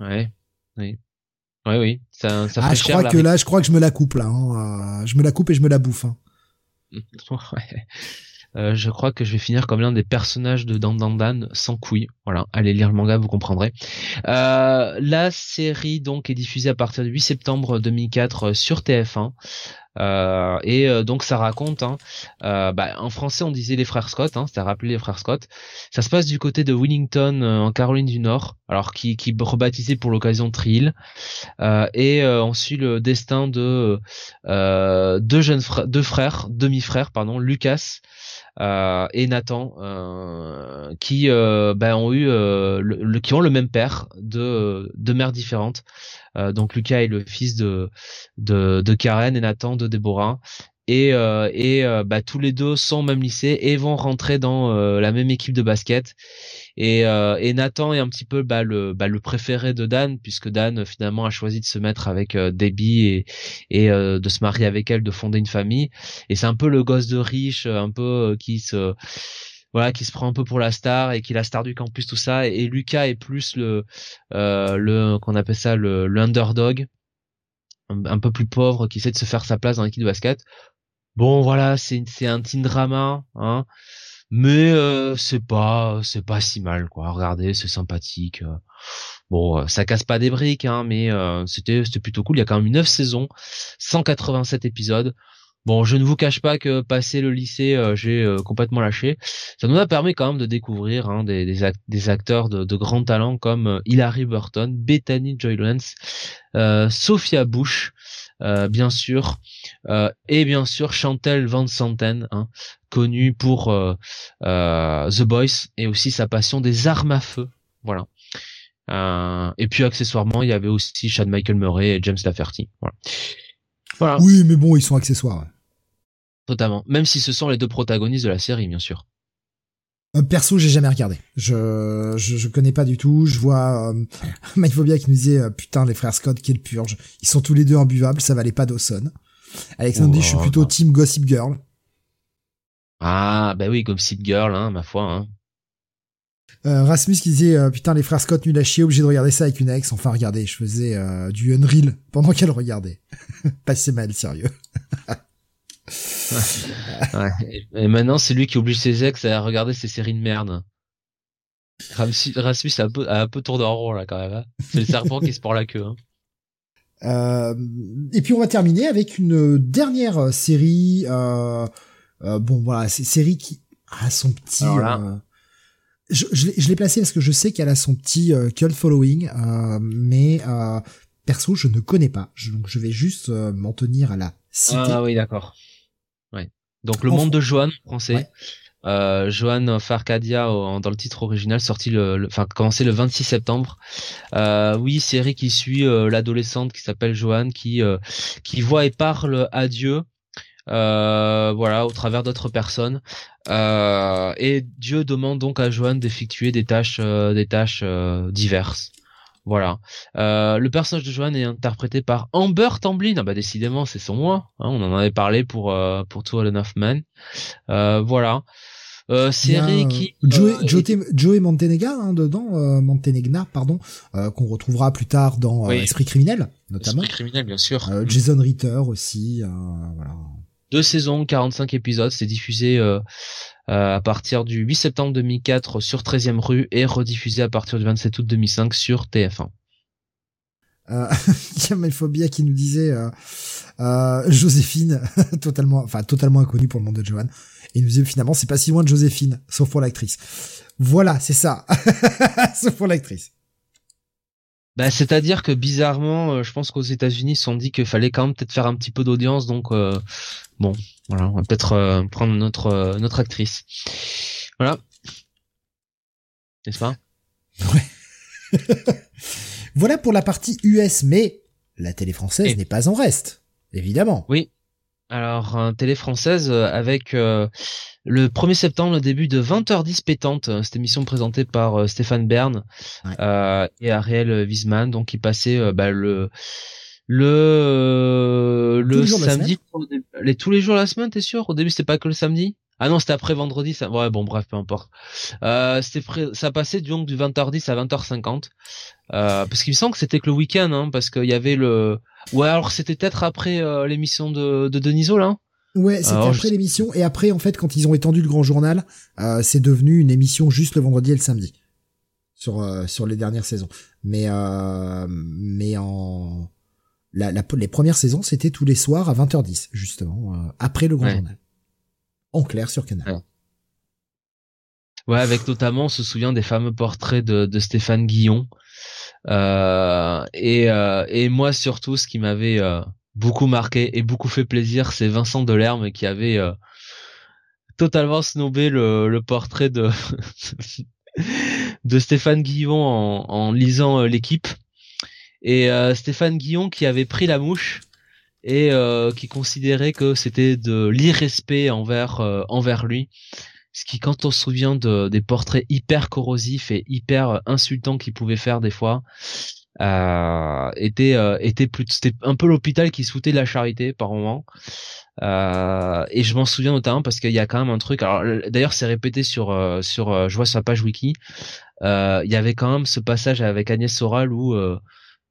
Ouais, oui. Oui, oui, ça, ça ah, je crois que là, je crois que je me la coupe là. Hein. Je me la coupe et je me la bouffe. Hein. ouais. Euh, je crois que je vais finir comme l'un des personnages de Dan Dan Dan sans couilles. Voilà, allez lire le manga, vous comprendrez. Euh, la série donc est diffusée à partir du 8 septembre 2004 sur TF1. Euh, et euh, donc ça raconte, hein, euh, bah, en français on disait les frères Scott, hein, c'était rappelé les frères Scott. Ça se passe du côté de Willington en Caroline du Nord, alors qui, qui rebaptisé pour l'occasion Trill. et on suit le destin de deux jeunes frères, deux frères, demi-frères pardon, Lucas euh, et Nathan euh, qui euh, ben, ont eu le, qui ont le même père de deux mères différentes. donc Lucas est le fils de, de, de Karen et Nathan de Déborah et, euh, et euh, bah, tous les deux sont au même lycée et vont rentrer dans euh, la même équipe de basket. Et, et Nathan est un petit peu bah, le, bah, le préféré de Dan puisque Dan finalement a choisi de se mettre avec Debbie et, et de se marier avec elle, de fonder une famille. Et c'est un peu le gosse de riche, un peu qui se voilà qui se prend un peu pour la star et qui est la star du campus tout ça et, Lucas est plus le le qu'on appelle ça le l'underdog un, un, peu plus pauvre qui essaie de se faire sa place dans l'équipe de basket Bon voilà, c'est c'est un teen drama, hein. Mais euh, c'est pas c'est pas si mal quoi. Regardez, c'est sympathique. Euh. Bon, euh, ça casse pas des briques, hein, mais c'était c'était plutôt cool. Il y a quand même 9 saisons, 187 épisodes. Bon, je ne vous cache pas que passé le lycée, j'ai complètement lâché. Ça nous a permis quand même de découvrir hein, des, acteurs de, de grand talent comme Hilary Burton, Bethany Joy Sophia Bush, euh, bien sûr, euh, et bien sûr Chantel Van Santen, hein, connue pour euh, The Boys et aussi sa passion des armes à feu. Voilà. et puis accessoirement, il y avait aussi Chad Michael Murray et James Lafferty. Voilà. voilà. Oui, mais bon, ils sont accessoires. Totalement. Même si ce sont les deux protagonistes de la série, bien sûr. Euh, perso, j'ai jamais regardé. Je, je, je connais pas du tout. Je vois euh, Mike Phobia qui nous disait euh, putain les frères Scott quelle purge. Ils sont tous les deux imbuvables, ça valait pas Dawson. Alexandre dit je suis oh, plutôt team Gossip Girl. Ah bah oui Gossip Girl hein ma foi. Hein. Euh, Rasmus qui disait putain les frères Scott nul à chier obligé de regarder ça avec une ex. Enfin regardez, je faisais du Unreal pendant qu'elle regardait. Passez mal sérieux. Et maintenant, c'est lui qui oblige ses ex à regarder ces séries de merde. Rasmus, a un peu, a un peu tourné en rond là quand même. Hein. C'est le serpent qui se porte la queue. Hein. Euh, et puis on va terminer avec une dernière série. Euh, euh, bon voilà, c'est série qui a son petit. Euh, je, je l'ai placé parce que je sais qu'elle a son petit euh, cult following, mais perso je ne connais pas. Je, donc je vais juste m'en tenir à la cité. Ah oui d'accord. Donc le monde de Johan français. Euh, Johan Farcadia dans le titre original sorti le, enfin commencé le 26 septembre. Euh, oui, série qui suit euh, l'adolescente qui s'appelle Johan qui euh, qui voit et parle à Dieu. Euh, voilà, au travers d'autres personnes. et Dieu demande donc à Johan d'effectuer des tâches, des tâches diverses. Voilà. Euh, le personnage de Joanne est interprété par Amber Tamblyn. Ah bah décidément, c'est son moi. Hein, on en avait parlé pour euh, pour Two and Men. Euh, voilà. Euh, série qui Joey, euh, Joey, Montenegna hein, dedans, euh, Montenegna pardon, euh, qu'on retrouvera plus tard dans Esprit criminel notamment. Esprit criminel bien sûr. Jason Ritter aussi, voilà. Deux saisons, 45 épisodes, c'est diffusé à partir du 8 septembre 2004 sur 13e rue et rediffusé à partir du 27 août 2005 sur TF1. Euh, il y a Melphobia qui nous disait euh, euh, Joséphine, totalement, enfin totalement inconnue pour le monde de Johan. Et il nous disait finalement c'est pas si loin de Joséphine, sauf pour l'actrice. Voilà, c'est ça, sauf pour l'actrice. Bah, c'est-à-dire que bizarrement, je pense qu'aux États-Unis, ils se sont dit qu'il fallait quand même peut-être faire un petit peu d'audience, donc bon, voilà, on va peut-être prendre notre notre actrice. Voilà, n'est-ce pas? Ouais. Voilà pour la partie US, mais la télé française n'est pas en reste, évidemment. Oui. Alors, un télé française euh, avec euh, le 1er septembre, le début de 20h10 pétante, euh, cette émission présentée par Stéphane Bern et Ariel Wiesman, donc qui passait bah, le le le samedi les tous les jours de la semaine t'es sûr? Au début c'était pas que le samedi? Ah non, c'était après vendredi, ça. Ouais, bon, bref, peu importe. Euh, c'était ça passait donc du 20h10 à 20h50. Euh, parce qu'il me semble que c'était que le week-end, hein, parce qu'il y avait le. Ouais, alors c'était peut-être après euh, l'émission de, de Deniso là. Ouais, c'était après l'émission et après en fait quand ils ont étendu le grand journal, euh, c'est devenu une émission juste le vendredi et le samedi sur euh, sur les dernières saisons. Mais euh, mais en la, la, les premières saisons c'était tous les soirs à 20h10 justement après le grand journal en clair sur Canal. Ouais. avec notamment, on se souvient des fameux portraits de, Stéphane Guillon. Euh, et, euh, et moi surtout, ce qui m'avait euh, beaucoup marqué et beaucoup fait plaisir, c'est Vincent Delerme qui avait totalement snobé le, portrait de de Stéphane Guillon en, en lisant l'équipe. Et Stéphane Guillon qui avait pris la mouche et euh, qui considérait que c'était de l'irrespect envers euh, envers lui. Ce qui quand on se souvient de, des portraits hyper corrosifs et hyper insultants qu'il pouvait faire des fois euh, était euh, était plus c'était un peu l'hôpital qui se foutait de la charité par moment. Euh, et je m'en souviens notamment parce qu'il y a quand même un truc. Alors d'ailleurs c'est répété sur sur je vois sur la page wiki. Il y avait quand même ce passage avec Agnès Soral où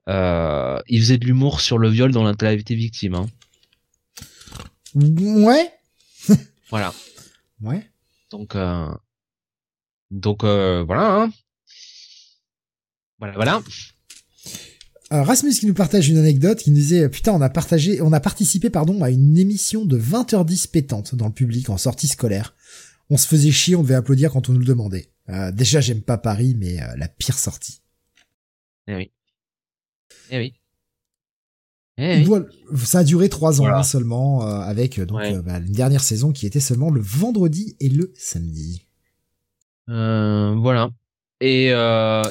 euh, il faisait de l'humour sur le viol avait été victime. Hein. Ouais. voilà. Ouais. Donc, euh, donc euh, voilà. Hein. Voilà, voilà. Rasmus qui nous partage une anecdote qui nous disait putain on a partagé on a participé pardon à une émission de 20h10 pétante dans le public en sortie scolaire. On se faisait chier, on devait applaudir quand on nous le demandait. déjà j'aime pas Paris mais la pire sortie. Eh oui. Eh oui. Eh ça a duré trois ans hein, seulement, euh, avec euh, donc euh, bah, une dernière saison qui était seulement le vendredi et le samedi. voilà. Et,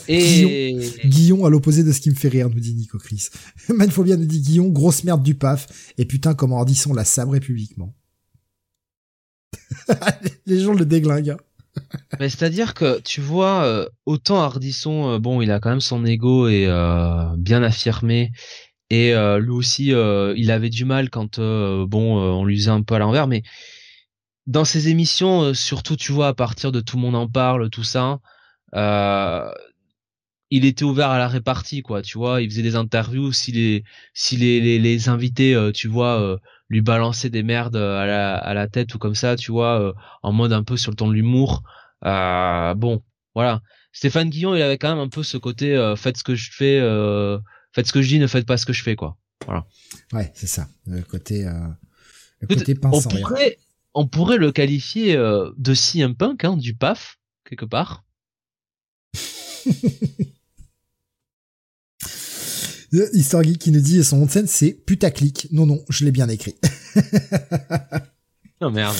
et... Guillon, à l'opposé de ce qui me fait rire, nous dit Nico Chris. Manphobia nous dit Guillon, grosse merde du paf, et putain comment Ardisson la sabrerait publiquement. Les gens le déglinguent. Hein. C'est-à-dire que tu vois, euh, autant Hardisson, euh, bon, il a quand même son ego et euh, bien affirmé, et lui aussi, il avait du mal quand, bon, on lui faisait un peu à l'envers, mais dans ses émissions, surtout, tu vois, à partir de tout le monde en parle, tout ça, il était ouvert à la répartie, quoi. Tu vois, il faisait des interviews, si les, si les, les invités, tu vois lui balancer des merdes à la, à la tête ou comme ça, tu vois, euh, en mode un peu sur le ton de l'humour. Euh, bon, voilà. Stéphane Guillon, il avait quand même un peu ce côté euh, faites ce que je fais, euh, faites ce que je dis, ne faites pas ce que je fais, quoi. Voilà. Ouais, c'est ça. Le côté, euh, le côté on pourrait, on pourrait le qualifier de CM Punk, hein, du PAF, quelque part. Histoire Geek qui nous dit son nom de scène c'est putaclic. Non, non, je l'ai bien écrit. oh merde.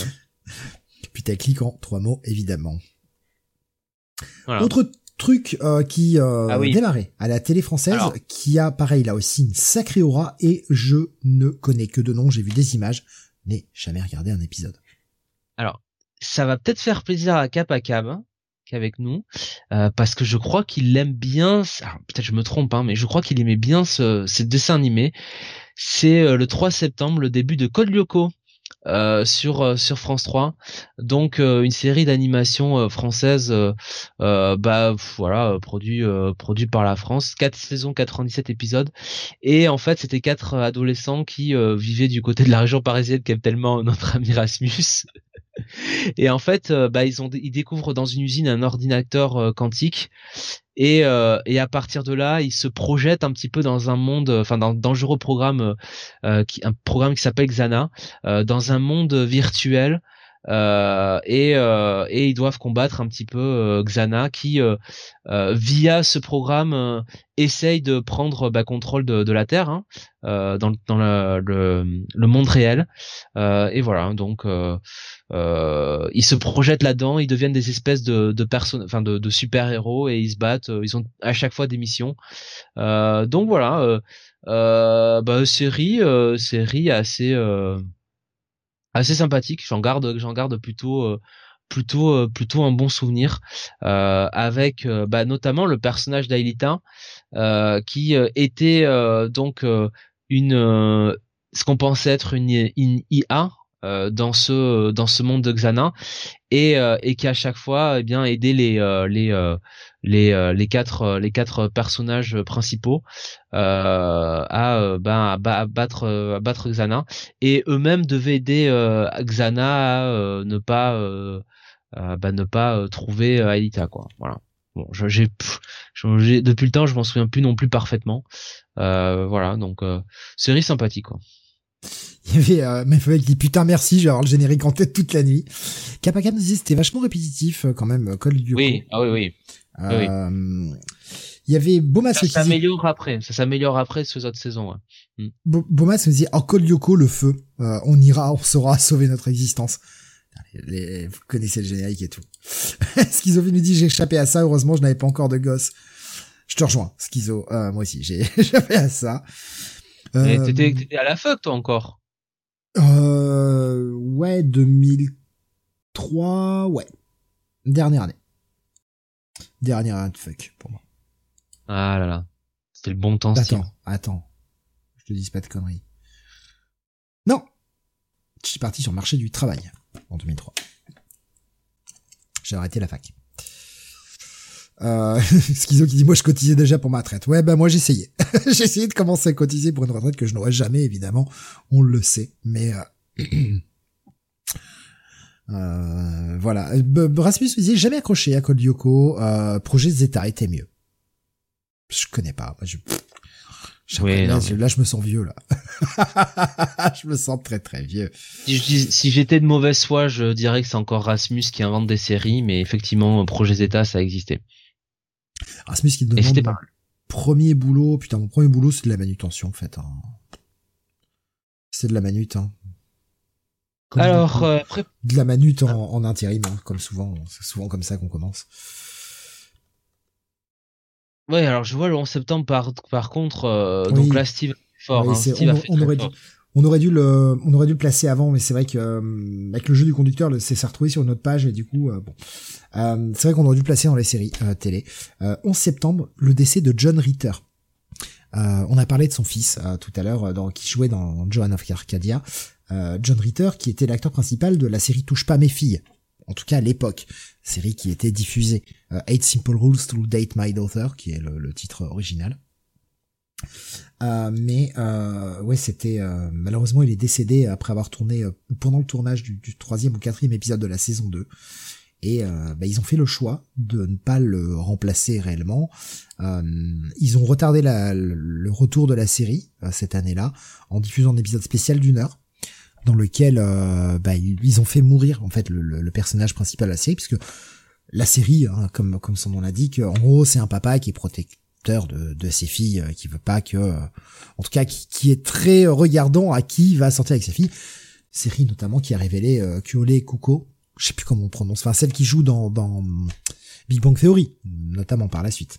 Putaclic en trois mots, évidemment. Autre truc euh, qui euh, ah démarrait à la télé française, qui a pareil là aussi une sacrée aura, et je ne connais que de nom, j'ai vu des images, mais jamais regardé un épisode. Alors, ça va peut-être faire plaisir à Cap à Cap, hein avec nous euh, parce que je crois qu'il aime bien peut-être je me trompe hein, mais je crois qu'il aimait bien ce, ce dessin animé c'est euh, le 3 septembre le début de Code Lyoko euh, sur sur France 3. Donc une série d'animation française, bah voilà, produit produit par la France, quatre saisons, 97 épisodes. Et en fait, c'était quatre adolescents qui vivaient du côté de la région parisienne, qu'aime tellement notre ami Rasmus. Et en fait, bah ils ont ils découvrent dans une usine un ordinateur quantique et, euh, et à partir de là, il se projette un petit peu dans un monde, enfin dans un dangereux programme, euh, qui, un programme qui s'appelle Xana, euh, dans un monde virtuel. Euh, et, euh, et ils doivent combattre un petit peu euh, Xana qui via ce programme essaye de prendre bah, contrôle de, de, la Terre hein, dans, dans le, le, le, monde réel et voilà donc euh, ils se projettent là-dedans, ils deviennent des espèces de, de personnes, enfin de, de super héros et ils se battent. Euh, ils ont à chaque fois des missions. Euh, donc voilà, euh, euh bah, série, série assez assez sympathique. J'en garde, j'en garde plutôt plutôt plutôt un bon souvenir avec bah, notamment le personnage d'Ailita qui était donc une ce qu'on pensait être une, une IA euh, dans ce dans ce monde de Xana et euh, et qui à chaque fois eh bien aider les euh, les les les quatre les quatre personnages principaux à ben à, battre à battre Xana. Et eux-mêmes devaient aider Xana à ne pas bah, ne pas trouver Alita quoi. Voilà. Bon j'ai depuis le temps je m'en souviens plus non plus parfaitement. Voilà donc série sympathique quoi il y avait euh, Mefawel qui dit putain merci, je vais avoir le générique en tête toute la nuit. Kapakam disait c'était vachement répétitif euh, quand même, euh, Col du Oui, ah oui, oui. Euh, Il y avait Bomas ça s'améliore après, ça s'améliore après ces autres saisons. Ouais. Mm. Bomas me dit oh Col Yoko le feu, euh, on ira, on saura sauver notre existence. Les, vous connaissez le générique et tout. Schizophie nous dit j'ai échappé à ça, heureusement je n'avais pas encore de gosse. Je te rejoins, Schizo. Euh, moi aussi, j'ai échappé à ça. Euh, t'étais à la fuck toi encore euh, ouais, 2003, ouais. Dernière année. Dernière année de fuck, pour moi. Ah là là. C'était le bon temps, Attends, attends. Je te dis pas de conneries. Non! Je suis parti sur le marché du travail, en 2003. J'ai arrêté la fac. Euh, Schizo qui dit moi je cotisais déjà pour ma retraite. Ouais bah moi j'essayais. j'ai essayé de commencer à cotiser pour une retraite que je n'aurais jamais évidemment. On le sait. Mais euh... euh, voilà. Rasmus me disait jamais accroché à Code Yoko. Euh, projet Zeta était mieux. Je connais pas. Je... là, je me sens vieux là. je me sens très très vieux. Si, si j'étais de mauvaise foi, je dirais que c'est encore Rasmus qui invente des séries, mais effectivement, Projet Zeta, ça existait. Rasmus qui te demande mon premier boulot, putain, mon premier boulot, c'est de la manutention, en fait. Hein. C'est de la manute, hein. Alors, euh, de la manute en, intérim, hein, comme souvent, c'est souvent comme ça qu'on commence. Ouais, alors je vois le 11 septembre par, par contre, euh, donc là Steve fort. hein, Steve on, aurait fort. On aurait dû le, on aurait dû le placer avant, mais c'est vrai que euh, avec le jeu du conducteur, c'est s'est retrouvé sur une autre page et du coup, euh, bon, euh, c'est vrai qu'on aurait dû le placer dans les séries télé. 11 septembre, le décès de John Ritter. on a parlé de son fils tout à l'heure, qui jouait dans Joan of Arcadia. John Ritter, qui était l'acteur principal de la série Touche pas mes filles. En tout cas à l'époque, série qui était diffusée. Eight Simple Rules to Date My Daughter, qui est le titre original. Euh, mais euh, ouais, c'était euh, malheureusement il est décédé après avoir tourné euh, pendant le tournage du, du, troisième ou quatrième épisode de la saison 2. Et bah, ils ont fait le choix de ne pas le remplacer réellement. ils ont retardé la, le retour de la série cette année-là en diffusant un épisode spécial d'une heure dans lequel bah, ils ont fait mourir en fait le, le, personnage principal de la série puisque la série, hein, comme comme son nom l'indique, en gros c'est un papa qui est protégé de, de ses filles euh, qui veut pas que euh, en tout cas qui, qui, est très regardant à qui va sortir avec ses filles série notamment qui a révélé euh, Kuole Kuko je sais plus comment on prononce enfin celle qui joue dans, dans Big Bang Theory notamment par la suite.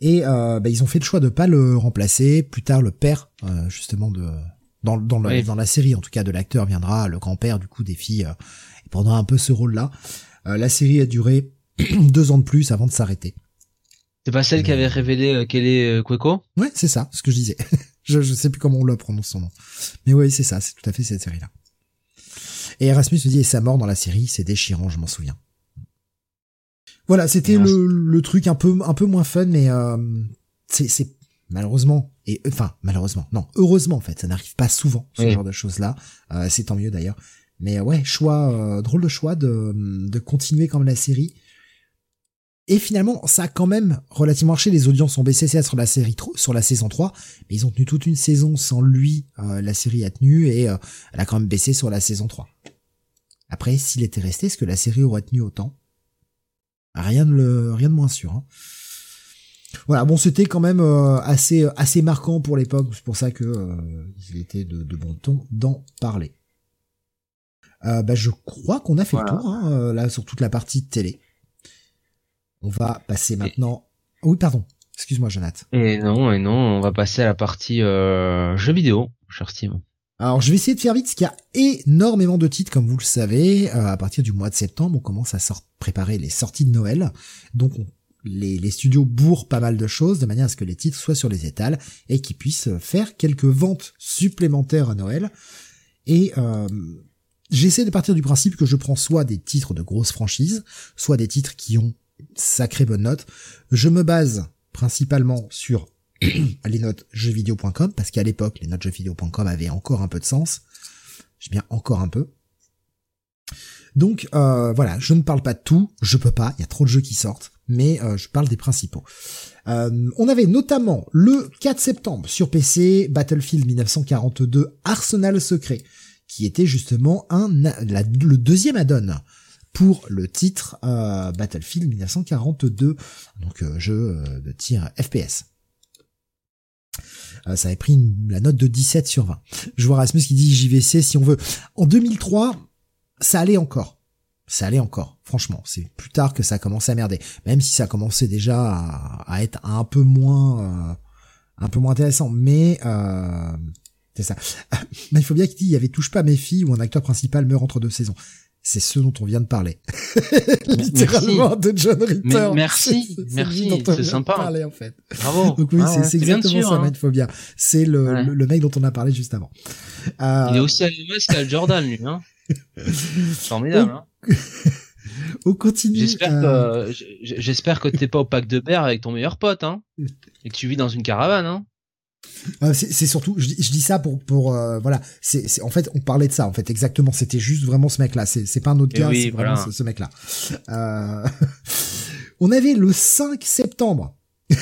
Et euh, bah, ils ont fait le choix de pas le remplacer. Plus tard le père euh, justement de dans, dans, le, dans la série en tout cas de l'acteur viendra le grand-père du coup des filles et prendra un peu ce rôle là la série a duré deux ans de plus avant de s'arrêter. C'est pas celle qui avait révélé euh, qu'elle est euh, Queco Ouais, c'est ça, ce que je disais. je, je sais plus comment on le prononce son nom. Mais oui, c'est ça, c'est tout à fait cette série-là. Et Erasmus me dit, et sa mort dans la série, c'est déchirant, je m'en souviens. Voilà, c'était le, le, truc un peu, un peu moins fun, mais euh, c'est malheureusement, et enfin malheureusement, non, heureusement en fait, ça n'arrive pas souvent, ce genre de choses-là. Euh, c'est tant mieux d'ailleurs. Mais ouais, choix, euh, drôle de choix de, de continuer comme la série. Et finalement, ça a quand même relativement marché. Les audiences ont baissé sur la série sur la saison 3, mais ils ont tenu toute une saison sans lui. Euh, la série a tenu et elle a quand même baissé sur la saison 3. Après, s'il était resté, est-ce que la série aurait tenu autant? Rien de le, rien de moins sûr. Hein. Voilà, bon, c'était quand même euh, assez assez marquant pour l'époque. C'est pour ça que euh, il était de, de, bon ton d'en parler. Euh, bah, je crois qu'on a fait le tour hein, là sur toute la partie télé. On va passer maintenant. Oui, pardon. Excuse-moi, Jonathan. Et non, et non, on va passer à la partie jeux vidéo, cher Steve. Alors je vais essayer de faire vite, parce qu'il y a énormément de titres, comme vous le savez. Euh, à partir du mois de septembre, on commence à préparer les sorties de Noël. Donc les, studios bourrent pas mal de choses, de manière à ce que les titres soient sur les étals et qu'ils puissent faire quelques ventes supplémentaires à Noël. Et euh, j'essaie de partir du principe que je prends soit des titres de grosses franchises, soit des titres qui ont sacrée bonne note. Je me base principalement sur les notes jeuxvideo.com parce qu'à l'époque les notes jeuxvideo.com avaient encore un peu de sens. J'ai bien encore un peu. Donc euh, voilà, je ne parle pas de tout, je peux pas, il y a trop de jeux qui sortent, mais euh, je parle des principaux. Euh, on avait notamment le 4 septembre sur PC Battlefield 1942 Arsenal secret, qui était justement un le deuxième add-on pour le titre Battlefield 1942, donc jeu de tir FPS. Euh, ça avait pris la note de 17 sur 20. Je vois Rasmus qui dit JVC si on veut. En 2003, ça allait encore. Ça allait encore, franchement. C'est plus tard que ça a commencé à merder. Même si ça commençait déjà à, être un peu moins, euh, un peu moins intéressant. Mais euh, c'est ça. Mais il faut bien qu'il dit il y avait touche pas mes filles où un acteur principal meurt entre deux saisons c'est ce dont on vient de parler. Littéralement de John Ritter. merci, merci, c'est sympa. Parler, en fait. Bravo. Donc oui, ah c'est exactement ça, hein. Phobia. C'est le, le, mec dont on a parlé juste avant. Euh... Il est aussi à l'US qu'à Jordan, lui, hein. Formidable, on... hein. on continue. J'espère euh... que, j'espère que t'es pas au pack de berre avec ton meilleur pote, hein. Et que tu vis dans une caravane, hein. Euh, c'est surtout, je, dis ça pour pour euh, voilà, c'est en fait on parlait de ça en fait exactement, c'était juste vraiment ce mec là, c'est pas un autre gars, c'est vraiment ce, mec là. Euh, on avait le 5 septembre.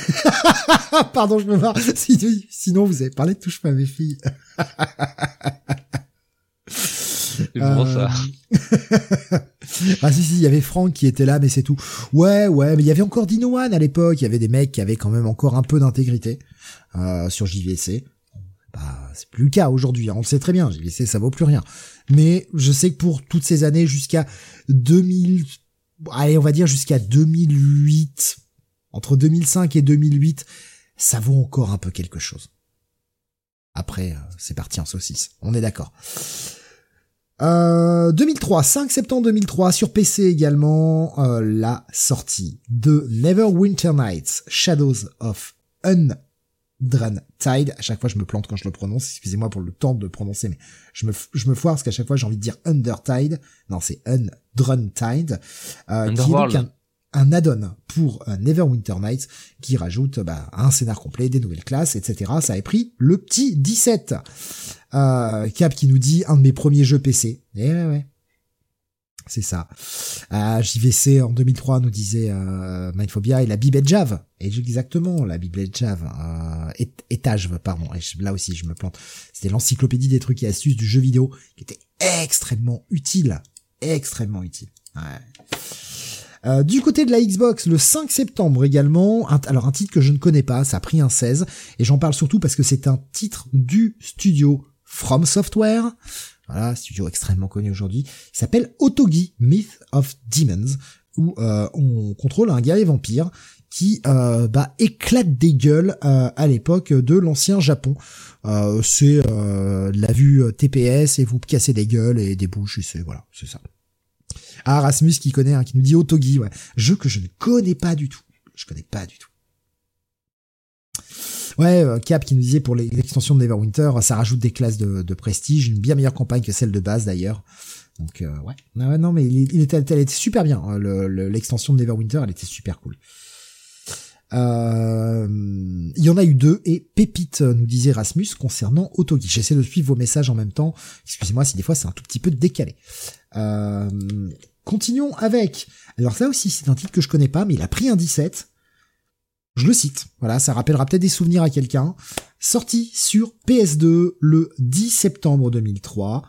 Pardon, je me marre. Sinon, vous avez parlé de touche pas mes filles. C'est bon ça. ah si si, il y avait Franck qui était là, mais c'est tout. Ouais ouais, mais il y avait encore Dino One à l'époque. Il y avait des mecs qui avaient quand même encore un peu d'intégrité euh, sur JVC. Bah c'est plus le cas aujourd'hui. Hein. On le sait très bien. JVC ça vaut plus rien. Mais je sais que pour toutes ces années jusqu'à 2000, allez on va dire jusqu'à 2008, entre 2005 et 2008, ça vaut encore un peu quelque chose. Après, euh, c'est parti en saucisse. On est d'accord. Euh, 2003, 5 septembre 2003, sur PC également, euh, la sortie de Neverwinter Nights, Shadows of Undrun Tide. À chaque fois, je me plante quand je le prononce. Excusez-moi pour le temps de prononcer, mais je me, je me foire parce qu'à chaque fois, j'ai envie de dire Undertide. Non, c'est Undrun Tide. Euh, qui est un add-on pour euh, Neverwinter Nights qui rajoute bah, un scénar complet, des nouvelles classes, etc. Ça a pris le petit 17. Euh, Cap qui nous dit un de mes premiers jeux PC. Eh ouais, ouais. C'est ça. Euh, JVC en 2003 nous disait euh, Mindphobia et la Bible Jave. Et exactement, la Bible Jave. Euh, étage, pardon. Et là aussi, je me plante. C'était l'encyclopédie des trucs et astuces du jeu vidéo qui était extrêmement utile. Extrêmement utile. Euh, du côté de la Xbox, le 5 septembre également, alors un titre que je ne connais pas, ça a pris un 16, et j'en parle surtout parce que c'est un titre du studio From Software, voilà, studio extrêmement connu aujourd'hui, il s'appelle Otogi, Myth of Demons, où euh, on contrôle un guerrier vampire qui euh, bah, éclate des gueules à l'époque de l'ancien Japon. c'est la vue TPS et vous cassez des gueules et des bouches et c'est voilà, c'est ça. Ah, Rasmus qui connaît, hein, qui nous dit Otogi. Jeu que je ne connais pas du tout. Je connais pas du tout. Ouais, euh, Cap qui nous disait pour l'extension de Neverwinter, ça rajoute des classes de, prestige, une bien meilleure campagne que celle de base d'ailleurs. Donc euh, ouais. non mais il, était, elle était super bien. Hein, l'extension de Neverwinter, elle était super cool. Euh, il y en a eu deux et Pépite nous disait Rasmus concernant Autogeek. J'essaie de suivre vos messages en même temps. Excusez-moi si des fois c'est un tout petit peu décalé. Euh, continuons avec. Alors ça aussi c'est un titre que je connais pas mais il a pris un 17. Je le cite. Voilà, ça rappellera peut-être des souvenirs à quelqu'un. Sorti sur PS2 le 10 septembre 2003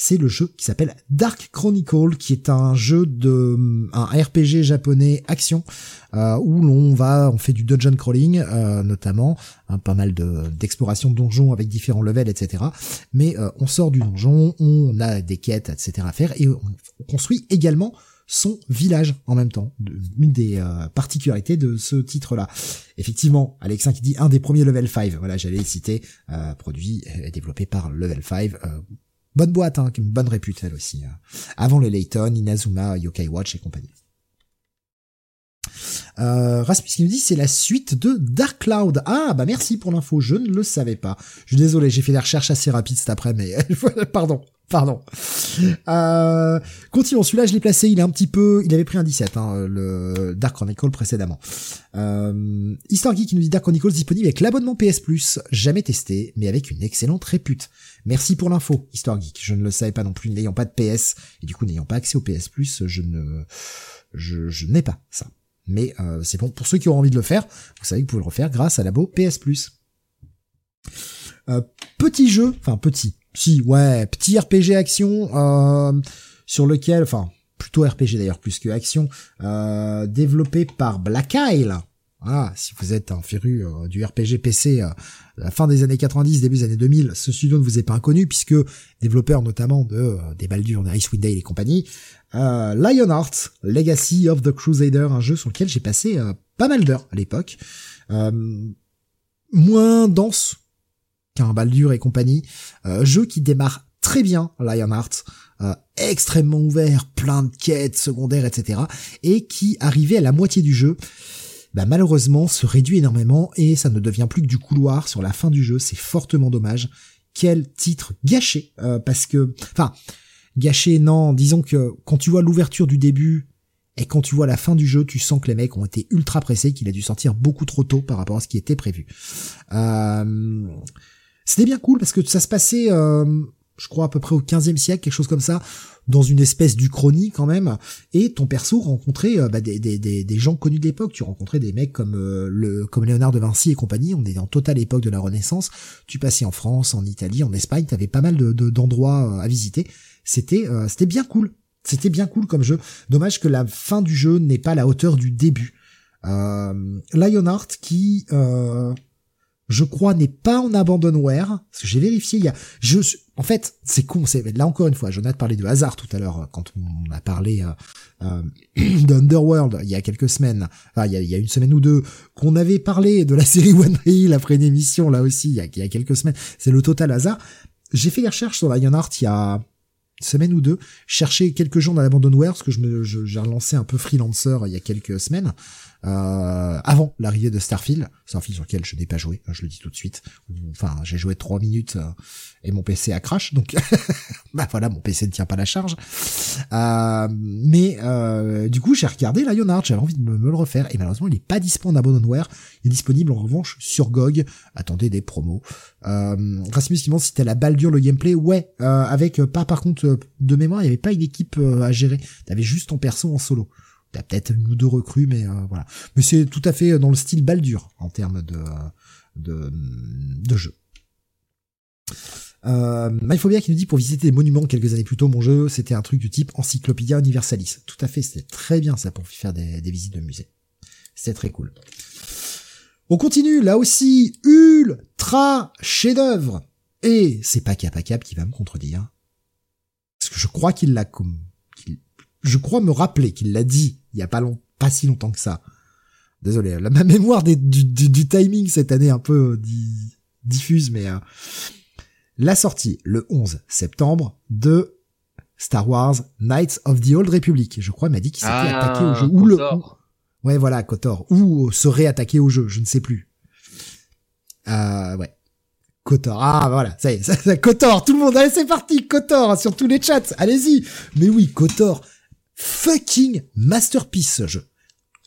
c'est le jeu qui s'appelle Dark Chronicle, qui est un jeu de un RPG japonais action euh, où l'on va, on fait du dungeon crawling euh, notamment, hein, pas mal de d'exploration de donjons avec différents levels, etc. Mais euh, on sort du donjon, on a des quêtes, etc. à faire et on construit également son village en même temps. Une des particularités de ce titre-là. Effectivement, Alexin qui dit un des premiers Level 5, voilà, j'allais citer, produit et développé par Level 5, Bonne boîte, hein, une bonne répute elle aussi. Hein. Avant le Layton, Inazuma, Yokai Watch et compagnie. Euh, Rasmus qui nous dit c'est la suite de Dark Cloud. Ah bah merci pour l'info, je ne le savais pas. Je suis désolé, j'ai fait des recherches assez rapides cet après, mais pardon. Pardon. Euh, continuons. Celui-là, je l'ai placé. Il est un petit peu. Il avait pris un 17, hein, le Dark Chronicle précédemment. Euh, Histoire qui nous dit Dark Chronicles disponible avec l'abonnement PS Plus. Jamais testé, mais avec une excellente répute. Merci pour l'info, Histoire Geek. Je ne le savais pas non plus, n'ayant pas de PS et du coup n'ayant pas accès au PS Plus, je ne, je, je n'ai pas ça. Mais euh, c'est bon pour ceux qui ont envie de le faire. Vous savez que vous pouvez le refaire grâce à l'abo PS Plus. Euh, petit jeu, enfin petit si, ouais, petit RPG action euh, sur lequel, enfin, plutôt RPG d'ailleurs plus que action, euh, développé par Black Isle. Ah, si vous êtes un féru euh, du RPG PC à la fin des années 90, début des années 2000, ce studio ne vous est pas inconnu puisque développeur notamment de des Baldur, Icewind Dale et compagnie. Lionheart, Legacy of the Crusader, un jeu sur lequel j'ai passé pas mal d'heures à l'époque. moins dense qu'un Baldur et compagnie. Euh, jeu qui démarre très bien, Lionheart, euh, extrêmement ouvert, plein de quêtes secondaires, etc. Et qui, arrivé à la moitié du jeu, bah, malheureusement se réduit énormément et ça ne devient plus que du couloir sur la fin du jeu. C'est fortement dommage. Quel titre gâché, euh, parce que, enfin, gâché, non, disons que quand tu vois l'ouverture du début et quand tu vois la fin du jeu, tu sens que les mecs ont été ultra pressés, qu'il a dû sortir beaucoup trop tôt par rapport à ce qui était prévu. Euh, c'était bien cool parce que ça se passait, euh, je crois à peu près au 15e siècle, quelque chose comme ça, dans une espèce d'Uchronie quand même. Et ton perso rencontrait euh, bah, des, gens connus de l'époque. Tu rencontrais des mecs comme euh, le comme Léonard de Vinci et compagnie. On est en totale époque de la Renaissance. Tu passais en France, en Italie, en Espagne. T'avais pas mal de d'endroits à visiter. C'était c'était bien cool. C'était bien cool comme jeu. Dommage que la fin du jeu n'est pas à la hauteur du début. Euh, Lionheart qui je crois, n'est pas en abandonware. Parce que j'ai vérifié, il y a, je, en fait, c'est con, c'est, là encore une fois, Jonathan parlait de hasard tout à l'heure, quand on a parlé, euh, euh d'Underworld, il y a quelques semaines, enfin, il y a, il y a, une semaine ou deux, qu'on avait parlé de la série One Hill après une émission, là aussi, il y a, il y a quelques semaines. C'est le total hasard. J'ai fait des recherches sur Lionheart il y a semaine ou deux, chercher quelques jours dans l'abandonware, parce que je me, j'ai relancé un peu freelancer il y a quelques semaines. Euh, avant l'arrivée de Starfield, Starfield sur lequel je n'ai pas joué, je le dis tout de suite. Enfin, j'ai joué trois minutes euh, et mon PC a crash, donc bah voilà, mon PC ne tient pas la charge. Euh, mais du coup, j'ai regardé Lionheart, j'avais envie de me, le refaire et malheureusement, il n'est pas disponible en abandonware. Il est disponible en revanche sur GOG. Attendez des promos. Euh, Rasmus demande si t'as la balle dure le gameplay. Ouais, avec pas par contre de mémoire, il n'y avait pas une équipe à gérer. T'avais juste ton perso en solo. T'as peut-être une ou deux recrues, mais euh, voilà. Mais c'est tout à fait dans le style Baldur en termes de, de, de jeu. Euh, MyPhobia qui nous dit pour visiter des monuments quelques années plus tôt, mon jeu, c'était un truc du type Encyclopédia Universalis. Tout à fait, c'était très bien ça pour faire des, visites de musée. C'était très cool. On continue, là aussi, ultra chef-d'œuvre. Et c'est pas Cap qui va me contredire. Parce que je crois qu'il l'a je crois me rappeler qu'il l'a dit il y a pas long, pas si longtemps que ça. Désolé, la, ma mémoire du, du, timing cette année un peu euh, diffuse, mais euh, la sortie le 11 septembre de Star Wars Knights of the Old Republic. Je crois m'a dit qu'il s'était ah, attaqué au jeu ou le ouais voilà Kotor ou serait attaqué au jeu, je ne sais plus. Euh, ouais. Kotor. Ah, voilà, ça y est, ça, Kotor, tout le monde, allez, c'est parti, Kotor, sur tous les chats, allez-y. Mais oui, Kotor, fucking masterpiece, ce jeu.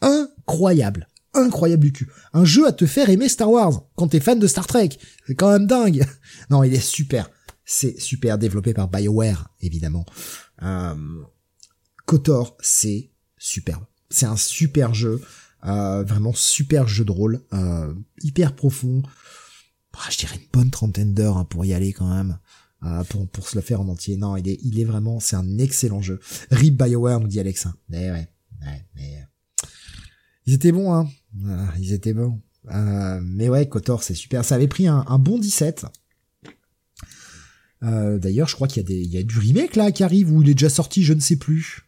Incroyable. Incroyable du cul. Un jeu à te faire aimer Star Wars quand t'es fan de Star Trek. C'est quand même dingue. Non, il est super. C'est super développé par BioWare, évidemment. Euh, c'est superbe. C'est un super jeu. Euh, vraiment super jeu de rôle. Euh, hyper profond. Ah, je dirais une bonne trentaine d'heures hein, pour y aller quand même. Euh, pour, pour se le faire en entier. Non, il est, il est vraiment, c'est un excellent jeu. Rip BioWare, nous dit Alex. Mais ouais, ouais, mais... Ils étaient bons, hein. Ah, ils étaient bons. Euh, mais ouais, Kotor, c'est super. Ça avait pris un, un bon 17. Euh, D'ailleurs, je crois qu'il y a y a du remake là qui arrive ou il est déjà sorti, je ne sais plus.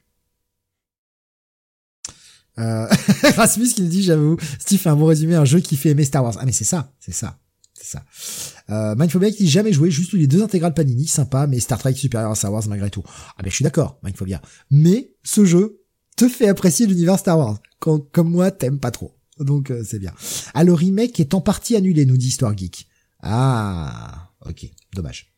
Euh, Rasmus qui nous dit, j'avoue, Steve fait un bon résumé, un jeu qui fait aimer Star Wars. Ah mais c'est ça, c'est ça, ça. Euh, Mindphobia qui jamais joué, juste les deux intégrales Panini, sympa, mais Star Trek supérieur à Star Wars malgré tout. Ah mais je suis d'accord, Mindphobia. Mais ce jeu te fait apprécier l'univers Star Wars, quand, comme moi t'aimes pas trop. Donc euh, c'est bien. Ah le remake est en partie annulé, nous dit Histoire Geek. Ah, ok, dommage.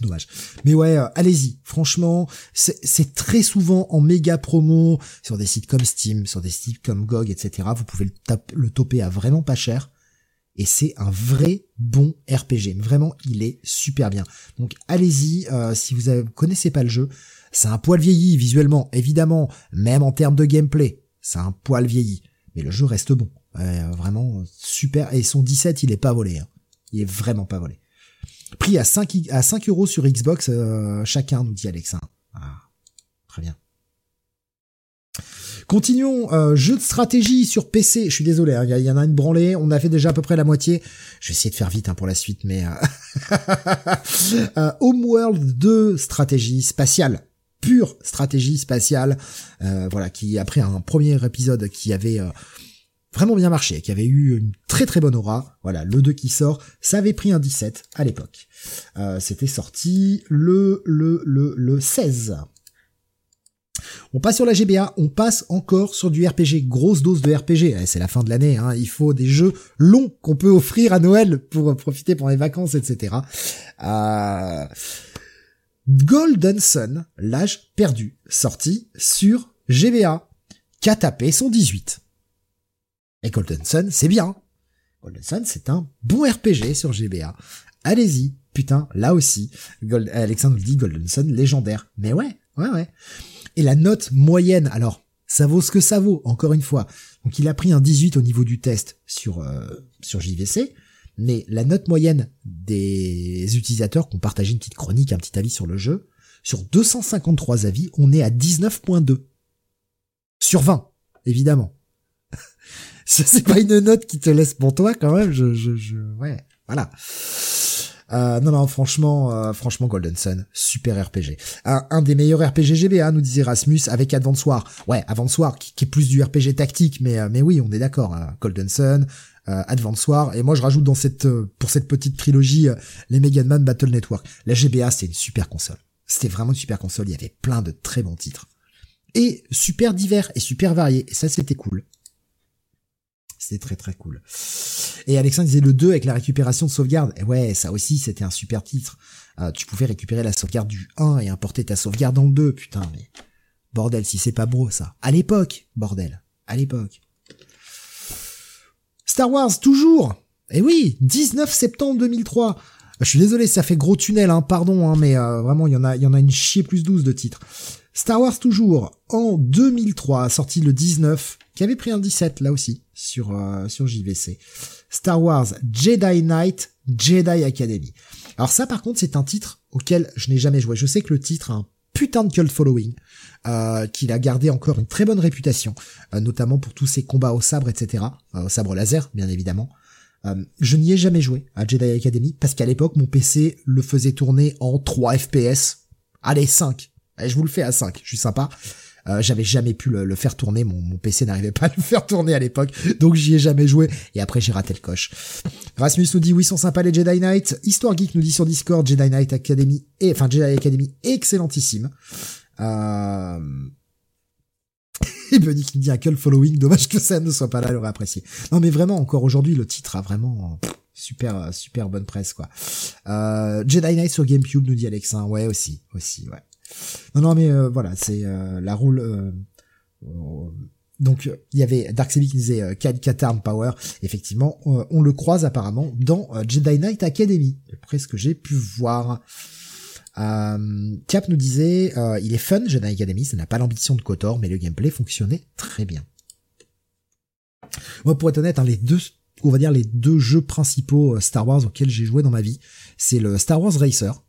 Dommage. Mais ouais, euh, allez-y. Franchement, c'est très souvent en méga promo sur des sites comme Steam, sur des sites comme GOG, etc. Vous pouvez le, le toper à vraiment pas cher. Et c'est un vrai bon RPG. Vraiment, il est super bien. Donc allez-y, euh, si vous ne connaissez pas le jeu. C'est un poil vieilli visuellement, évidemment. Même en termes de gameplay, c'est un poil vieilli. Mais le jeu reste bon. vraiment super. Et son 17, il est pas volé. Hein. Il est vraiment pas volé. Prix à 5, à 5 euros sur Xbox euh, chacun, nous dit Alexa. Ah, très bien. Continuons, euh, jeu de stratégie sur PC. Je suis désolé, hein, il y, en a une branlée. On a fait déjà à peu près la moitié. Je vais essayer de faire vite hein, pour la suite, mais euh... euh Homeworld 2 stratégie spatiale, pure stratégie spatiale. voilà, qui après un premier épisode qui avait vraiment bien marché, qui avait eu une très très bonne aura. Voilà, le 2 qui sort, ça avait pris un 17 à l'époque. Euh, C'était sorti le, le, le, le 16. On passe sur la GBA, on passe encore sur du RPG, grosse dose de RPG. Eh, c'est la fin de l'année, hein. il faut des jeux longs qu'on peut offrir à Noël pour profiter pendant les vacances, etc. Euh... Golden Sun, l'âge perdu, sorti sur GBA, qu'a tapé son 18. Et Golden Sun, c'est bien. Golden Sun, c'est un bon RPG sur GBA. Allez-y. Putain, là aussi. Alexandre dit Golden Sun légendaire. Mais ouais, ouais, ouais. Et la note moyenne, alors, ça vaut ce que ça vaut, encore une fois. Donc il a pris un 18 au niveau du test sur, euh, sur JVC, mais la note moyenne des utilisateurs qui ont partagé une petite chronique, un petit avis sur le jeu, sur 253 avis, on est à 19.2. Sur 20, évidemment. c'est pas une note qui te laisse pour toi quand même. Je, je, je ouais, voilà. Euh, non, non, franchement, euh, franchement, Golden Sun, super RPG. Un, des meilleurs RPG GBA, nous disait Rasmus, avec Advance War. Ouais, Advance War, qui, est plus du RPG tactique, mais, euh, mais oui, on est d'accord. Hein. Golden Sun, Advance War, et moi je rajoute dans cette, pour cette petite trilogie, les Mega Man Battle Network. La GBA, c'est une super console. C'était vraiment une super console, il y avait plein de très bons titres. Et super divers et super variés, et ça c'était cool. C'était très très cool. Et Alexandre disait le 2 avec la récupération de sauvegarde. Et ouais, ça aussi, c'était un super titre. Euh, tu pouvais récupérer la sauvegarde du 1 et importer ta sauvegarde dans le 2. Putain, mais... Bordel, si c'est pas beau, ça. À l'époque, bordel. À l'époque. Star Wars, toujours Et oui, 19 septembre 2003. Je suis désolé, ça fait gros tunnel, hein, pardon, hein, mais euh, vraiment, il y en a, y en a une chier plus 12 de titres. Star Wars toujours, en 2003, sorti le 19, qui avait pris un 17 là aussi sur euh, sur JVC. Star Wars Jedi Knight Jedi Academy. Alors ça par contre c'est un titre auquel je n'ai jamais joué. Je sais que le titre a un putain de cult following, euh, qu'il a gardé encore une très bonne réputation, euh, notamment pour tous ses combats au sabre, etc. au sabre laser bien évidemment. je n'y ai jamais joué à Jedi Academy parce qu'à l'époque mon PC le faisait tourner en 3 FPS. Allez 5 je vous le fais à 5, je suis sympa. Euh, j'avais jamais pu le, faire tourner, mon, mon PC n'arrivait pas à le faire tourner à l'époque, donc j'y ai jamais joué, et après j'ai raté le coche. Rasmus nous dit oui, sont sympas les Jedi Knight. Histoire Geek nous dit sur Discord, Jedi Knight Academy, et, enfin Jedi Academy, excellentissime. Euh... Et Bunny qui dit un cult following, dommage que ça ne soit pas là, l'aurait apprécié. Non mais vraiment, encore aujourd'hui, le titre a vraiment super super bonne presse quoi. Euh, Jedi Knight sur GameCube nous dit Alexin, ouais aussi, aussi, ouais. Non non mais euh, voilà, c'est euh, la roule. Euh, donc il y avait Dark qui disait Katarn Power. Effectivement, on le croise apparemment dans Jedi Knight Academy, d'après ce que j'ai pu voir. Euh, Cap nous disait, il est fun, Jedi Academy, ça n'a pas l'ambition de Kotor, mais le gameplay fonctionnait très bien. Moi, pour être honnête, hein, les deux, on va dire les deux jeux principaux Star Wars auxquels j'ai joué dans ma vie, c'est le Star Wars Racer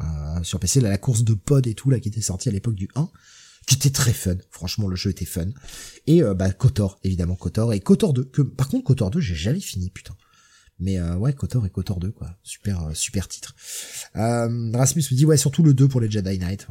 euh, sur PC, la course de pod et tout là qui était sorti à l'époque du 1, qui était très fun. Franchement, le jeu était fun. Et euh, bah Kotor, évidemment Kotor et Kotor 2. Que par contre Kotor 2, j'ai jamais fini, putain. Mais euh, ouais, Kotor et Kotor 2, quoi. Super, euh, super titre. Euh, Rasmus me dit, ouais, surtout le 2 pour les Jedi Knight.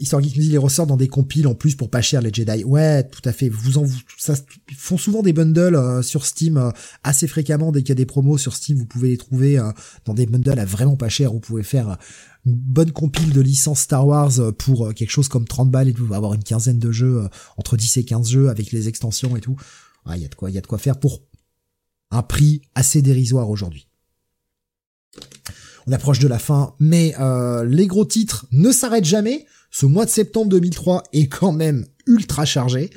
Histoire Geek nous dit, les ressort dans des compiles en plus pour pas cher les Jedi. Ouais, tout à fait. Vous en, ça, ils font souvent des bundles euh, sur Steam assez fréquemment. Dès qu'il y a des promos sur Steam, vous pouvez les trouver dans des bundles à vraiment pas cher. Vous pouvez faire une bonne compile de licences Star Wars pour quelque chose comme 30 balles et vous avoir une quinzaine de jeux, entre 10 et 15 jeux avec les extensions et tout. Il y a de quoi, il y a de quoi faire pour un prix assez dérisoire aujourd'hui. On approche de la fin, mais euh, les gros titres ne s'arrêtent jamais. Ce mois de septembre 2003 est quand même ultra chargé.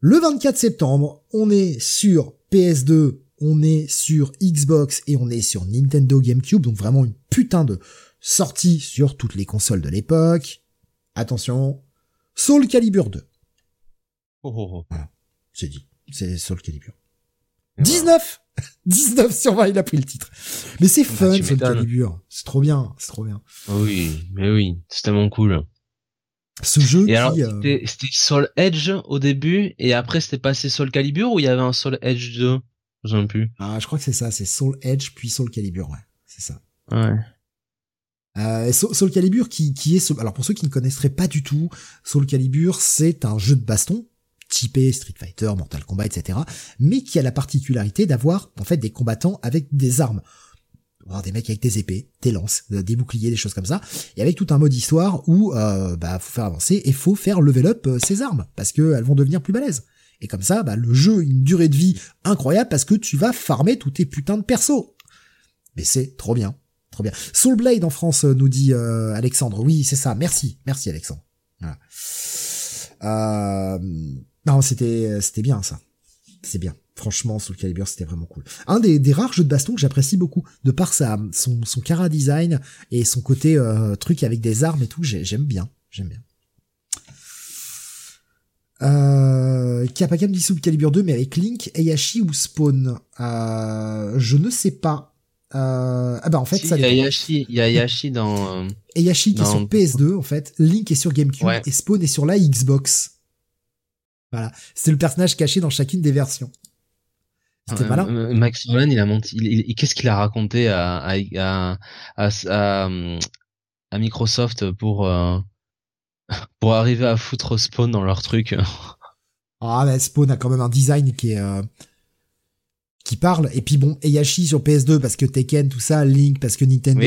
Le 24 septembre, on est sur PS2, on est sur Xbox et on est sur Nintendo GameCube, donc vraiment une putain de sortie sur toutes les consoles de l'époque. Attention, Soul Calibur 2. Oh, oh, oh. Voilà, c'est dit, c'est Soul Calibur. 19 19 sur 20, il a pris le titre. Mais c'est fun, bah, Soul Calibur. C'est trop bien, c'est trop bien. Oui, mais oui, c'est tellement cool. Ce jeu et alors, euh, c'était Soul Edge au début, et après c'était passé Soul Calibur, ou il y avait un Soul Edge 2 Je sais plus. Ah, je crois que c'est ça, c'est Soul Edge, puis Soul Calibur, ouais. C'est ça. Ouais. Euh, Soul Calibur qui, qui est... Alors pour ceux qui ne connaisseraient pas du tout, Soul Calibur, c'est un jeu de baston typé Street Fighter, Mortal Kombat, etc. Mais qui a la particularité d'avoir en fait des combattants avec des armes. Avoir des mecs avec des épées, des lances, euh, des boucliers, des choses comme ça, et avec tout un mode histoire où euh, bah faut faire avancer et faut faire level up euh, ces armes parce que elles vont devenir plus balèzes. Et comme ça, bah, le jeu une durée de vie incroyable parce que tu vas farmer tous tes putains de persos. Mais c'est trop bien, trop bien. Soul Blade en France nous dit Alexandre. Oui, c'est ça. Merci, merci Alexandre. Voilà. Euh, non, c'était euh, c'était bien ça. C'est bien. Franchement, Soul Calibur, c'était vraiment cool. Un des, des rares jeux de baston que j'apprécie beaucoup, de par sa son son cara design et son côté euh, truc avec des armes et tout, j'aime bien, j'aime bien. Euh, Kapakam dit Soul Calibur 2, mais avec Link, Ayashi ou Spawn? Euh, Je ne sais pas. Euh, ah bah en fait si, ça. Il y a Ayashi, il y a Ayashi dans. Ayashi qui est sur PS2 en fait, Link est sur GameCube et Spawn est sur la Xbox. Voilà, c'est le personnage caché dans chacune des versions. C'était malin. Euh, Max Nolan, il a menti. Il, qu'est-ce qu'il a raconté à à, à, à, Microsoft pour euh, pour arriver à foutre Spawn dans leur truc? Ah, mais Spawn a quand même un design qui est euh, qui parle. Et puis bon, Eyashi sur PS2 parce que Tekken, tout ça, Link parce que Nintendo.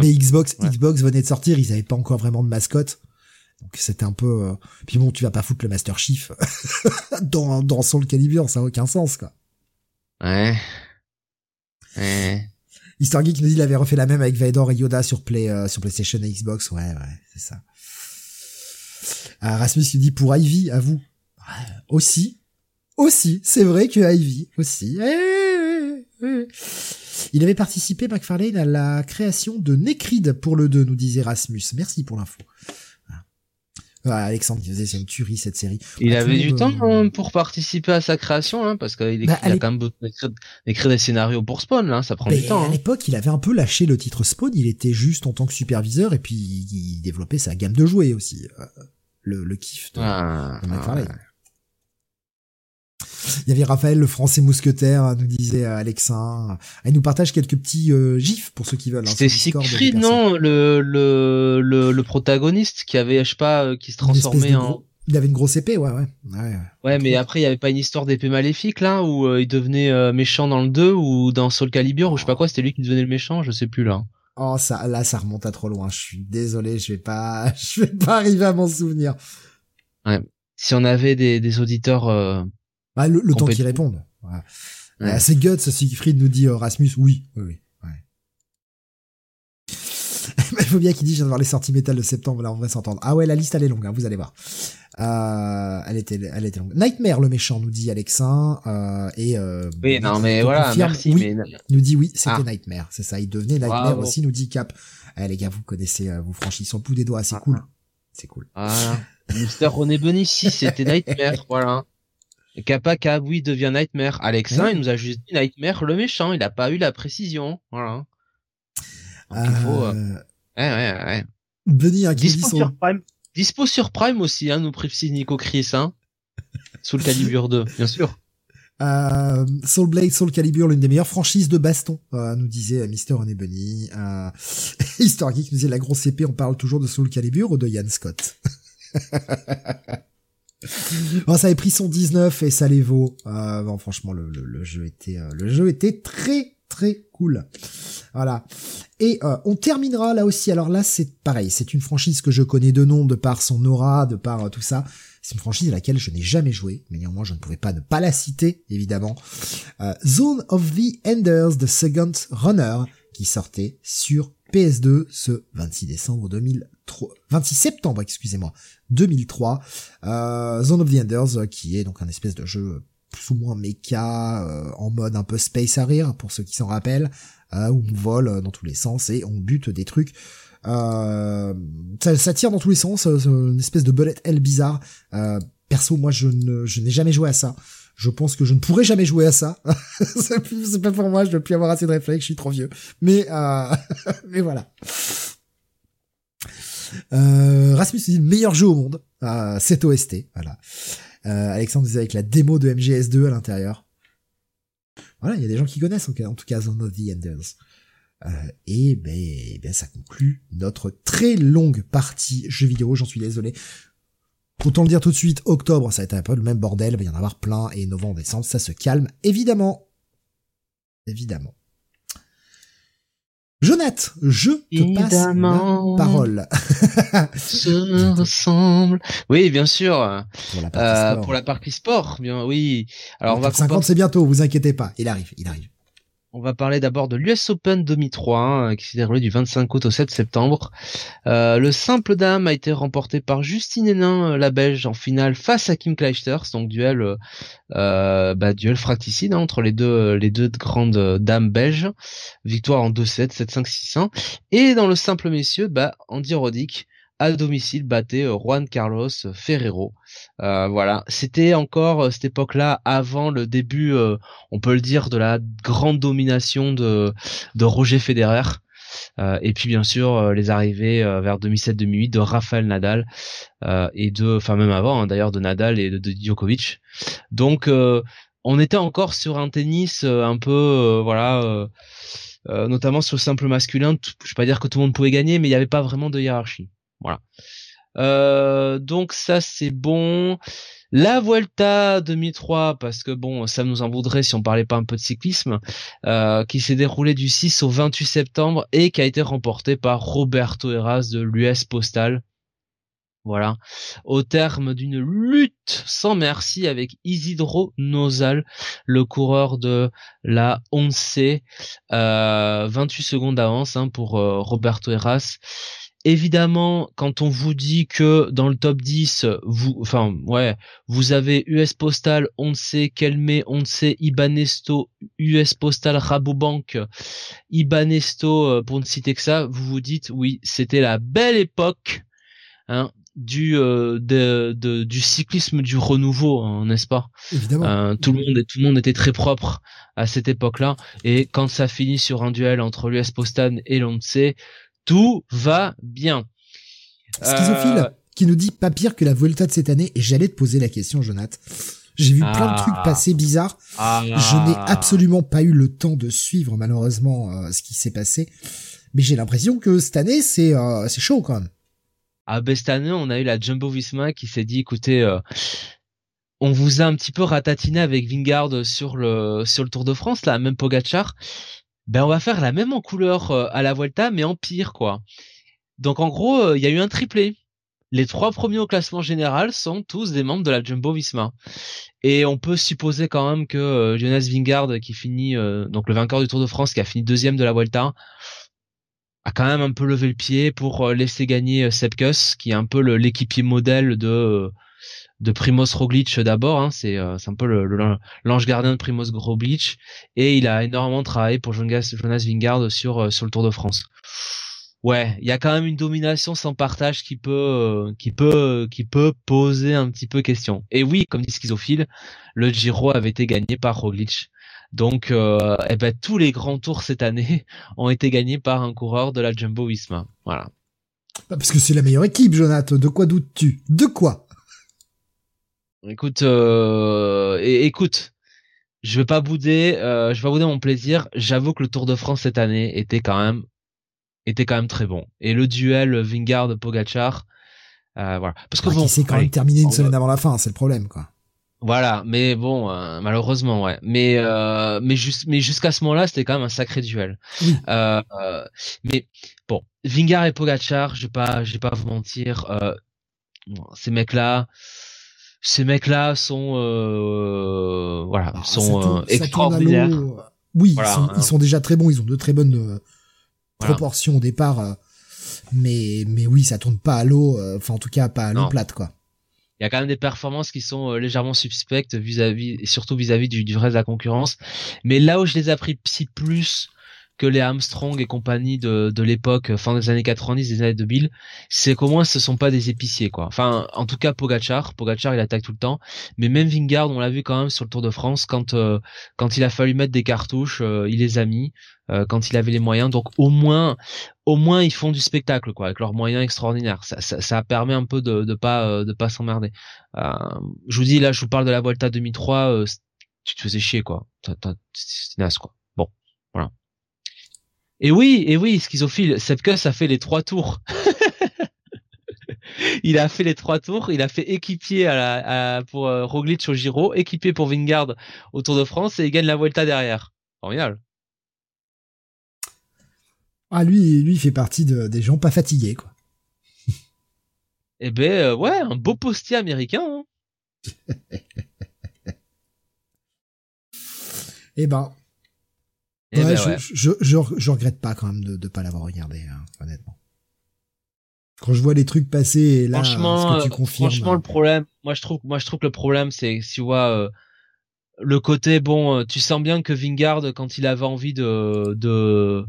Mais Xbox, Xbox venait de sortir, ils avaient pas encore vraiment de mascotte. Donc c'était un peu. Euh, puis bon, tu vas pas foutre le Master Chief dans dans Soul Calibur, ça a aucun sens quoi. Ouais. Ouais. Histoire Geek nous dit qu'il avait refait la même avec Vader et Yoda sur Play euh, sur PlayStation et Xbox. Ouais, ouais, c'est ça. Euh, Rasmus qui dit pour Ivy, à vous. aussi, aussi, c'est vrai que Ivy aussi. Il avait participé, McFarlane, à la création de Necrid pour le 2, nous disait Rasmus. Merci pour l'info. Alexandre qui faisait, c'est une tuerie cette série. Il avait du temps hein, pour participer à sa création, hein, parce qu'il bah, a quand même écrit, des scénarios pour Spawn, là, ça prend du temps. À hein. l'époque, il avait un peu lâché le titre Spawn, il était juste en tant que superviseur et puis il développait sa gamme de jouets aussi. Euh, le, le kiff de, ah, il y avait Raphaël, le français mousquetaire, nous disait euh, Alexin. Il nous partage quelques petits euh, gifs pour ceux qui veulent. Hein, C'était Siegfried, non le, le, le, le, protagoniste qui avait, je sais pas, euh, qui se transformait en... Il avait une grosse épée, ouais, ouais. Ouais, ouais mais après, il y avait pas une histoire d'épée maléfique, là, où il devenait méchant dans le 2 ou dans Soul Calibur, ou je sais pas quoi, c'était lui qui devenait le méchant, je sais plus, là. Oh, ça, là, ça remonte à trop loin. Je suis désolé, je vais pas, je vais pas arriver à m'en souvenir. Ouais. Si on avait des, des auditeurs. Euh, bah, le, temps qu'ils répondent. Ouais. Ouais. c'est Guts, Siegfried nous dit Rasmus, oui, oui, oui. Il faut bien qu'il dit, je viens de voir les sorties métal de septembre, là, on va s'entendre. Ah ouais, la liste, elle est longue, hein, vous allez voir. Euh, elle était, elle était longue. Nightmare, le méchant, nous dit Alexin, euh, et, euh, Oui, non, mais voilà, merci, oui, Nous dit oui, c'était ah. Nightmare. C'est ça, il devenait Nightmare aussi, nous dit Cap. Eh, les gars, vous connaissez, euh, vous franchissez le bout des doigts, c'est ah. cool. C'est cool. Voilà. Mister René Benici, c'était Nightmare, voilà. Kappa Cap, oui, devient Nightmare. Alexin, il nous a juste dit Nightmare, le méchant, il a pas eu la précision, voilà. Donc, il faut, euh, Ouais, ouais, ouais. Benny a Dispo sur Prime. Dispo sur Prime aussi, hein, nous précise Nico Chris, hein. Soul Calibur 2, bien sûr. Euh, Soul Blade, Soul Calibur, l'une des meilleures franchises de baston, euh, nous disait Mister René Bunny. Euh, Histoire Geek nous disait la grosse épée, on parle toujours de Soul Calibur ou de Ian Scott? bon, ça avait pris son 19 et ça les vaut. Euh, bon, franchement, le, jeu était, euh, le jeu était très très cool. Voilà. Et euh, on terminera là aussi. Alors là, c'est pareil. C'est une franchise que je connais de nom, de par son aura, de par tout ça. C'est une franchise à laquelle je n'ai jamais joué, mais néanmoins je ne pouvais pas ne pas la citer, évidemment. Zone of the Enders, The Second Runner, qui sortait sur PS2 ce 26 décembre 2003, 26 septembre, excusez-moi, 2003. Zone of the Enders, qui est donc un espèce de jeu plus ou moins méca, euh, en mode un peu space à rire, pour ceux qui s'en rappellent, euh, où on vole euh, dans tous les sens et on bute des trucs. ça, ça, tire dans tous les sens, une espèce de bullet hell bizarre. perso, moi, je ne, je n'ai jamais joué à ça. Je pense que je ne pourrais jamais jouer à ça. c'est pas pour moi, je dois plus avoir assez de réflexes, je suis trop vieux. Mais, mais voilà. Euh, Rasmus dit le meilleur jeu au monde. Euh, c'est OST, voilà. Euh, Alexandre disait avec la démo de MGS2 à l'intérieur. Voilà, il y a des gens qui connaissent en, tout cas Zone the Enders. Euh, et ben, ben, ça conclut notre très longue partie jeu vidéo, j'en suis désolé. Autant le dire tout de suite, octobre, ça va être un peu le même bordel, il va y en avoir plein, et novembre, décembre, ça se calme, évidemment. Évidemment. Jonathan, je te passe la parole. se ressemble. Oui, bien sûr. Pour la partie euh, sport. Pour la partie sport, bien oui. Alors on va 50 c'est bientôt, vous inquiétez pas, il arrive, il arrive. On va parler d'abord de l'US Open 2003 hein, qui s'est déroulé du 25 août au 7 septembre. Euh, le simple dame a été remporté par Justine Hénin, euh, la Belge, en finale face à Kim Clijsters, donc duel, euh, euh bah, duel fracticide hein, entre les deux les deux grandes dames belges. Victoire en 2-7, 7-5, 6-1. Et dans le simple messieurs, bah, Andy Roddick à domicile battait euh, Juan Carlos Ferrero. Euh, voilà, c'était encore euh, cette époque-là avant le début, on peut le dire, de la grande domination de, de Roger Federer. et puis bien sûr les arrivées vers 2007-2008 de Rafael Nadal et de, enfin même avant hein, d'ailleurs de Nadal et de, Djokovic. Donc on était encore sur un tennis un peu voilà. notamment sur le simple masculin, je vais pas dire que tout le monde pouvait gagner, mais il n'y avait pas vraiment de hiérarchie. Voilà. Euh, donc ça c'est bon. La Vuelta 2003, parce que bon, ça nous en voudrait si on parlait pas un peu de cyclisme, euh, qui s'est déroulé du 6 au 28 septembre et qui a été remporté par Roberto Heras de l'US Postal. Voilà. Au terme d'une lutte sans merci avec Isidro Nozal, le coureur de la 11C, euh, 28 secondes d'avance hein, pour euh, Roberto Heras évidemment, quand on vous dit que dans le top 10, vous, enfin, ouais, vous avez US Postal, on ne sait Kelme, on ne sait Ibanesto, US Postal, Rabobank, Ibanesto, euh, pour ne citer que ça, vous vous dites, oui, c'était la belle époque, hein, du euh, de, du cyclisme du renouveau hein, n'est-ce pas? Évidemment. Euh, tout le monde tout le monde était très propre à cette époque-là et quand ça finit sur un duel entre l'US Postal et l'ONCE tout va bien. Schizophile euh, qui nous dit pas pire que la Volta de cette année et j'allais te poser la question Jonathan. J'ai vu plein de trucs ah. passer bizarres. Ah. Je n'ai absolument pas eu le temps de suivre malheureusement euh, ce qui s'est passé. Mais j'ai l'impression que cette année c'est euh, c'est chaud quand même. Ah ben cette année on a eu la Jumbo Visma qui s'est dit écoutez on vous a un petit peu ratatiné avec Vingard sur le sur le Tour de France là même Pogachar ben on va faire la même en couleur euh, à la Volta mais en pire quoi. Donc en gros, euh, il y a eu un triplé. les trois premiers au classement général sont tous des membres de la Jumbo Visma. Et on peut supposer quand même que euh, Jonas Vingard, qui finit, donc le vainqueur du Tour de France, qui a fini deuxième de la Vuelta, a quand même un peu levé le pied pour laisser gagner Sepkus, qui est un peu l'équipier modèle de de Primoz Roglic d'abord. Hein, c'est c'est un peu l'ange gardien de Primoz Roglic, et il a énormément travaillé pour Jonas, Jonas Vingard sur sur le Tour de France ouais, il y a quand même une domination sans partage qui peut, euh, qui peut, qui peut poser un petit peu question. Et oui, comme dit Schizophile, le Giro avait été gagné par Roglic. Donc, euh, eh ben, tous les grands tours cette année ont été gagnés par un coureur de la Jumbo-Visma. Voilà. Bah, parce que c'est la meilleure équipe, Jonathan. De quoi doutes-tu? De quoi? Écoute, euh, écoute, je vais pas bouder, euh, je vais pas bouder mon plaisir. J'avoue que le Tour de France cette année était quand même était quand même très bon. Et le duel Vingard Pogachar, euh, voilà. Parce que bon, c'est quand même terminé une semaine avant la fin, c'est le problème, quoi. Voilà, mais bon, euh, malheureusement, ouais. Mais euh, mais juste, mais jusqu'à ce moment-là, c'était quand même un sacré duel. Euh, euh, mais bon, Vingard et Pogachar, je vais pas, je vais pas vous mentir, euh, ces mecs-là, ces mecs-là sont, voilà, bah, sont extraordinaires. Oui, ils, sont, ils, sont, déjà très bons, ils ont de très bonnes proportion au départ. Euh, mais, mais oui, ça tourne pas à l'eau, euh, enfin en tout cas pas à l'eau plate quoi. Il y a quand même des performances qui sont euh, légèrement suspectes vis-à-vis, et surtout vis-à-vis du, du reste de la concurrence. Mais là où je les apprécie plus, que les Armstrong et compagnie de, de l'époque fin des années 90 des années 2000 c'est qu'au moins ce sont pas des épiciers quoi. Enfin en tout cas Pogachar Pogachar il attaque tout le temps. Mais même Vingard on l'a vu quand même sur le Tour de France quand euh, quand il a fallu mettre des cartouches euh, il les a mis euh, quand il avait les moyens. Donc au moins au moins ils font du spectacle quoi avec leurs moyens extraordinaires. Ça, ça, ça permet un peu de de pas de pas s'emmerder. Je vous dis là je vous parle de la Volta 2003 tu te faisais chier quoi. C'est naze quoi et oui, et oui, schizophile, Sepkus a fait les trois tours. il a fait les trois tours, il a fait équipier à la, pour euh, Roglic au Giro, équipier pour Vingard au Tour de France et il gagne la Vuelta derrière. Formidable. Ah lui, lui il fait partie de, des gens pas fatigués quoi. eh ben euh, ouais, un beau postier américain. Hein. eh ben, eh ben je, je, je, regrette pas quand même de ne pas l'avoir regardé, hein, honnêtement. Quand je vois les trucs passer et là, franchement, ce que tu confirmes. Franchement, le problème, moi je trouve, moi je trouve que le problème, c'est tu vois euh, le côté bon, euh, tu sens bien que Vingard, quand il avait envie de, de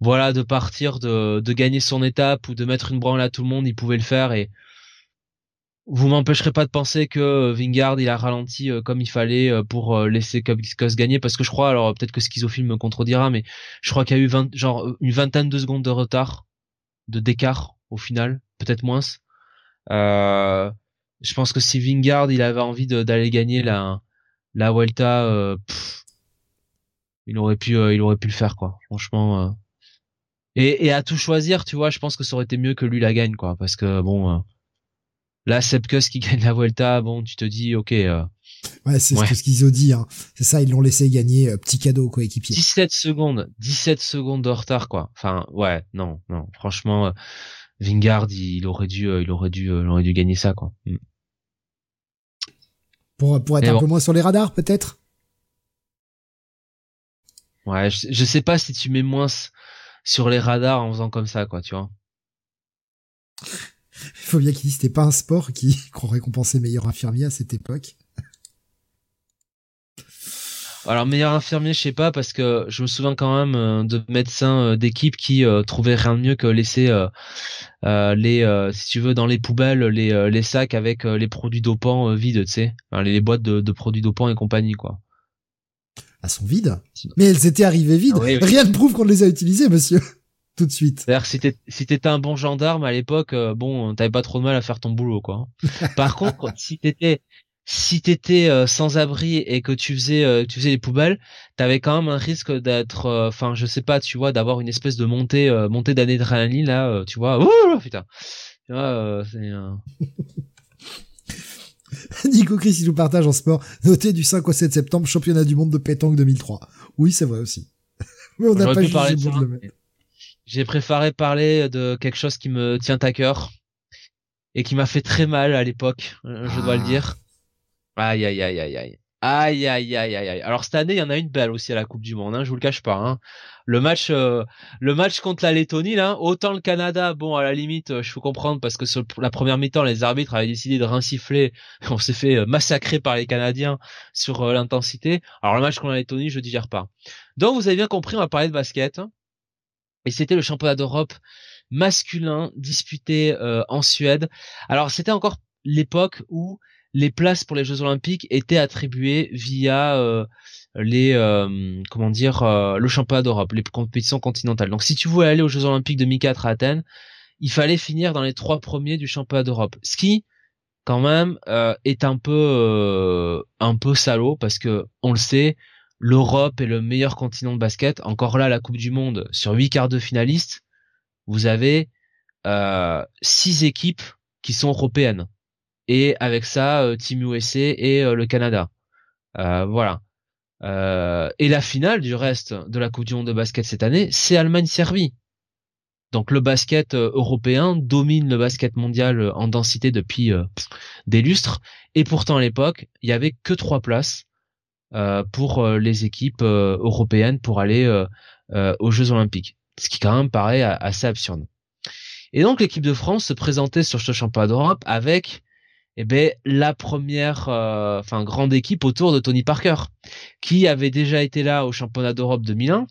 voilà, de partir, de, de gagner son étape ou de mettre une branle à tout le monde, il pouvait le faire et vous m'empêcherez pas de penser que euh, Vingard il a ralenti euh, comme il fallait euh, pour laisser Kabiscos gagner parce que je crois alors peut-être que Schizophile me contredira mais je crois qu'il y a eu 20, genre une vingtaine de secondes de retard de d'écart au final peut-être moins. Euh, je pense que si Vingard il avait envie d'aller gagner la la Vuelta il aurait pu il aurait pu le faire quoi. Franchement et, et à tout choisir tu vois je pense que ça aurait été mieux que lui la gagne quoi parce que bon Là, Sepkus qui gagne la Vuelta, bon, tu te dis, ok. Euh, ouais, c'est ce qu'ils ont dit. Hein. C'est ça, ils l'ont laissé gagner, euh, petit cadeau coéquipier. 17 secondes, 17 secondes de retard, quoi. Enfin, ouais, non, non. Franchement, euh, Vingard, il, aurait dû, il aurait dû, il aurait dû gagner ça, quoi. Mm. Pour, pour être un peu moins sur les radars, peut-être? Ouais, je, je sais pas si tu mets moins sur les radars en faisant comme ça, quoi, tu vois. Il faut bien qu'il dise c'était pas un sport qui qu'on récompensait meilleur infirmier à cette époque. Alors meilleur infirmier, je sais pas parce que je me souviens quand même euh, de médecins euh, d'équipe qui euh, trouvaient rien de mieux que laisser les, si tu veux, dans les poubelles les, les sacs avec les produits dopants vides, tu sais, les, boîtes de, produits dopants et compagnie, quoi. Elles sont vides? Mais elles étaient arrivées vides. Ah rien ne prouve qu'on les a utilisées, monsieur tout de suite. C'est-à-dire si t'étais si un bon gendarme à l'époque, euh, bon, t'avais pas trop de mal à faire ton boulot, quoi. Par contre, si t'étais si t'étais euh, sans abri et que tu faisais euh, tu faisais les poubelles, t'avais quand même un risque d'être, enfin, je sais pas, tu vois, d'avoir une espèce de montée montée d'adrénaline là, tu vois. Ouh, putain. Tu vois, c'est. Nico Chris, il nous partage en sport. Noté du 5 au 7 septembre, championnat du monde de pétanque 2003. Oui, c'est vrai aussi. Mais on n'a pas jugé de le mettre. J'ai préféré parler de quelque chose qui me tient à cœur. et qui m'a fait très mal à l'époque, je dois le Ah. dire. Aïe aïe aïe aïe aïe. Aïe aïe aïe aïe aïe. Alors cette année, il y en a une belle aussi à la Coupe du Monde, hein, je vous le cache pas. Hein. Le match, euh, le match contre la Lettonie, là, autant le Canada, bon à la limite, euh, je peux comprendre parce que sur la première mi-temps, les arbitres avaient décidé de rincifler, on s'est fait euh, massacrer par les Canadiens sur euh, l'intensité. Alors le match contre la Lettonie, je digère pas. Donc vous avez bien compris, on va parler de basket. Et c'était le championnat d'Europe masculin disputé euh, en Suède. Alors c'était encore l'époque où les places pour les Jeux Olympiques étaient attribuées via euh, les euh, comment dire euh, le championnat d'Europe, les compétitions continentales. Donc si tu voulais aller aux Jeux Olympiques 2004 à Athènes, il fallait finir dans les trois premiers du championnat d'Europe. Ce qui quand même euh, est un peu euh, un peu salaud parce que on le sait, l'Europe est le meilleur continent de basket. Encore là, la Coupe du Monde sur huit quarts de finalistes, vous avez euh, six équipes qui sont européennes et avec ça euh, Team USA et euh, le Canada. Euh, voilà. Et la finale du reste de la Coupe du Monde de basket cette année, c'est Allemagne-Serbie. Donc le basket européen domine le basket mondial en densité depuis des lustres. Et pourtant à l'époque, il y avait que trois places pour euh, les équipes euh, européennes pour aller euh, euh, aux Jeux Olympiques. Ce qui quand même paraît assez absurde. Et donc l'équipe de France se présentait sur ce championnat d'Europe avec eh ben la première euh, enfin grande équipe autour de Tony Parker qui avait déjà été là au championnat d'Europe 2001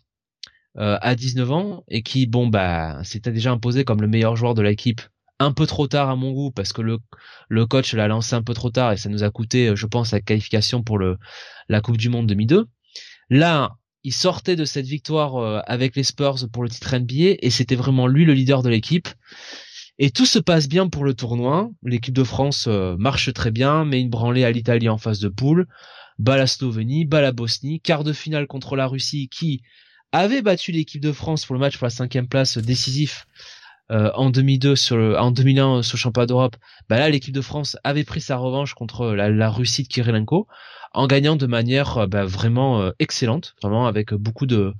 euh, à 19 ans et qui bon bah s'était déjà imposé comme le meilleur joueur de l'équipe un peu trop tard à mon goût parce que le coach l'a lancé un peu trop tard et ça nous a coûté euh, je pense la qualification pour la Coupe du monde 2002. Là, il sortait de cette victoire euh, avec les Spurs pour le titre NBA et c'était vraiment lui le leader de l'équipe. Et tout se passe bien pour le tournoi. L'équipe de France euh, marche très bien, met une branlée à l'Italie en phase de poule, bat la Slovénie, bat la Bosnie, quart de finale contre la Russie qui avait battu l'équipe de France pour le match pour la cinquième place décisif euh, en 2002 sur le, en 2001 euh, sur le championnat d'Europe. Bah là, l'équipe de France avait pris sa revanche contre la, la Russie de Kirilenko en gagnant de manière euh, bah, vraiment euh, excellente, vraiment avec beaucoup de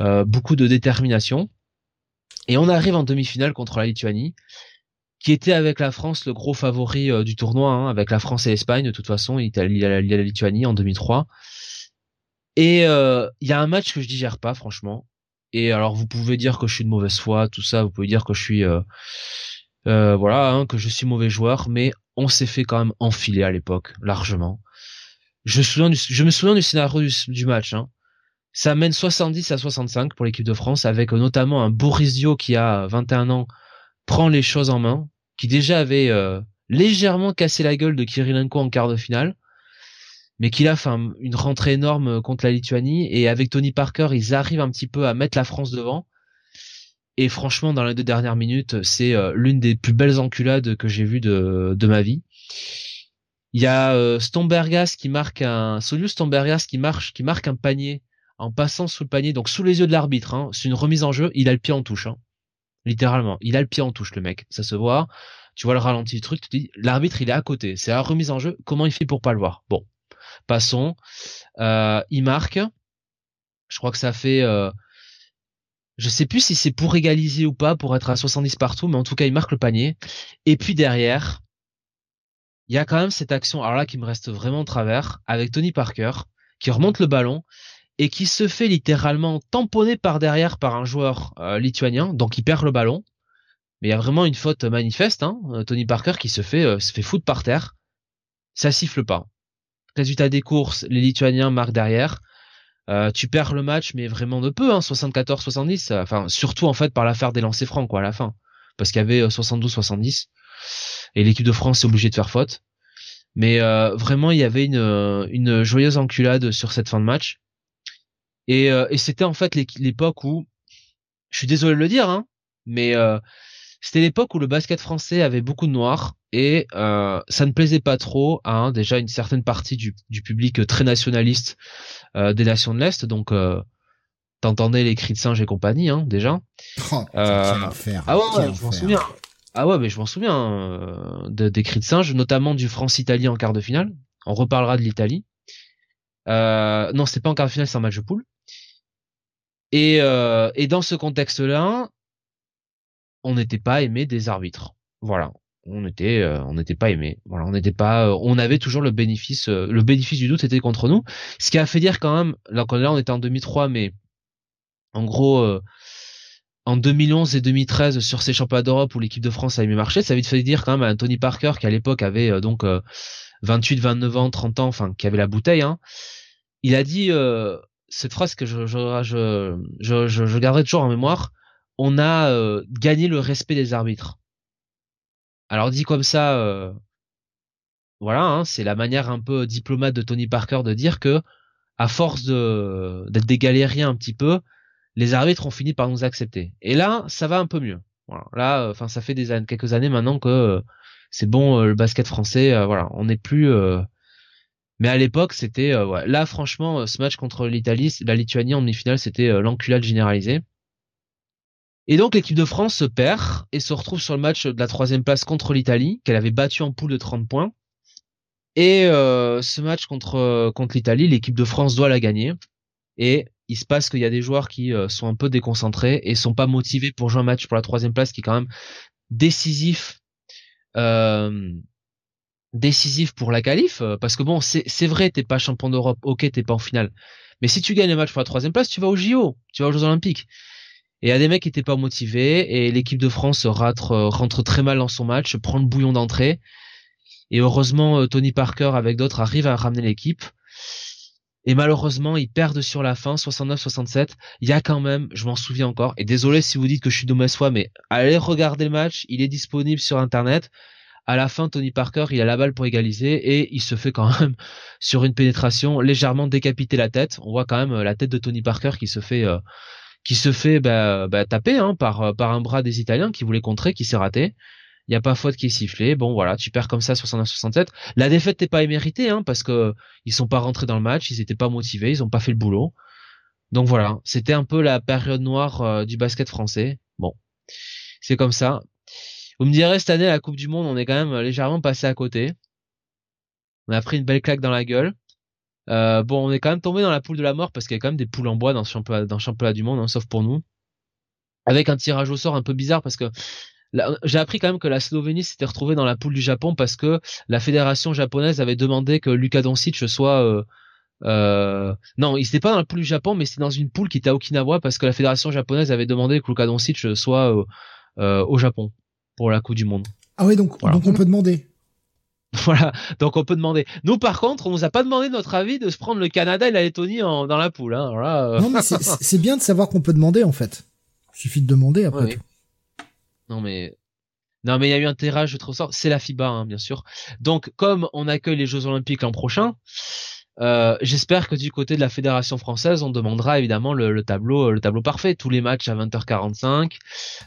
euh, beaucoup de détermination. Et on arrive en demi-finale contre la Lituanie, qui était avec la France le gros favori euh, du tournoi, hein, avec la France et l'Espagne de toute façon. Il y a, il y a la Lituanie en 2003. Et euh, il y a un match que je digère pas, franchement. Et alors vous pouvez dire que je suis de mauvaise foi, tout ça, vous pouvez dire que je suis euh, euh, voilà, hein, que je suis mauvais joueur, mais on s'est fait quand même enfiler à l'époque, largement. Je, me souviens du, scénario du, du match. Hein. Ça mène 70 à 65 pour l'équipe de France, avec notamment un Boris Dio qui a 21 ans, prend les choses en main, qui déjà avait euh, légèrement cassé la gueule de Kirilenko en quart de finale, mais qu'il a fait un- une rentrée énorme contre la Lituanie, et avec Tony Parker, ils arrivent un petit peu à mettre la France devant. Et franchement, dans les deux dernières minutes, c'est euh, l'une des plus belles enculades que j'ai vues de, ma vie. Il y a euh, Stombergas qui marque un, Solius Stombergas qui marche, qui marque un panier en passant sous le panier, donc sous les yeux de l'arbitre. Hein, c'est une remise en jeu. Il a le pied en touche, hein, littéralement. Il a le pied en touche, le mec. Ça se voit. Tu vois le ralenti du truc. Tu te dis, l'arbitre, il est à côté. C'est la remise en jeu. Comment il fait pour pas le voir? Bon, passons. Euh, il marque. Je crois que ça fait. Euh, je sais plus si c'est pour égaliser ou pas, pour être à 70 partout, mais en tout cas, il marque le panier. Et puis derrière, il y a quand même cette action, alors là, qui me reste vraiment de travers, avec Tony Parker, qui remonte le ballon et qui se fait littéralement tamponner par derrière par un joueur euh, lituanien, donc il perd le ballon. Mais il y a vraiment une faute manifeste, hein, euh, Tony Parker qui se fait euh, se fait foutre par terre. Ça siffle pas. Résultat des courses, les Lituaniens marquent derrière. Euh, tu perds le match, mais vraiment de peu, hein, 74-70. Enfin, surtout en fait par l'affaire des lancers francs, quoi, à la fin, parce qu'il y avait euh, 72-70 et l'équipe de France est obligée de faire faute. Mais euh, vraiment, il y avait une, euh, joyeuse enculade sur cette fin de match. Et, euh, c'était en fait l'é- l'époque où, je suis désolé de le dire, hein, mais euh, c'était l'époque où le basket français avait beaucoup de noirs et euh, ça ne plaisait pas trop à hein, déjà une certaine partie du, du public très nationaliste euh, des nations de l'Est. Donc, euh, t'entendais les cris de singe et compagnie, hein, déjà. Oh, Euh, enfer. Ah ouais, je m'en souviens. Ah ouais, mais je m'en souviens euh, de, des cris de singe, notamment du France-Italie en quart de finale. On reparlera de l'Italie. Euh, non, c'était pas en quart de finale, c'est un match de poule. Et, euh, et dans ce contexte-là, on n'était pas aimé des arbitres. Voilà. On n'était euh, on n'était pas aimé. Voilà, on n'était pas, euh, on avait toujours le bénéfice, euh, le bénéfice du doute était contre nous. Ce qui a fait dire quand même, là, là on était en 2003, mais en gros, en 2011 et 2013 sur ces championnats d'Europe où l'équipe de France avait mieux marché, ça avait fait dire quand même à Tony Parker qui à l'époque avait donc 28, 29 ans, 30 ans, enfin qui avait la bouteille. Hein, il a dit cette phrase que je, je garderai toujours en mémoire. On a gagné le respect des arbitres. Alors dit comme ça, euh, voilà, hein, c'est la manière un peu diplomate de Tony Parker de dire que, à force de d'être des galériens un petit peu, les arbitres ont fini par nous accepter. Et là, ça va un peu mieux. Voilà. Là, euh, enfin, ça fait des années, quelques années maintenant que euh, c'est bon, le basket français, voilà, on n'est plus. Mais à l'époque, c'était là, franchement, ce match contre l'Italie, la Lituanie en demi-finale, c'était l'enculade généralisée. Et donc l'équipe de France se perd et se retrouve sur le match de la troisième place contre l'Italie, qu'elle avait battu en poule de 30 points. Et euh, ce match contre contre l'Italie, l'équipe de France doit la gagner. Et il se passe qu'il y a des joueurs qui euh, sont un peu déconcentrés et sont pas motivés pour jouer un match pour la troisième place, qui est quand même décisif. Euh, décisif pour la qualif parce que bon c'est vrai t'es pas champion d'Europe ok t'es pas en finale mais si tu gagnes le match pour la troisième place tu vas au JO tu vas aux Jeux Olympiques et il y a des mecs qui étaient pas motivés et l'équipe de France rentre, rentre très mal dans son match, prend le bouillon d'entrée. Et heureusement, euh, Tony Parker avec d'autres arrive à ramener l'équipe. Et malheureusement, ils perdent sur la fin, 69-67. Il y a quand même, je m'en souviens encore, et désolé si vous dites que je suis de mauvaise foi, mais allez regarder le match, il est disponible sur Internet. À la fin, Tony Parker, il a la balle pour égaliser et il se fait quand même, sur une pénétration, légèrement décapiter la tête. On voit quand même euh, la tête de Tony Parker qui se fait... Euh, qui se fait bah, bah, taper hein, par, par un bras des Italiens qui voulait contrer, qui s'est raté. Il n'y a pas faute qui est sifflée. Bon voilà, tu perds comme ça 69-67. La défaite n'est pas éméritée hein, parce que ils sont pas rentrés dans le match, ils étaient pas motivés, ils ont pas fait le boulot. Donc voilà, c'était un peu la période noire euh, du basket français. Bon, c'est comme ça. Vous me direz cette année la Coupe du Monde, on est quand même légèrement passé à côté. On a pris une belle claque dans la gueule. Euh, bon, on est quand même tombé dans la poule de la mort parce qu'il y a quand même des poules en bois dans, ce championnat, dans le championnat du monde, hein, sauf pour nous. Avec un tirage au sort un peu bizarre parce que j'ai appris quand même que la Slovénie s'était retrouvée dans la poule du Japon parce que la fédération japonaise avait demandé que Luka Doncic soit euh, euh, non, il n'était pas dans la poule du Japon, mais c'était dans une poule qui était à Okinawa parce que la fédération japonaise avait demandé que Luka Doncic soit euh, euh, au Japon pour la Coupe du Monde. Ah oui, donc, donc on peut demander. Voilà, donc on peut demander. Nous, par contre, on nous a pas demandé notre avis de se prendre le Canada et la Lettonie dans la poule. Hein. Euh. Non, mais c'est bien de savoir qu'on peut demander en fait. Il suffit de demander après. Non mais non mais il y a eu un tirage de trop sort. C'est la FIBA, hein, bien sûr. Donc comme on accueille les Jeux Olympiques l'an prochain, euh, j'espère que du côté de la fédération française, on demandera évidemment le, tableau, le tableau parfait. Tous les matchs à 20h45.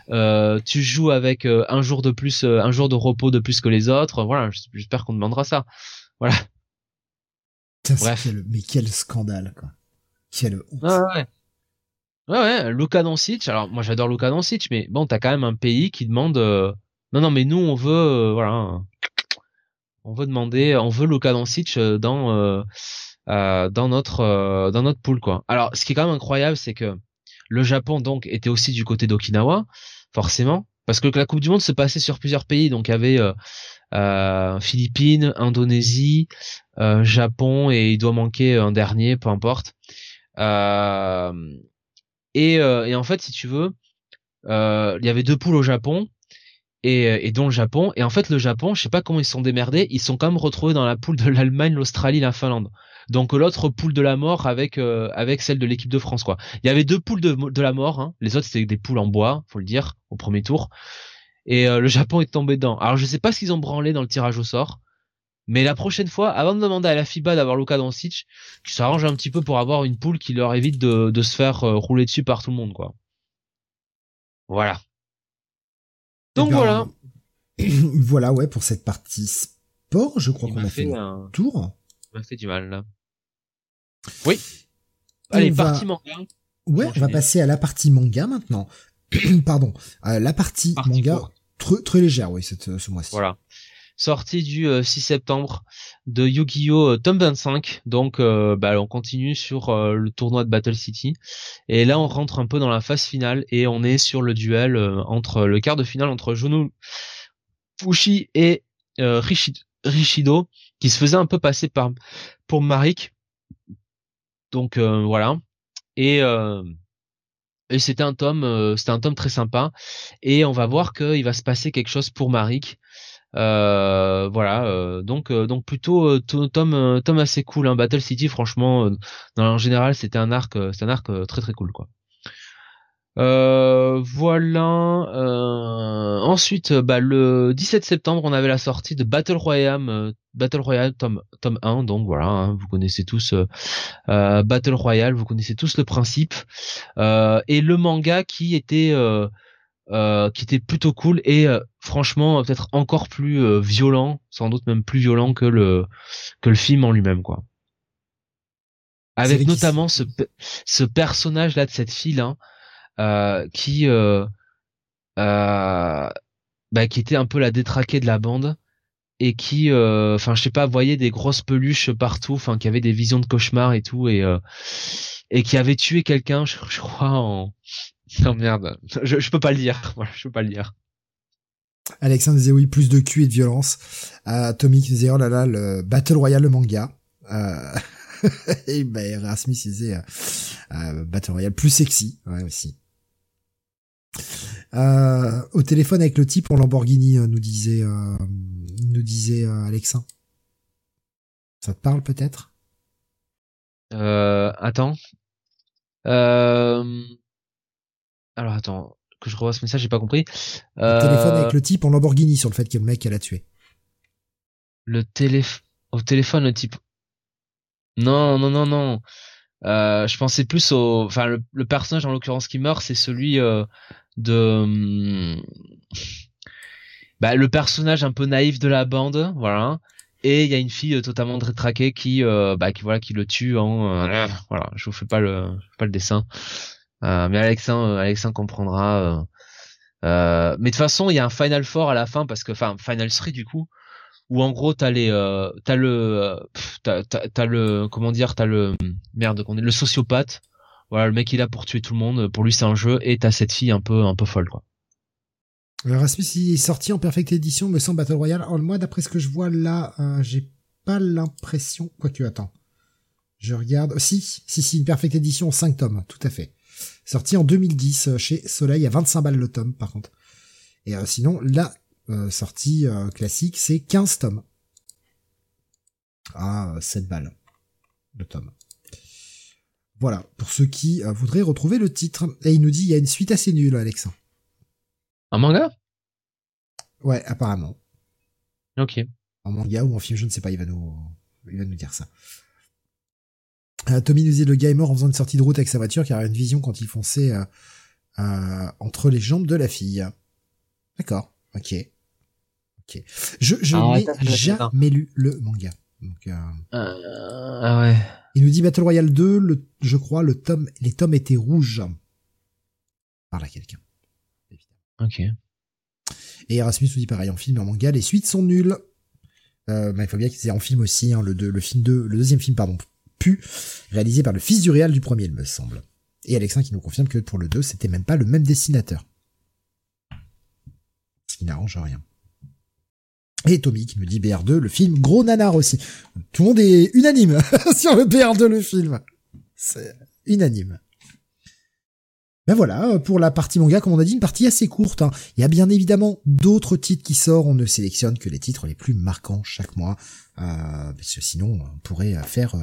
Euh, tu joues avec euh, un jour de plus, un jour de repos de plus que les autres. Voilà, j'espère qu'on demandera ça. Voilà. Bref. mais quel scandale, quoi. Quelle honte. ouais. Ouais, ouais, Luka Doncic. Alors, moi, j'adore Luka Doncic, mais bon, t'as quand même un pays qui demande. Non, non, mais nous, on veut, voilà, on veut demander, on veut Luka Doncic euh, dans euh, euh, dans notre dans notre pool quoi. Alors ce qui est quand même incroyable c'est que le Japon donc était aussi du côté d'Okinawa forcément parce que la Coupe du Monde se passait sur plusieurs pays donc il y avait euh, Philippines, Indonésie, Japon et il doit manquer un dernier peu importe. et, et en fait si tu veux il y avait deux poules au Japon et, euh, et dont le Japon. Et en fait, le Japon, je sais pas comment ils sont démerdés, ils sont quand même retrouvés dans la poule de l'Allemagne, l'Australie, la Finlande. Donc l'autre poule de la mort avec euh, avec celle de l'équipe de France quoi. Il y avait deux poules de, la mort, hein. les autres c'était des poules en bois, faut le dire, au premier tour. Et euh, le Japon est tombé dedans. Alors je sais pas qu'ils ont branlé dans le tirage au sort, mais la prochaine fois, avant de demander à la FIBA d'avoir Luka Doncic, qu'ils s'arrangent un petit peu pour avoir une poule qui leur évite de, de se faire rouler dessus par tout le monde quoi. Voilà. Donc voilà. voilà, ouais, pour cette partie sport, je crois qu'on a fait, un tour. On a fait du mal là. Oui. Allez, partie manga. Ouais, on va passer à la partie manga maintenant. Pardon, la partie, manga très, très légère, oui, cette, ce mois-ci. Voilà sortie du 6 euh, septembre de Yu-Gi-Oh euh, Tom 25. Donc euh, bah, on continue sur le tournoi de Battle City. Et là on rentre un peu dans la phase finale et on est sur le duel entre le quart de finale entre Juno Fushi et euh, Rishido qui se faisaient un peu passer par pour Marik. Donc voilà. Et et c'était un tome, c'était un tome très sympa. Et on va voir qu'il va se passer quelque chose pour Marik. Euh, voilà, euh, donc euh, donc plutôt tome tome assez cool. Hein. Battle City, franchement, en général, c'était un arc, c'est un arc très très cool quoi. voilà. ensuite, bah, le 17 septembre, on avait la sortie de Battle Royale, Battle Royale tome tome 1. Donc voilà, hein, vous connaissez tous Battle Royale, vous connaissez tous le principe. et le manga qui était euh, qui était plutôt cool et euh, franchement peut-être encore plus euh, violent, sans doute même plus violent que le que le film en lui-même quoi. Avec notamment ce ce personnage là de cette fille hein, qui bah, qui était un peu la détraquée de la bande et qui enfin je sais pas voyait des grosses peluches partout enfin qui avait des visions de cauchemar et tout et et qui avait tué quelqu'un je, je crois en non merde, je, je peux pas le dire. Voilà, je peux pas le dire. Alexandre disait oui, plus de cul et de violence. Euh, Tommy disait oh là là, le Battle Royale, le manga. Euh... et ben Rasmus disait euh, euh, Battle Royale plus sexy, ouais aussi. Euh, au téléphone avec le type en Lamborghini, nous disait, nous disait Alexin. Ça te parle peut-être? Euh, Attends. Euh, alors attends, que je revois ce message, j'ai pas compris. Le téléphone avec le type en Lamborghini sur le fait que le mec elle a tué. Le téléphone, au téléphone le type. Non, non, non, non. Euh, je pensais plus au, enfin le, personnage en l'occurrence qui meurt, c'est celui euh, de, hum, bah le personnage un peu naïf de la bande, voilà. Et il y a une fille euh, totalement rétraquée qui, bah qui voilà, qui le tue en, voilà. Je vous fais pas le, pas le dessin. Euh, mais Alexin, euh, comprendra. Euh, mais de toute façon, il y a un Final Four à la fin parce que, enfin, Final 3 du coup, où en gros t'as les, t'as le, t'as, le, comment dire, t'as le, merde, qu'on est le sociopathe. Voilà, le mec il est là pour tuer tout le monde. Pour lui, c'est un jeu. Et t'as cette fille un peu, un peu folle, quoi. Rasmus, est sorti en perfecte édition, me semble Battle Royale. Alors, moi, d'après ce que je vois là, j'ai pas l'impression. Quoi tu attends. Je regarde. Si, si, si, une perfecte édition en 5 tomes, tout à fait. Sorti en 2010 euh, chez Soleil à 25 balles le tome par contre. Et euh, sinon, la euh, sortie classique, c'est 15 tomes. À 7 balles le tome. Voilà, pour ceux qui voudraient retrouver le titre. Et il nous dit, il y a une suite assez nulle, Alexa. Un manga? Ouais, apparemment. Ok. En manga ou en film, je ne sais pas, il va nous, il va nous dire ça. Euh, Tommy nous dit le gars est mort en faisant une sortie de route avec sa voiture car il a une vision quand il fonçait euh, euh, entre les jambes de la fille. D'accord, ok. Ok. Je, je ah, n'ai jamais lu le manga. Donc, ah ouais. Il nous dit Battle Royale 2, le, je crois, le tome, les tomes étaient rouges. Par là quelqu'un. Ok. Et Erasmus nous dit pareil, en film et en manga, les suites sont nulles. Euh, il faut bien qu'ils aient en film aussi, hein, le, le film 2, le deuxième film, pardon, pu, réalisé par le fils du réal du premier, il me semble. Et Alexin qui nous confirme que pour le 2, c'était même pas le même dessinateur. Ce qui n'arrange rien. Et Tommy qui nous dit BR2, le film, gros nanar aussi. Tout le monde est unanime sur le BR2, le film. C'est unanime. Ben voilà, euh, pour la partie manga, comme on a dit, une partie assez courte. Hein. Il y a bien évidemment d'autres titres qui sortent. On ne sélectionne que les titres les plus marquants chaque mois. Euh, parce que sinon, on pourrait faire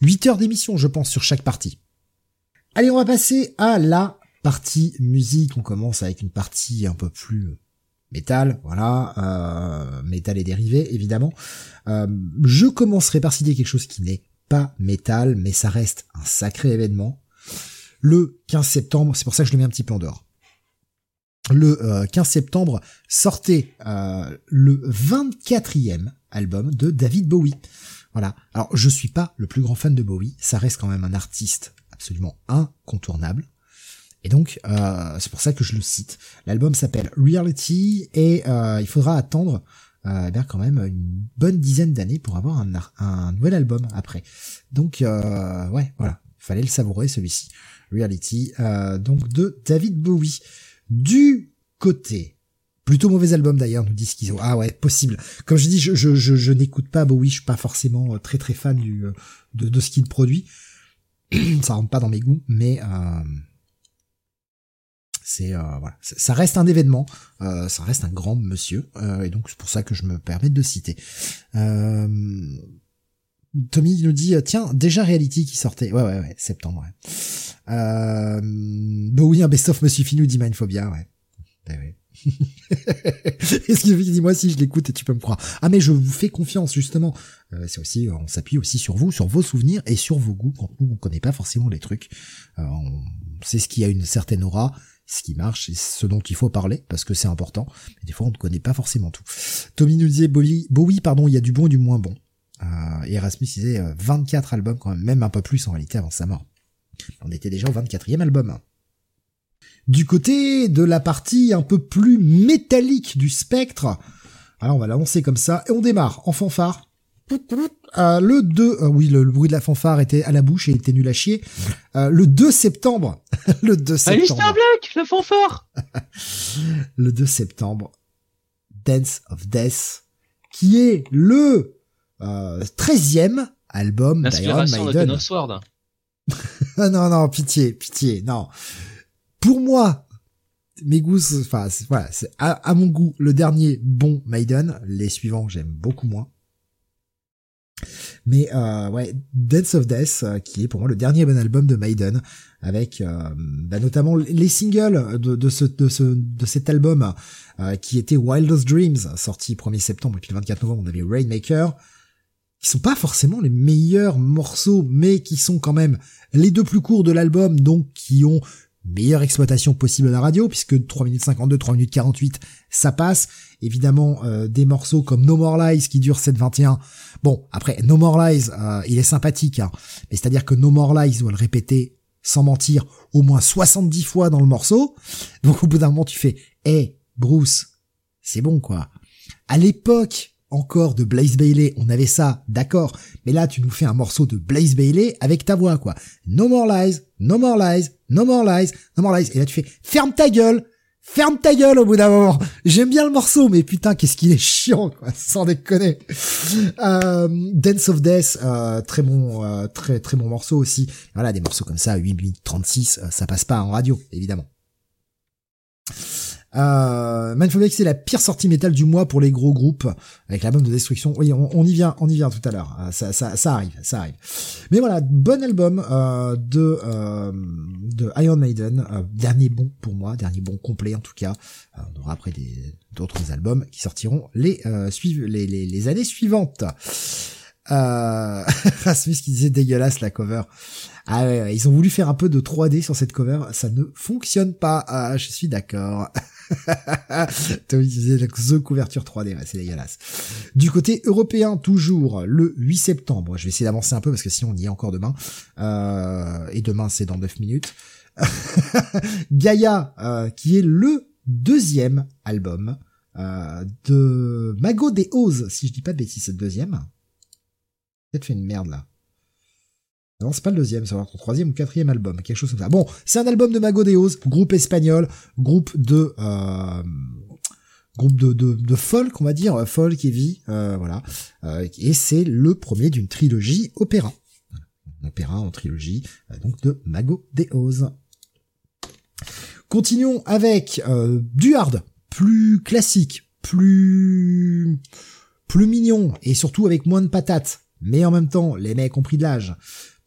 8 euh, heures d'émission, je pense, sur chaque partie. Allez, on va passer à la partie musique. On commence avec une partie un peu plus métal, voilà, euh, métal et dérivé, évidemment. Euh, je commencerai par citer quelque chose qui n'est pas métal, mais ça reste un sacré événement le 15 septembre. C'est pour ça que je le mets un petit peu en dehors. Le 15 euh, septembre sortait euh, le 24e album de David Bowie. Voilà. Alors je suis pas le plus grand fan de Bowie, ça reste quand même un artiste absolument incontournable. Et donc euh, c'est pour ça que je le cite. L'album s'appelle Reality et il faudra attendre bien quand même une bonne dizaine d'années pour avoir un, un, nouvel album après. Donc ouais, voilà, fallait le savourer celui-ci. Reality, euh, donc de David Bowie. Du côté Plutôt mauvais album d'ailleurs, nous dit Schizo. Ah ouais, possible. Comme je dis, je, n'écoute pas Bowie, je suis pas forcément euh, très très fan euh, de, de ce qu'il produit. ça rentre pas dans mes goûts, mais c'est voilà, ça reste un événement, ça reste un grand monsieur, et donc c'est pour ça que je me permets de citer. Tommy nous dit tiens déjà Reality qui sortait ouais ouais ouais septembre. Euh, oui un best of me suffit nous dit Mindphobia ouais. Ben ouais. Est-ce qu'il dit moi si je l'écoute et tu peux me croire Ah mais je vous fais confiance justement. Euh, c'est aussi on s'appuie aussi sur vous, sur vos souvenirs et sur vos goûts quand nous on connaît pas forcément les trucs. Euh, on sait ce qui a une certaine aura ce qui marche et ce dont il faut parler parce que c'est important. Mais des fois, on ne connaît pas forcément tout. Tommy nous disait Bowie, Bowie pardon, il y a du bon et du moins bon. Euh, et Erasmus disait 24 euh, albums quand même, même un peu plus en réalité avant sa mort. On était déjà au 24e album. Du côté de la partie un peu plus métallique du spectre, alors on va l'annoncer comme ça et on démarre en fanfare euh, le 2, euh, oui, le, bruit de la fanfare était à la bouche et était nul à chier. Euh, le 2 septembre, le 2 septembre. Black, la fanfare. le 2 septembre, Dance of Death, qui est le euh, 13e album d'Iron Maiden. De ah non, non, pitié, pitié, non. Pour moi, mes goûts, enfin, voilà, c'est à, à, mon goût le dernier bon Maiden. Les suivants, j'aime beaucoup moins. Mais euh, ouais, Dance of Death, euh, qui est pour moi le dernier bon album de Maiden, avec euh, bah, notamment les singles de, de, ce, de, ce, de cet album, euh, qui était Wildest Dreams, sorti 1er septembre, et puis le 24 novembre, on avait Rainmaker, qui sont pas forcément les meilleurs morceaux, mais qui sont quand même les deux plus courts de l'album, donc qui ont meilleure exploitation possible à la radio, puisque 3 minutes 52, 3 minutes 48, ça passe. Évidemment, euh, des morceaux comme No More Lies qui dure 7,21. Bon, après, No More Lies, euh, il est sympathique, hein, mais c'est-à-dire que No More Lies doit le répéter, sans mentir, au moins 70 fois dans le morceau. Donc au bout d'un moment, tu fais, hé, Bruce, c'est bon quoi. À l'époque, encore de Blaze Bailey, on avait ça, d'accord, mais là tu nous fais un morceau de Blaze Bailey avec ta voix quoi. No more lies, no more lies, no more lies, no more lies. Et là tu fais ferme ta gueule, ferme ta gueule au bout d'un moment. J'aime bien le morceau, mais putain qu'est-ce qu'il est chiant quoi, sans déconner. Euh, Dance of Death, euh, très bon, euh, très très bon morceau aussi. Voilà des morceaux comme ça, 8 minutes 36, ça passe pas en radio évidemment. Euh, c'est la pire sortie métal du mois pour les gros groupes avec l'album de destruction. Oui, on, y vient, on y vient tout à l'heure. Euh, ça, ça, ça arrive, ça arrive. Mais voilà, bon album euh, de euh, de Iron Maiden, euh, dernier bon pour moi, dernier bon complet en tout cas. on aura après d'autres albums qui sortiront les, les, les, les années suivantes. Euh, Rasmus qui disait dégueulasse la cover. Ah ils ont voulu faire un peu de 3D sur cette cover, ça ne fonctionne pas. Ah, je suis d'accord. Tommy disait la The couverture 3D, c'est dégueulasse. Du côté européen, toujours le 8 septembre. Je vais essayer d'avancer un peu parce que sinon on y est encore demain. Euh, et demain c'est dans 9 minutes. Gaia, euh, qui est le deuxième album euh, de Mago des Oz, si je dis pas de bêtises, le deuxième. Peut-être fait une merde là. Non, c'est pas le deuxième, c'est le troisième ou quatrième album, quelque chose comme ça. Bon, c'est un album de Mago de Oz, groupe espagnol, groupe de euh, groupe de, de, de, folk, on va dire, euh, folk et vie, euh, voilà. Euh, et c'est le premier d'une trilogie opéra. opéra en trilogie, euh, donc de Mago de Oz. Continuons avec du hard, plus classique, plus plus mignon et surtout avec moins de patates. Mais en même temps, les mecs ont pris de l'âge.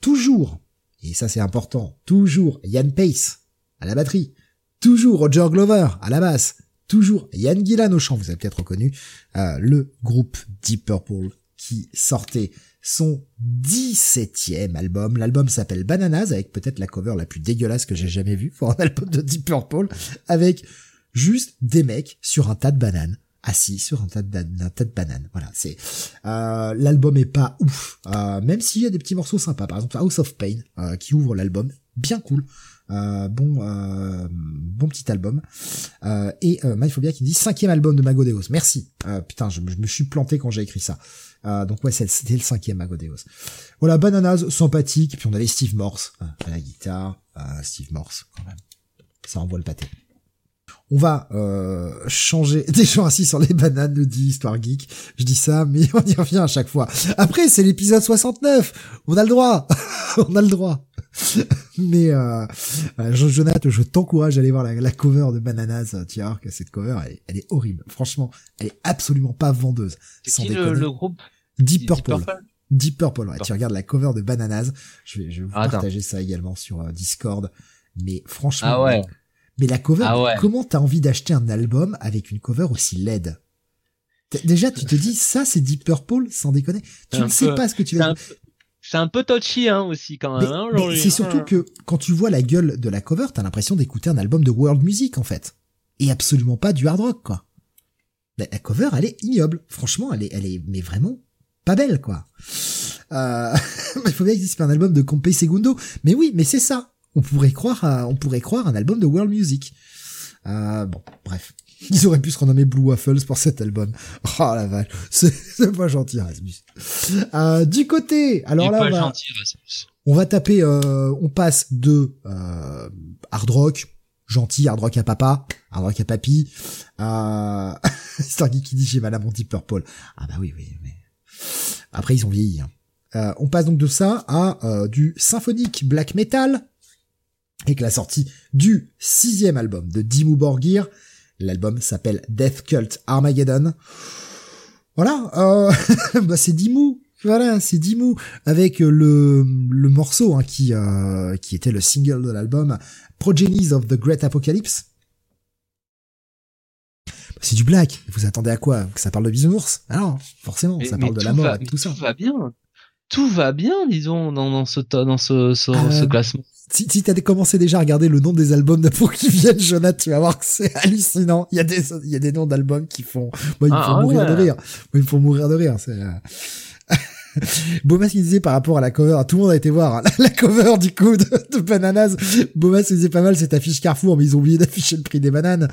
Toujours, et ça c'est important, toujours Yann Pace à la batterie, toujours Roger Glover à la basse, toujours Yann Gillan au chant, vous avez peut-être reconnu, euh, le groupe Deep Purple qui sortait son 17e album. L'album s'appelle Bananas, avec peut-être la cover la plus dégueulasse que j'ai jamais vue pour un album de Deep Purple, avec juste des mecs sur un tas de bananes assis sur un tas de, de bananes. Voilà, c'est euh, l'album est pas ouf, euh, même s'il y a des petits morceaux sympas. Par exemple, House of Pain euh, qui ouvre l'album, bien cool. Euh, bon, euh, bon petit album. Euh, et euh, qui dit cinquième album de Magodeos. Merci. putain, je, me suis planté quand j'ai écrit ça. donc ouais, c'était le cinquième Magodeos. Voilà, Bananas, sympathique. Puis on avait Steve Morse à la guitare. Steve Morse, quand même. Ça envoie le pâté. On va euh, changer des gens assis sur les bananes, nous dit Histoire Geek. Je dis ça, mais on y revient à chaque fois. Après, c'est l'épisode 69. On a le droit. on a le droit. mais euh, euh Jonathan, je t'encourage à aller voir la, cover de Bananas. Tu que cette cover, elle, est horrible. Franchement, elle est absolument pas vendeuse. C'est qui le, groupe? Deep Purple. Deep Purple. ouais. Tu regardes la cover de Bananas. Je vais, je vais vous partager ça également sur euh, Discord. Mais franchement, ah ouais. Mais la cover, ah comment t'as envie d'acheter un album avec une cover aussi laide? Déjà, tu te dis, ça, c'est Deep Purple, sans déconner. Tu ne sais pas ce que tu vas... C'est un peu touchy, hein, aussi, quand même. Hein, c'est surtout que, quand tu vois la gueule de la cover, t'as l'impression d'écouter un album de world music, en fait. Et absolument pas du hard rock, quoi. La, cover, elle est ignoble. Franchement, elle est, elle est, mais vraiment pas belle, quoi. Euh, il faut bien qu'il un album de Compay Segundo. Mais oui, mais c'est ça on pourrait croire on pourrait croire un album de world music. Euh, bon, bref. Ils auraient pu se renommer Blue Waffles pour cet album. Oh la vache, c'est pas gentil Rasmus. Euh, du côté, alors là, on va, on va taper, euh, on passe de euh, hard rock, gentil, hard rock à papa, hard rock à papy. Euh, qui dit j'ai mal à mon type Purple. Ah bah oui, oui, mais après ils ont vieilli. Hein. Euh, on passe donc de ça à euh, du symphonique black metal avec la sortie du sixième album de Dimmu Borgir. L'album s'appelle Death Cult Armageddon. Voilà, euh, bah c'est Dimmu, voilà, c'est Dimmu avec le le morceau hein, qui euh, qui était le single de l'album Progenies of the Great Apocalypse. C'est du black. Vous attendez à quoi? Que ça parle de bisounours? Ah non, forcément, ça parle de la mort et tout ça. Tout va bien. Tout va bien, disons, dans, dans ce dans ce, ce, ce euh, classement si, si t'as commencé déjà à regarder le nom des albums de pour qui viennent, Jonathan, tu vas voir que c'est hallucinant. Il y a des, il y a des noms d'albums qui font, moi, ils me ah, font mourir de rire. Moi, ils me font mourir de rire. C'est, euh... Bomas qui disait par rapport à la cover, tout le monde a été voir hein, la, cover du coup de, de Bananas. Bomas disait pas mal cette affiche Carrefour, mais ils ont oublié d'afficher le prix des bananes.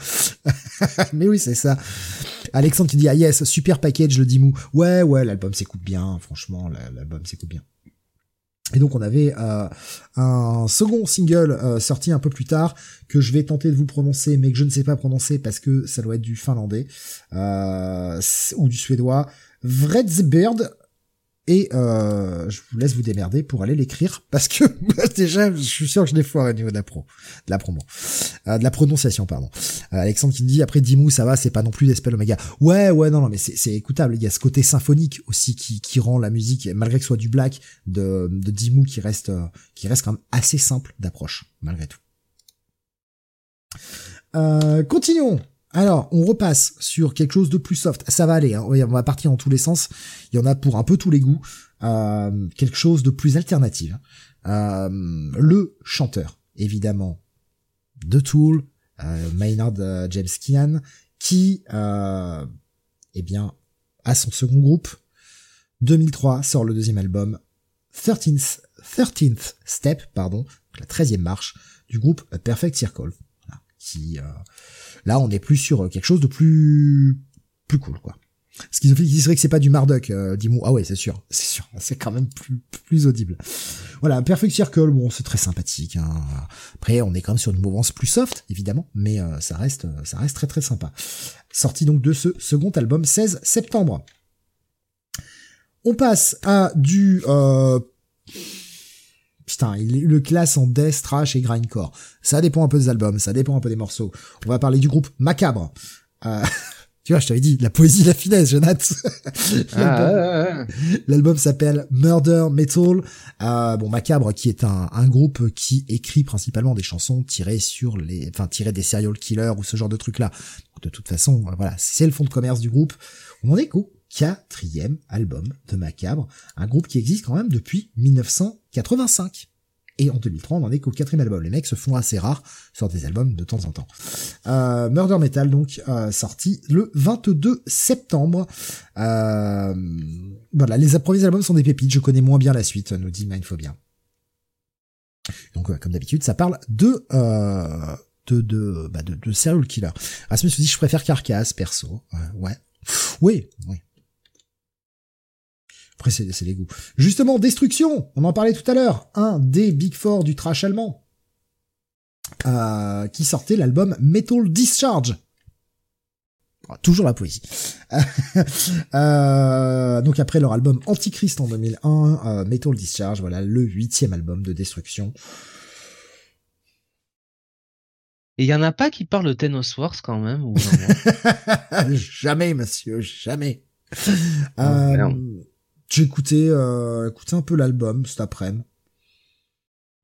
mais oui, c'est ça. Alexandre qui dit ah yes, super package le Dimou. Ouais ouais, l'album s'écoute bien, franchement, l'album s'écoute bien. Et donc on avait euh, un second single euh, sorti un peu plus tard que je vais tenter de vous prononcer, mais que je ne sais pas prononcer parce que ça doit être du finlandais euh, ou du suédois. Vredsbird et euh, je vous laisse vous démerder pour aller l'écrire parce que déjà je suis sûr que je l'ai foiré au niveau de la pro, de la promo, euh, de la prononciation pardon. Euh, Alexandre qui me dit après Dimou ça va c'est pas non plus d'Espel Omega. Ouais ouais non non mais c'est écoutable. Il y a ce côté symphonique aussi qui, qui rend la musique malgré que ce soit du black de de Dimou qui reste euh, qui reste quand même assez simple d'approche malgré tout. Continuons alors, on repasse sur quelque chose de plus soft. Ça va aller, hein. on va partir dans tous les sens. Il y en a pour un peu tous les goûts. Euh, quelque chose de plus alternatif. Euh, le chanteur, évidemment, de Tool, euh, Maynard James Keenan, qui, eh bien, a son second groupe. 2003 sort le deuxième album, 13th, 13th Step, pardon, la 13e marche du groupe Perfect Circle, qui Là, on est plus sur euh, quelque chose de plus plus cool, quoi. Ce qui serait que c'est pas du Marduk, euh, dis-moi. Ah ouais, c'est sûr, c'est sûr, c'est quand même plus plus audible. Voilà, Perfect Circle, bon, c'est très sympathique. Hein. Après, on est quand même sur une mouvance plus soft, évidemment, mais euh, ça reste ça reste très très sympa. Sorti donc de ce second album, 16 septembre. On passe à du euh, Putain, il le classe en death, trash et grindcore. Ça dépend un peu des albums, ça dépend un peu des morceaux. On va parler du groupe Macabre. Euh, tu vois, je t'avais dit, la poésie, la finesse, Jonathan. Ah, l'album s'appelle Murder Metal. Euh, bon, Macabre, qui est un, un, groupe qui écrit principalement des chansons tirées sur les, enfin, tirées des serial killers ou ce genre de trucs-là. De toute façon, voilà, c'est le fond de commerce du groupe. On en est quatrième album de Macabre, un groupe qui existe quand même depuis 1985. Et en 2003, on en est qu'au quatrième album. Les mecs se font assez rares sur des albums de temps en temps. Euh, Murder Metal, donc, euh, sorti le 22 septembre. Euh, voilà, les premiers albums sont des pépites. Je connais moins bien la suite, nous dit Mindphobia. Donc, comme d'habitude, ça parle de... Euh, de, de, bah de, de serial killer. Rasmus se dit, je préfère Carcass, perso. ouais. Oui, oui. Après, c'est les goûts. Justement, Destruction, on en parlait tout à l'heure, un des Big Four du trash allemand. euh, qui sortait l'album Metal Discharge. Ah, toujours la poésie. euh, donc après leur album Antichrist en 2001, euh, Metal Discharge, voilà le huitième album de Destruction. Et il y en a pas qui parlent de Tenos Wars quand même ou Jamais, monsieur, jamais. Euh, J'ai écouté, euh, écouté un peu l'album cet après-midi?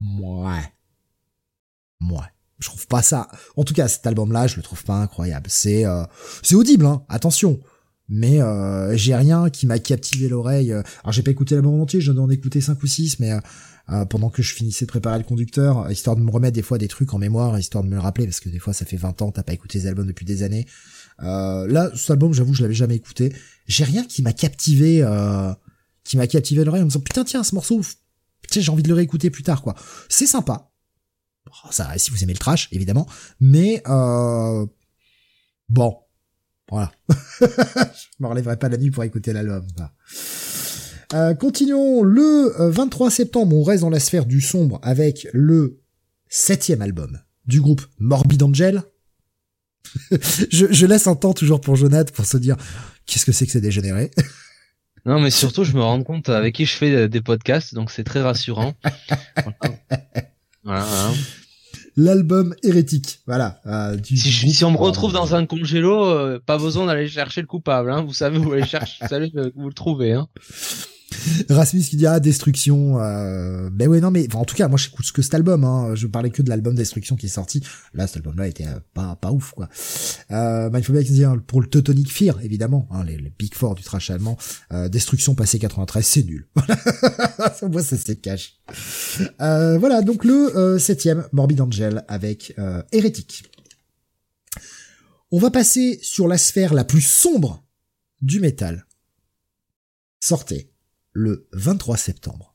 Ouais. Ouais. Je trouve pas ça. En tout cas, cet album-là, je le trouve pas incroyable. C'est, euh, c'est audible, hein. Attention. Mais euh, j'ai rien qui m'a captivé l'oreille. Alors j'ai pas écouté l'album entier, j'en ai en écouté cinq ou six, mais euh, pendant que je finissais de préparer le conducteur, histoire de me remettre des fois des trucs en mémoire, histoire de me le rappeler, parce que des fois ça fait 20 ans, t'as pas écouté les albums depuis des années. Euh, là, cet album, j'avoue, je l'avais jamais écouté. J'ai rien qui m'a captivé, euh, qui m'a captivé l'oreille en me disant putain tiens ce morceau, tu j'ai envie de le réécouter plus tard quoi. C'est sympa. ça, si vous aimez le trash évidemment, mais euh, bon, voilà. je me relèverai pas la nuit pour écouter l'album. Euh, continuons le 23 septembre, on reste dans la sphère du sombre avec le septième album du groupe Morbid Angel. je, je, laisse un temps toujours pour Jonathan pour se dire qu'est-ce que c'est que c'est dégénéré? Non, mais surtout, je me rends compte avec qui je fais des podcasts, donc c'est très rassurant. voilà, voilà. L'album hérétique, voilà. Euh, du si, si, on me retrouve dans un congélo, euh, pas besoin d'aller chercher le coupable. Hein. Vous savez où aller chercher, vous savez où vous le trouvez. Hein. Rasmus qui dit ah destruction euh... ben ouais non mais en tout cas moi j'écoute que cet album hein. je parlais que de l'album destruction qui est sorti. Là cet album là était euh, pas pas ouf quoi. Euh, il faut bien dire hein, pour le Teutonic Fear évidemment hein, les, les, big four du trash allemand. Euh, destruction passé 93 c'est nul. Moi ça se cache. Euh, voilà donc le euh, septième Morbid Angel avec euh, Hérétique. On va passer sur la sphère la plus sombre du métal. Sortez le 23 septembre.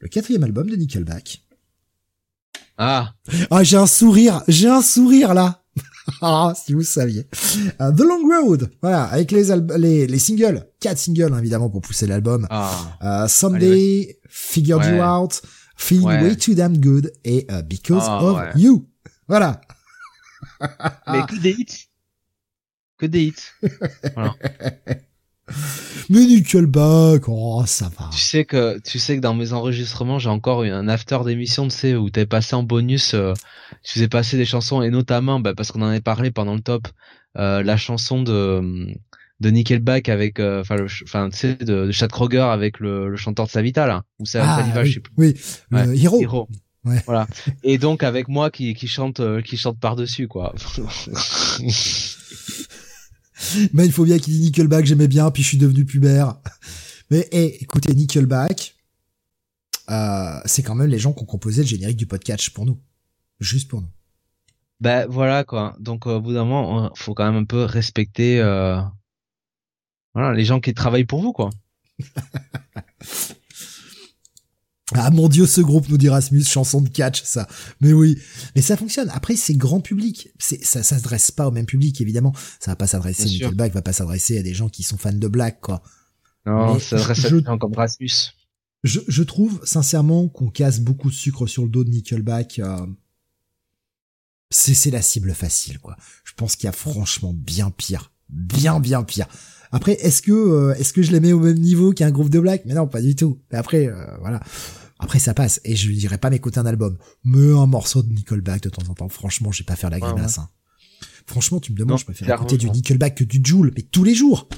Le quatrième album de Nickelback. Ah. Ah, j'ai un sourire, j'ai un sourire là. ah, si vous saviez. Uh, The Long Road, voilà, avec les, les, les singles, quatre singles hein, évidemment pour pousser l'album. Ah. Uh, Someday, Figured You Out, Feeling Way Too Damn Good et uh, Because ah, of You. Voilà. Mais que des hits. Que des hits. Voilà. Mais Nickelback, oh, ça va. Tu sais que, tu sais que dans mes enregistrements, j'ai encore eu un after d'émission, tu sais, où t'avais passé en bonus, euh, tu faisais passer des chansons, et notamment, bah, parce qu'on en avait parlé pendant le top, euh, la chanson de, de Nickelback avec, euh, enfin, tu sais, de, de Chad Kroger avec le, le chanteur de Savita, là, ou ça, ah, Saliva, oui, je sais plus. Oui, ouais. Hero. Hero. Ouais. Voilà. Et donc, avec moi qui, qui chante, qui chante par-dessus, quoi. Mais il faut bien qu'il dise Nickelback, j'aimais bien, puis je suis devenu pubère. Mais hey, écoutez, Nickelback, euh, c'est quand même les gens qui ont composé le générique du podcast pour nous. Juste pour nous. Ben voilà quoi. Donc au bout d'un moment, faut quand même un peu respecter euh... voilà les gens qui travaillent pour vous quoi. Ah mon dieu, ce groupe nous dit Rasmus, chanson de catch, ça. Mais oui, mais ça fonctionne. Après, c'est grand public. C'est ça, ça s'adresse pas au même public, évidemment. Ça va pas s'adresser. Nickelback va pas s'adresser à des gens qui sont fans de Black, quoi. Non, mais ça s'adresse à des gens comme Rasmus. Je, je trouve sincèrement qu'on casse beaucoup de sucre sur le dos de Nickelback. Euh, c'est la cible facile, quoi. Je pense qu'il y a franchement bien pire, bien bien pire. Après, est-ce que euh, est-ce que je les mets au même niveau qu'un groupe de black? Mais non, pas du tout. Mais après, euh, voilà. Après, ça passe. Et je dirais pas m'écouter un album, mais un morceau de Nickelback de temps en temps. Franchement, je vais pas faire la grimace. Hein. Franchement, tu me demandes, je préfère écouter du Nickelback que du Joule, mais tous les jours,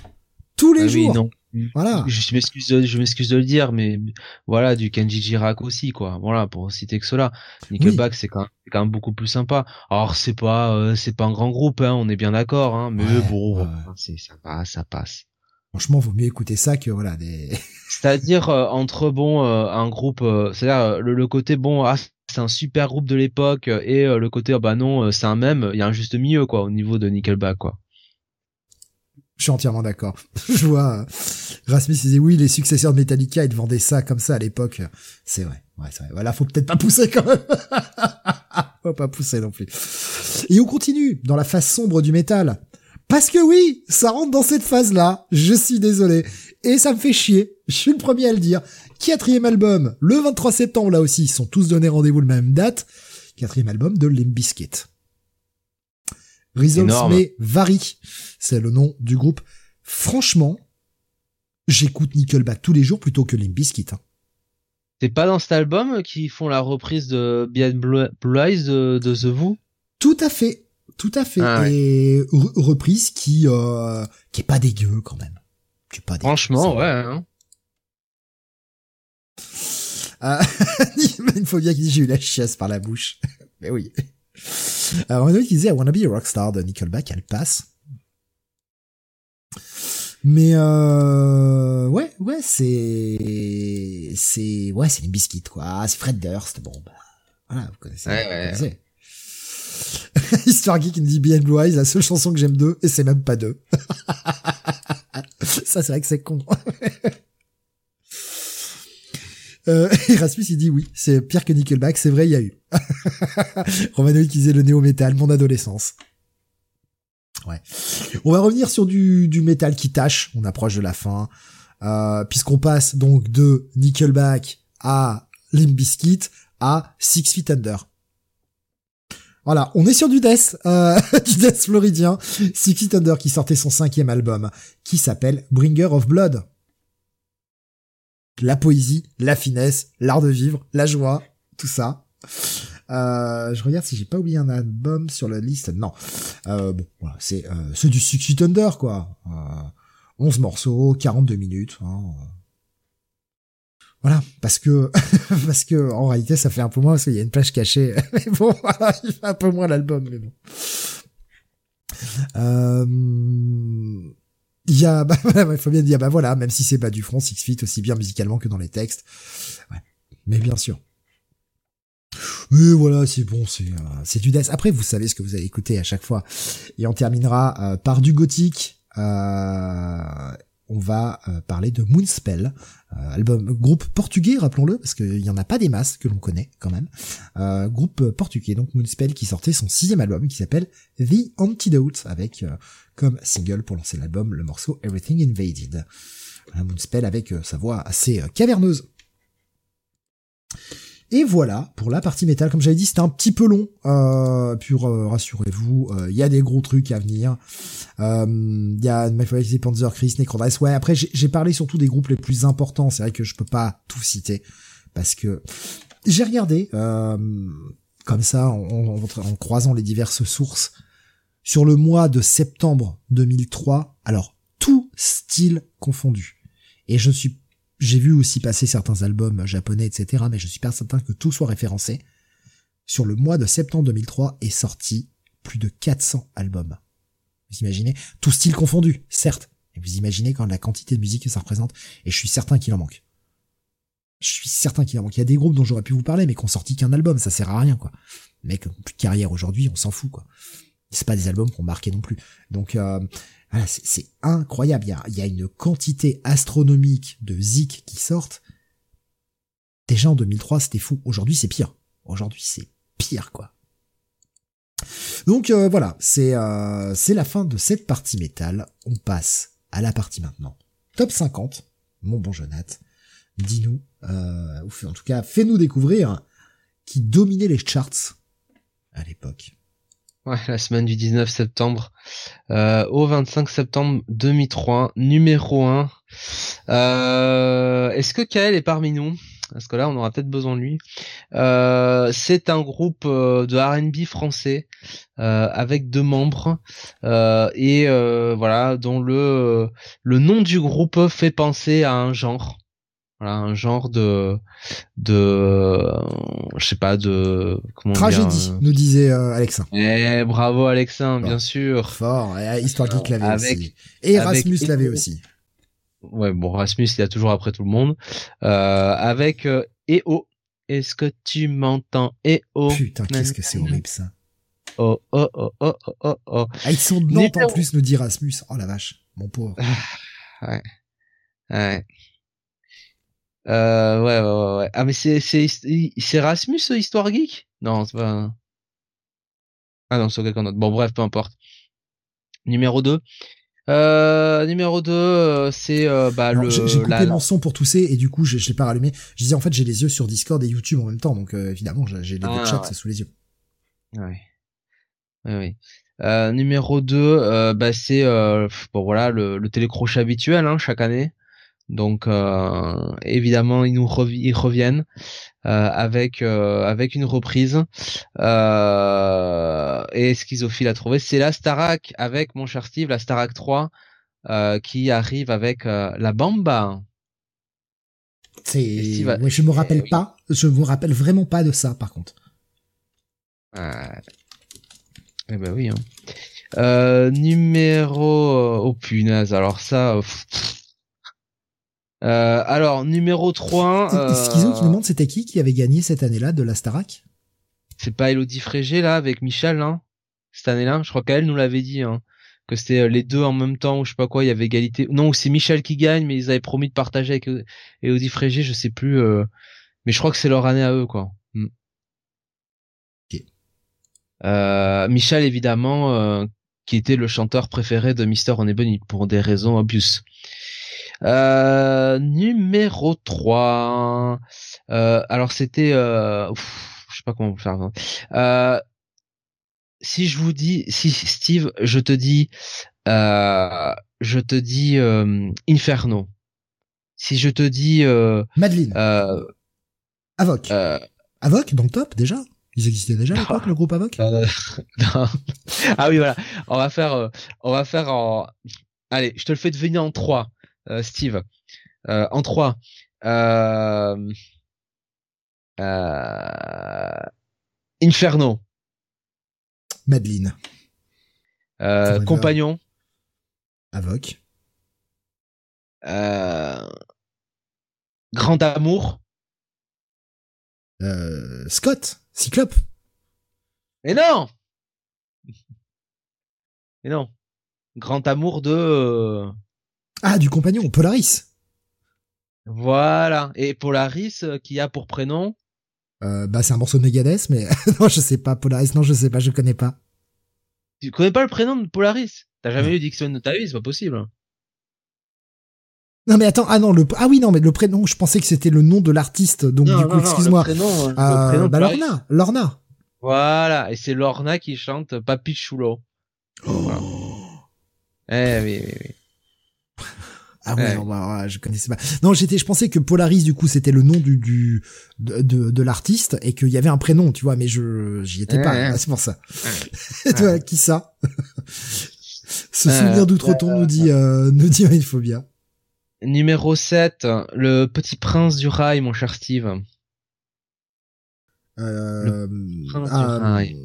tous les ah jours. non. Voilà. Je m'excuse, de, je m'excuse de le dire, mais voilà, du Kenji Girac aussi, quoi. Voilà, pour citer que cela. Nickelback, c'est quand, quand, même beaucoup plus sympa. Alors, c'est pas, euh, c'est pas un grand groupe, hein, on est bien d'accord, hein, mais bon, c'est, ça passe, ça passe. Franchement, vaut mieux écouter ça que voilà des. c'est-à-dire euh, entre bon euh, un groupe, c'est-à-dire le, côté bon, ah, c'est un super groupe de l'époque et le côté oh, bah non, c'est un même. Il y a un juste milieu quoi au niveau de Nickelback quoi. Je suis entièrement d'accord. je vois euh, Rasmus disait oui, les successeurs de Metallica, ils vendaient ça comme ça à l'époque. C'est vrai. Ouais, c'est vrai. Voilà, faut peut-être pas pousser quand même. faut pas pousser non plus. Et on continue dans la phase sombre du métal. Parce que oui, ça rentre dans cette phase-là. Je suis désolé. Et ça me fait chier. Je suis le premier à le dire. Quatrième album, le 23 septembre, là aussi, ils sont tous donnés rendez-vous le même date. quatrième album de Limp Bizkit. Results may vary, c'est le nom du groupe. Franchement, j'écoute Nickelback tous les jours plutôt que Limp Bizkit. hein. C'est pas dans cet album qu'ils font la reprise de Behind Blue Eyes de, de The Who? Tout à fait, tout à fait. Ah ouais. Et re- reprise qui euh, qui est pas dégueu quand même. Qui est pas dégueu, Franchement, ouais. hein. Ah, une phobia qui dit j'ai eu la chiasse par la bouche. Mais oui. Alors, on a qui disait I wanna be a rockstar de Nickelback, elle passe. Mais euh, ouais, ouais, c'est c'est ouais, c'est les biscuits quoi. Ah, c'est Fred Durst. Bon bah voilà, vous connaissez. Ouais, vous ouais. connaissez. Histoire Geek qui me dit Behind Blue Eyes, la seule chanson que j'aime d'eux, et c'est même pas deux. Ça, c'est vrai que c'est con. Euh, Erasmus, il dit oui, c'est pire que Nickelback, c'est vrai, il y a eu. Romanoïd qui disait le néo-métal, mon adolescence. Ouais. On va revenir sur du, du métal qui tâche, on approche de la fin, euh, puisqu'on passe donc de Nickelback à Limp Bizkit à Six Feet Under. Voilà, on est sur du death, euh, du death floridien. Six Feet Under qui sortait son cinquième album, qui s'appelle Bringer of Blood. La poésie, la finesse, l'art de vivre, la joie, tout ça. Euh, je regarde si j'ai pas oublié un album sur la liste. Non. Euh, bon, voilà, c'est euh, c'est du Six Feet Under, quoi. Euh, 11 morceaux, 42 minutes. hein. Voilà, parce que parce que en réalité ça fait un peu moins parce qu'il y a une plage cachée. Mais bon, voilà, il fait un peu moins l'album, mais bon. Euh, il y a, bah, il faut bien dire, bah voilà, même si c'est pas du front, Six Feet aussi bien musicalement que dans les textes. Ouais. Mais bien sûr. Mais voilà, c'est bon, c'est euh, c'est du death. Après, vous savez ce que vous allez écouter à chaque fois. Et on terminera euh, par du gothique. Euh, on va euh, parler de Moonspell, euh, album groupe portugais, rappelons-le, parce qu'il y en a pas des masses que l'on connaît quand même. Euh, groupe portugais, donc Moonspell, qui sortait son sixième album, qui s'appelle The Antidote, avec comme single pour lancer l'album le morceau Everything Invaded. Un Moonspell avec euh, sa voix assez euh, caverneuse. Et voilà pour la partie métal. Comme j'avais dit, c'était un petit peu long. Euh, puis euh, rassurez-vous, il y a des gros trucs à venir. Il y a My Panzer, Chris, Necrodrice. Ouais, après j'ai parlé surtout des groupes les plus importants. C'est vrai que je peux pas tout citer parce que j'ai regardé comme ça en croisant les diverses sources sur le mois de septembre 2003. Alors tout style confondu. Et je suis j'ai vu aussi passer certains albums japonais, etc., mais je suis pas certain que tout soit référencé. Sur le mois de septembre 2003 est sorti plus de 400 albums. Vous imaginez? Tout style confondu, certes. Et vous imaginez quand la quantité de musique que ça représente, et je suis certain qu'il en manque. Je suis certain qu'il en manque. Il y a des groupes dont j'aurais pu vous parler, mais qui ont sorti qu'un album, ça sert à rien, quoi. Mec, plus de carrière aujourd'hui, on s'en fout, quoi. C'est pas des albums qui ont marqué non plus. Donc, euh, voilà, c'est incroyable. Il y, a, une quantité astronomique de zik qui sortent. Déjà en 2003, c'était fou. Aujourd'hui, c'est pire. Aujourd'hui, c'est pire, quoi. Donc euh, voilà, c'est euh, c'est la fin de cette partie métal. On passe à la partie maintenant. Top 50. Mon bon Jonath, dis-nous, euh, ou en tout cas, fais-nous découvrir qui dominait les charts à l'époque. La semaine du 19 septembre euh, au 25 septembre 2003, numéro 1. Euh, Est-ce que Kael est parmi nous? Parce que là, on aura peut-être besoin de lui. Euh, C'est un groupe de R&B français avec deux membres et voilà, dont le le nom du groupe fait penser à un genre. Voilà, un genre de de euh, je sais pas de comment Tragédie, euh, nous disait euh, Alexa. eh, bravo Alexin, bien sûr. Fort, et Histoire Geek l'avait aussi. Et Erasmus l'avait aussi. Ouais, bon, Rasmus, il a toujours après tout le monde. Euh, avec euh, EO. Est-ce que tu m'entends? EO Putain, qu'est-ce que c'est horrible ça. Oh, oh, oh, oh, oh, oh, oh. Ah, ils sont de Nantes en plus, nous dit Erasmus. Oh la vache, mon pauvre. Ouais. Ouais. Euh, ouais, ouais, ouais, ouais. Ah, mais c'est, c'est, c'est Rasmus, euh, Histoire Geek? Non, c'est pas, ah non, c'est quelqu'un d'autre. Bon, bref, peu importe. Numéro 2. Euh, numéro 2, c'est, euh, bah, Alors, le, J'ai coupé la- mon son pour tousser et du coup, je, je l'ai pas rallumé. Je disais en fait, j'ai les yeux sur Discord et YouTube en même temps, donc euh, évidemment, j'ai les deux Ah, chats ouais. sous les yeux. Ouais. Oui, oui. Euh, numéro 2, euh, bah, c'est euh, bon voilà le, le télécrochet habituel hein, chaque année. Donc euh, évidemment ils nous ils reviennent euh, avec euh, avec une reprise et Schizophile a trouvé c'est la Starac avec mon cher Steve la Starac 3 qui arrive avec la Bamba. C'est ouais, je me rappelle eh pas, je me rappelle vraiment pas de ça par contre. Eh ben oui. Hein. Euh, numéro oh punaise alors ça euh, alors, numéro 3. Euh... Ce qu'ils ont qui nous demandent, c'était qui qui avait gagné cette année-là de la Starac? C'est pas Elodie Frégé, là, avec Michel, hein Cette année-là Je crois qu'elle nous l'avait dit, hein, que c'était euh, les deux en même temps, ou je sais pas quoi, il y avait égalité. Non, c'est Michel qui gagne, mais ils avaient promis de partager avec Elodie Frégé, je sais plus. Euh... Mais je crois que c'est leur année à eux, quoi. Hmm. Euh, Michel, évidemment, euh, qui était le chanteur préféré de Mister On Ebony, pour des raisons obvious. Euh, numéro 3. Euh, alors c'était... Euh, je sais pas comment vous faire. Euh, si je vous dis... Si Steve, je te dis... Je te dis Inferno. Si je te dis... Madeleine. Avoc. Avoc dans le top déjà ils existaient déjà à l'époque, le groupe Avoc? Non. Ah oui, voilà. On va faire, on va faire en. Allez, je te le fais devenir en 3. Euh, Steve. Euh, en 3. Euh, Inferno. Madeline. compagnon. Avoc. Grand amour. Scott. Cyclope. Et non. Et non. Grand amour de. Ah, du compagnon, Polaris. Voilà. Et Polaris, euh, qui a pour prénom euh, Bah, c'est un morceau de Megadeth, mais non, je sais pas. Polaris, non, je sais pas, je connais pas. Tu connais pas le prénom de Polaris? T'as jamais eu Dixon de ta vie, c'est pas possible. Non mais attends, ah non, le ah oui non mais le prénom, je pensais que c'était le nom de l'artiste, donc du coup excuse-moi. Euh, bah Lorna, Lorna. Voilà, et c'est Lorna qui chante Papi Chulo. Oh. Eh oui oui oui. Ah ouais, ouais. je connaissais pas. Non, j'étais, je pensais que Polaris du coup c'était le nom du, du de, de, de l'artiste et qu'il y avait un prénom, tu vois, mais je j'y étais pas. c'est pour ça. Et toi, qui ça Ce souvenir d'outre-tombe nous dit euh, nous dit il faut bien. Numéro 7, le petit prince du rail, mon cher Steve. Euh, le prince du ah, rail.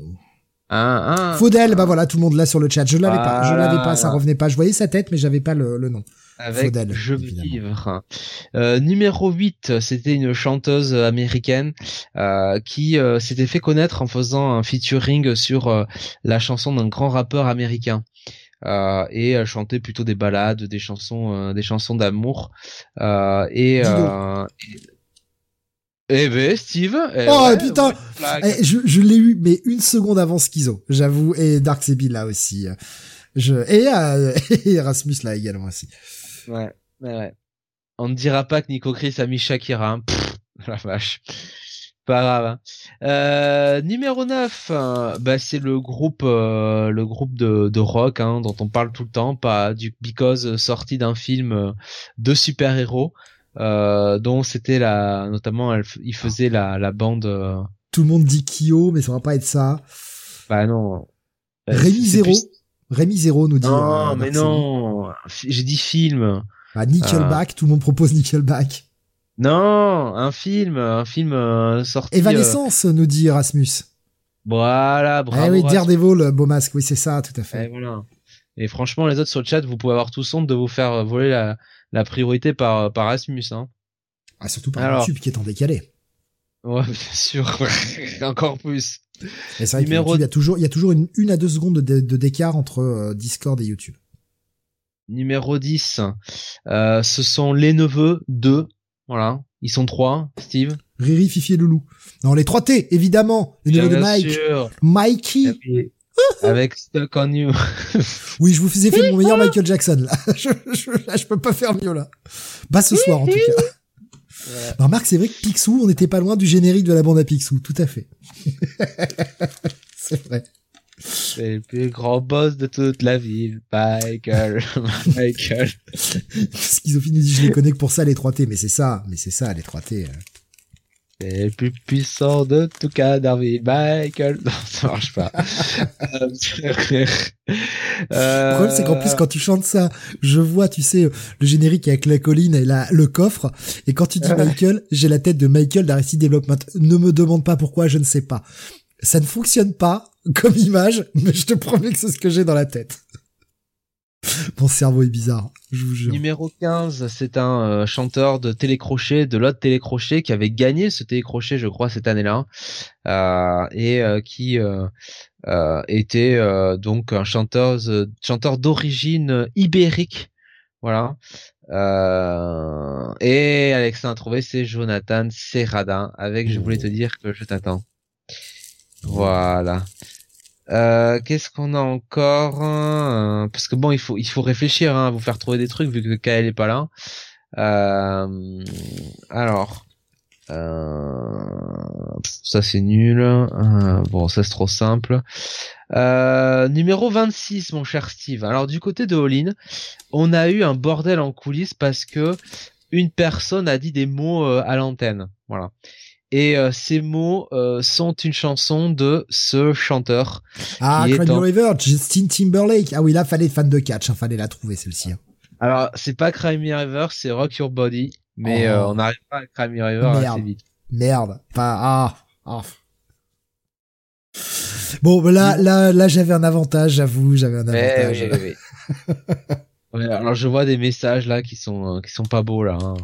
Ah, ah, Faudel, bah voilà, tout le monde là sur le chat. Je l'avais pas, je l'avais pas, ça revenait pas. Je voyais sa tête, mais j'avais pas le, le nom. Avec Faudel, Je vivre. Euh, numéro 8, c'était une chanteuse américaine euh, qui euh, s'était fait connaître en faisant un featuring sur la chanson d'un grand rappeur américain. Et elle chantait plutôt des ballades, des chansons, des chansons d'amour. et, et eh ben, Steve. Eh oh putain, eh, je, je l'ai eu, mais une seconde avant Schizo, j'avoue, et Dark Sebi là aussi. Je et, euh, et Erasmus là également aussi. Ouais, ouais, ouais. On ne dira pas que Nico Chris a mis Shakira. Hein. la vache. Pas grave. Hein. Euh, numéro 9, euh, bah c'est le groupe euh, le groupe de, de rock hein, dont on parle tout le temps, pas du Because sorti d'un film de super-héros euh, dont c'était la, notamment, il faisait la, la bande. Euh, Tout le monde dit Kyo, mais ça va pas être ça. Bah non. Euh, Rémi Zéro. Rémi Zéro nous dit. Non, euh, mais non. J'ai dit film. Bah, Nickelback, tout le monde propose Nickelback. Non, un film, un film sorti. Evanescence, nous dit Erasmus. Voilà, bravo. Eh oui, Daredevil, beau masque, oui, c'est ça, tout à fait. Et voilà. Et franchement, les autres sur le chat, vous pouvez avoir tout son de vous faire voler la, la priorité par, par Asmus. Hein. Ah, surtout par Alors, YouTube qui est en décalé. Ouais, bien sûr. Encore plus. Et c'est vrai Numéro... il y a toujours, il y a toujours une, une à deux secondes de, de d'écart entre euh, Discord et YouTube. Numéro 10, euh, ce sont les neveux de, voilà, ils sont trois, Steve. Riri, Fifi et Loulou. Non, les trois T, évidemment. Les neveux de Mike. Sûr. Mikey. Avec Stuck on You. oui, je vous faisais fait mon meilleur Michael Jackson, là. je, je, peux pas faire mieux, là. Bah, ce soir, en tout cas. Ouais. Marc, c'est vrai que Picsou, on n'était pas loin du générique de la bande à Picsou, tout à fait. C'est vrai. C'est le plus grand boss de toute la ville, Michael. Michael. Schizophile nous dit je les connais que pour ça les 3T, mais c'est ça, mais c'est ça les 3T. C'est le plus puissant de tout Canardville, Michael. Non, ça marche pas. Euh, Le problème c'est qu'en plus quand tu chantes ça, je vois tu sais le générique avec la colline et la, le coffre, et quand tu dis Michael, j'ai la tête de Michael d'Arrested Development. Ne me demande pas pourquoi, je ne sais pas. Ça ne fonctionne pas comme image, mais je te promets que c'est ce que j'ai dans la tête. Mon cerveau est bizarre, je vous jure. Numéro 15, c'est un euh, chanteur de télécrochet, de l'autre télécrochet, qui avait gagné ce télécrochet, je crois, cette année-là, euh, et euh, qui était donc un chanteur, chanteur d'origine ibérique, voilà. Et Alexa a trouvé, c'est Jonathan Serradin, avec Je voulais te dire que je t'attends. Voilà. Euh, qu'est-ce qu'on a encore hein? Parce que bon, il faut il faut réfléchir, hein, vous faire trouver des trucs vu que Kael est pas là. Euh, alors, euh, ça c'est nul. Euh, bon, ça c'est trop simple. Numéro 26, mon cher Steve. Alors du côté de Olin, on a eu un bordel en coulisses parce que une personne a dit des mots à l'antenne. Voilà. Et euh, ces mots euh, sont une chanson de ce chanteur. Ah, Cry en- River, Justin Timberlake. Ah oui, là, fallait fan de catch, hein, fallait la trouver, celle-ci. hein. Alors, c'est pas Cry Me River, c'est Rock Your Body. Mais Oh. euh, on n'arrive pas à Cry Me River Merde. assez vite. Merde. Pas, ah, ah. Bon, bah là, là, là, j'avais un avantage, j'avoue, j'avais un Mais avantage. oui, oui, oui. Ouais, alors je vois des messages là qui sont euh, qui sont pas beaux là. hein.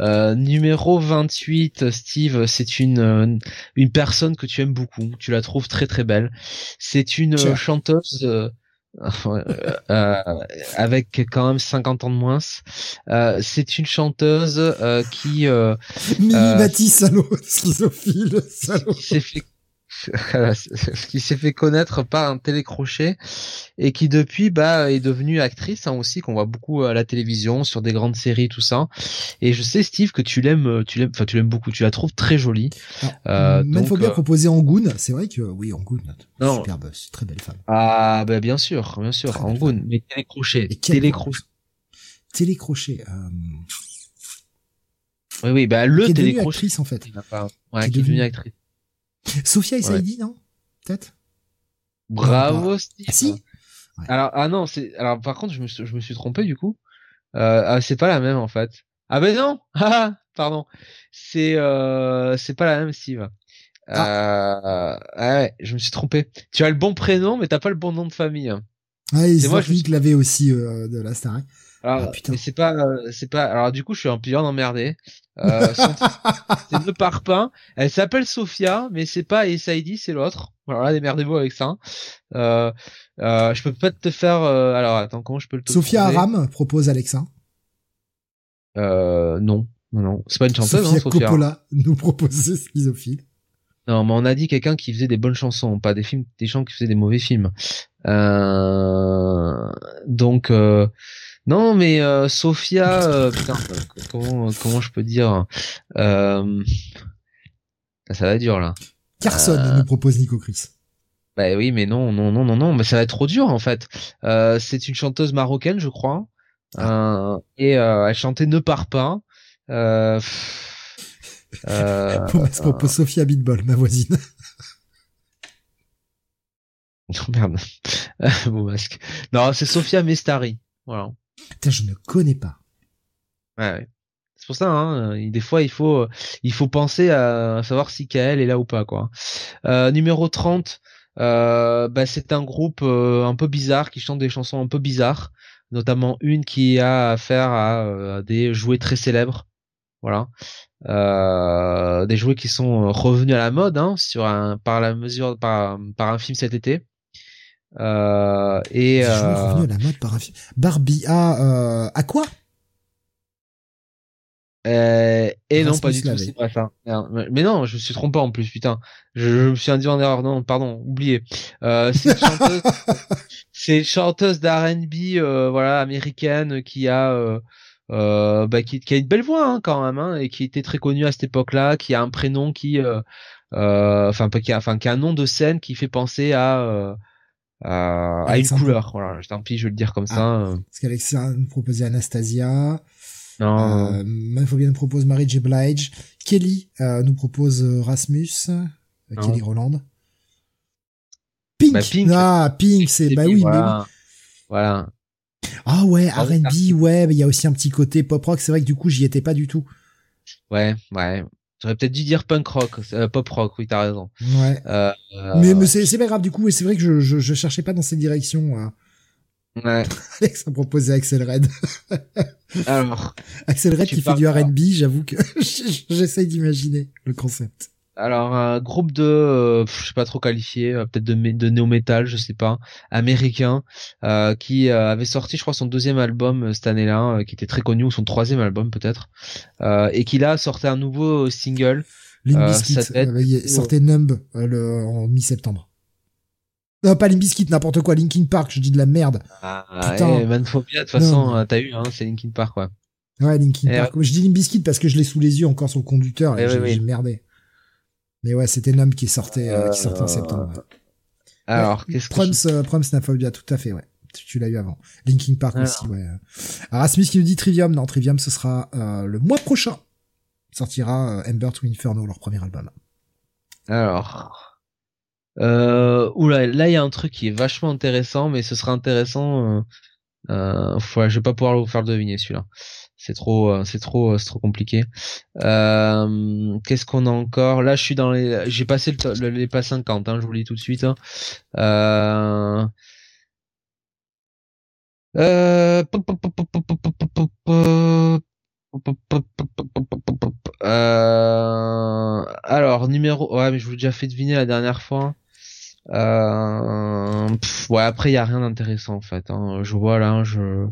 Euh, numéro 28, Steve, c'est une euh, une personne que tu aimes beaucoup. Tu la trouves très très belle. C'est une euh, chanteuse euh, euh, avec quand même 50 ans de moins. Euh, c'est une chanteuse euh, qui euh, Mimi Mati, salaud, schizophile, salaud. qui s'est fait qui s'est fait connaître par un télécrochet et qui depuis bah est devenue actrice hein, aussi qu'on voit beaucoup à la télévision sur des grandes séries tout ça et je sais Steve que tu l'aimes tu l'aimes enfin tu l'aimes beaucoup tu la trouves très jolie Euh, Même donc, faut bien euh, proposer Angoon. C'est vrai que, oui, Angoon, Non. super boss, très belle femme. ah bah bien sûr bien sûr Très goût mais télécrochet télécrochet Télécrochet. Euh, oui oui bah le qui est devenue télécrochet actrice, en fait. Il ouais Qui est qui est devenue devenue- actrice Sophia et Saïdi, non? Peut-être? Bravo Steve. Ah, si? Ouais. Alors ah non, c'est alors par contre je me suis, je me suis trompé du coup. Euh, ah, c'est pas la même en fait. Ah ben non. Ah pardon. C'est euh, c'est pas la même Steve. Euh, ah ouais, je me suis trompé. Tu as le bon prénom mais t'as pas le bon nom de famille. Ah, C'est moi, me Zafik l'avait aussi, euh, de la Starac. Alors Ah, putain. mais c'est pas euh, c'est pas alors du coup je suis un peu emmerdé. Euh, c'est le parpaing. Elle s'appelle Sophia mais c'est pas Essaidi c'est l'autre. Alors là démerdez-vous avec ça. Euh, euh, je peux pas te faire euh, alors attends comment je peux le Sophia Aram propose Alexa. Euh, non, non, non. C'est pas une chanteuse, Sophia hein, Sophia. Coppola nous proposait Schizophile. Non, mais on a dit quelqu'un qui faisait des bonnes chansons, pas des films, des gens qui faisaient des mauvais films. Euh, donc, euh, non, mais euh, Sophia, euh, putain, comment, comment je peux dire euh, Ça va être dur là. Carson Euh. nous propose Nico Chris. Bah oui, mais non, non, non, non, non, mais ça va être trop dur en fait. Euh, c'est une chanteuse marocaine, je crois, euh, et euh, elle chantait Ne pars pas. Euh, euh, Thomas propose Sophia Beatball, ma voisine. Oh, merde. Beau masque. Non, c'est Sophia Mestari. Voilà. Putain, je ne connais pas. Ouais, ouais. C'est pour ça, hein, euh, des fois, il faut, euh, il faut penser à savoir si Kael est là ou pas, quoi. Euh, numéro 30, euh, bah, c'est un groupe un peu bizarre qui chante des chansons un peu bizarres, notamment une qui a affaire à des jouets très célèbres. Voilà. Des jouets qui sont revenus à la mode, hein, sur un, par la mesure, par un film cet été. Euh, et, euh, revenu à la mode par un film. Barbie, ah, euh, à quoi? Euh, et non, pas du tout, c'est pas ça. Mais non, je me suis trompé en plus, putain. Je, je me suis induit en erreur. Non, pardon, oublié. Euh, c'est une chanteuse, c'est une chanteuse d'R&B, euh, voilà, américaine, qui a, euh, euh, bah, qui, qui a une belle voix hein, quand même, hein, et qui était très connue à cette époque-là, qui a un prénom qui, euh, enfin qui a, enfin qui a un nom de scène qui fait penser à à une couleur. Voilà, tant pis, je vais le dire comme ah, ça. Parce qu'Alexia nous proposait Anastasia. Non. Euh, nous propose Mary J. Blige. Kelly nous propose Rasmus. Kelly Roland. Pink. Bah, Pink. Ah, Pink, c'est, bah oui, voilà. mais Voilà. Ah ouais, R&B, ouais, il y a aussi un petit côté pop rock. C'est vrai que du coup, j'y étais pas du tout. Ouais, ouais. J'aurais peut-être dû dire punk rock, euh, pop rock, oui, t'as raison. Ouais. Euh, mais, mais c'est, pas grave du coup, et c'est vrai que je, je, je, cherchais pas dans cette direction. Hein. Ouais. Alex a proposé Axel Red. Alors. Axel Red qui fait du R&B, j'avoue que j'essaye d'imaginer le concept. Alors un groupe de, euh, je sais pas trop qualifié, euh, peut-être de, de néo metal, je sais pas, américain, euh, qui avait sorti, je crois, son deuxième album cette année-là, qui était très connu, ou son troisième album peut-être, et qui là sortait un nouveau single. Link Biscuit, sortait Numb en mi-septembre. Non, pas Limbiskit, n'importe quoi, Linkin Park, je dis de la merde. Ah, Putain. Eh, Manphobia, de toute façon, t'as eu, hein, c'est Linkin Park, quoi. Ouais, Linkin Park. Je dis Limbiskit parce que je l'ai sous les yeux encore sur le conducteur et, j'ai merdé. Mais ouais, c'était Nom qui sortait, euh, qui sortait en septembre. Alors, qu'est-ce que Proms, euh, Proms Snaphobia, tout à fait, ouais. Tu, l'as eu avant. Linking Park aussi, ouais. Rasmus qui nous dit Trivium. Non, Trivium, ce sera euh, le mois prochain. Sortira Ember to Inferno, leur premier album. Alors, euh, oula, là il y a un truc qui est vachement intéressant, mais ce sera intéressant. Euh, euh, je vais pas pouvoir vous faire deviner celui-là c'est trop euh, c'est trop euh, c'est trop compliqué euh, qu'est-ce qu'on a encore là je suis dans les j'ai passé le, les pas 50 hein, je vous le dis tout de suite hein. euh... Euh... alors numéro ouais mais je vous l'ai déjà fait deviner la dernière fois euh... ouais après il y a rien d'intéressant en fait hein. je vois là je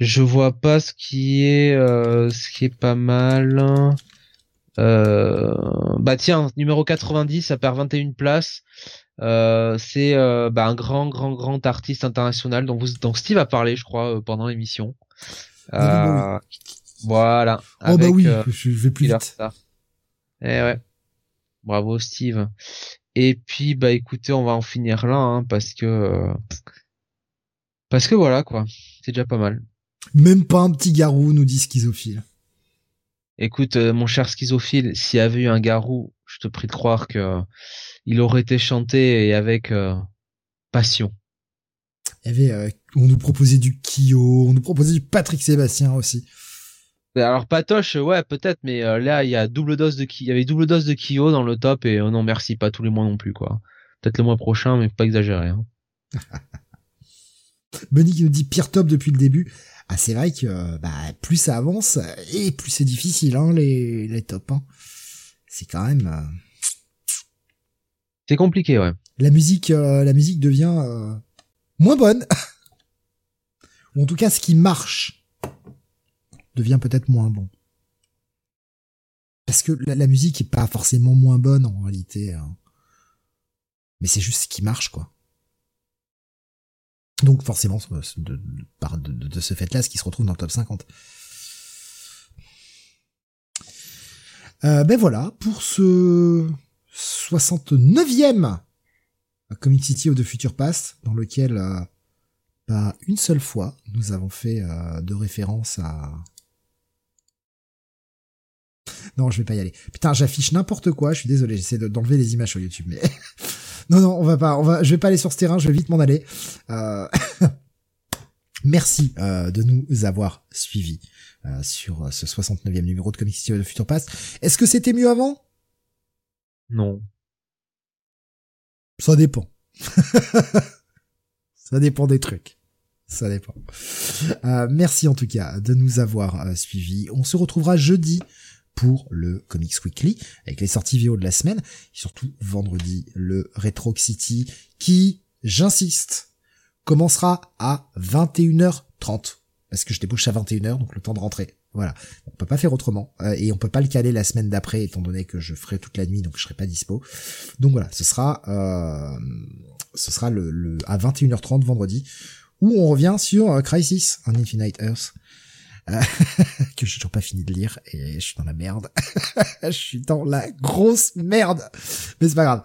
je vois pas ce qui est euh, ce qui est pas mal. Euh, bah tiens, numéro 90, ça perd 21 places. Euh, c'est euh, bah, un grand, grand, grand artiste international dont, vous, dont Steve a parlé, je crois, euh, pendant l'émission. Euh, voilà. Oh bah oui, je vais plus vite. Eh ouais. Bravo Steve. Et puis bah écoutez, on va en finir là, hein, parce que parce que voilà quoi, c'est déjà pas mal. Même pas un petit garou, nous dit schizophile. Écoute, euh, mon cher schizophile, s'il y avait eu un garou, je te prie de croire que euh, il aurait été chanté et avec euh, passion. Il y avait, on nous proposait du Kyo, on nous proposait du Patrick Sébastien aussi. Alors Patoche, ouais, peut-être, mais là il y a double dose de il y avait double dose de Kyo dans le top et non merci, pas tous les mois non plus quoi. Peut-être le mois prochain, mais pas exagérer. Hein. Benny qui nous dit pire top depuis le début ah, c'est vrai que bah, plus ça avance et plus c'est difficile hein, les les tops. Hein. C'est quand même. Euh, c'est compliqué, ouais. La musique, euh, la musique devient euh, moins bonne. Ou en tout cas, ce qui marche devient peut-être moins bon. Parce que la, musique est pas forcément moins bonne en réalité. Hein. Mais c'est juste ce qui marche, quoi. Donc forcément, de, de, ce fait-là, ce qui se retrouve dans le top 50. Euh, ben voilà, pour ce 69e Comic City of the Future Past, dans lequel, euh, pas une seule fois, nous avons fait euh, de référence à... Non, je vais pas y aller. Putain, j'affiche n'importe quoi, je suis désolé, j'essaie d'enlever les images sur YouTube, mais... Non, non, on va pas. On va. Je vais pas aller sur ce terrain. Je vais vite m'en aller. Euh... Merci euh, de nous avoir suivis euh, sur ce 69e numéro de Comics de Future Past. Est-ce que c'était mieux avant? Non. Ça dépend. Ça dépend des trucs. Ça dépend. Euh, merci en tout cas de nous avoir suivis. On se retrouvera jeudi pour le Comics Weekly, avec les sorties vidéo de la semaine, et surtout vendredi, le Retro City, qui, j'insiste, commencera à 21h30, parce que je débouche à 21h, donc le temps de rentrer. Voilà, on peut pas faire autrement, euh, et on peut pas le caler la semaine d'après, étant donné que je ferai toute la nuit, donc je serai pas dispo. Donc voilà, ce sera, euh, ce sera le, à 21h30 vendredi, où on revient sur euh, Crisis on Infinite Earth. que j'ai toujours pas fini de lire et je suis dans la merde. je suis dans la grosse merde. Mais c'est pas grave.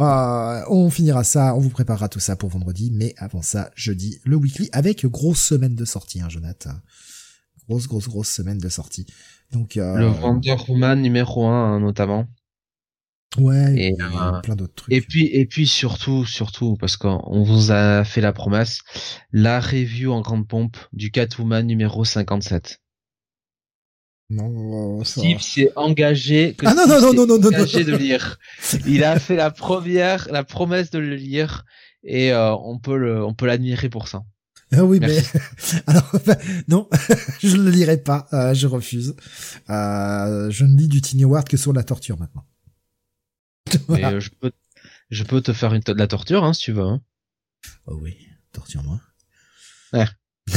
Euh, on finira ça, on vous préparera tout ça pour vendredi, mais avant ça, jeudi, le weekly avec grosse semaine de sortie, hein, Jonathan. Grosse, grosse, grosse semaine de sortie. Donc euh, le Wonder Woman numéro 1 hein, notamment. Ouais, et, euh, plein d'autres trucs. Et puis, et puis surtout, surtout, parce qu'on vous a fait la promesse, la review en grande pompe du Catwoman numéro 57. Non, ça... Steve s'est engagé, que ah non, non, non, non, non, non, engagé de lire. Il a fait la première, la promesse de le lire, et euh, on peut le, on peut l'admirer pour ça. Ah oui, Merci. mais alors non, je ne le lirai pas, euh, je refuse. Euh, je ne lis du Tiny Ward que sur la torture maintenant. Voilà. euh, je peux, je peux te faire une de la torture, hein, si tu veux. Hein. Oh oui, torture-moi. Ouais.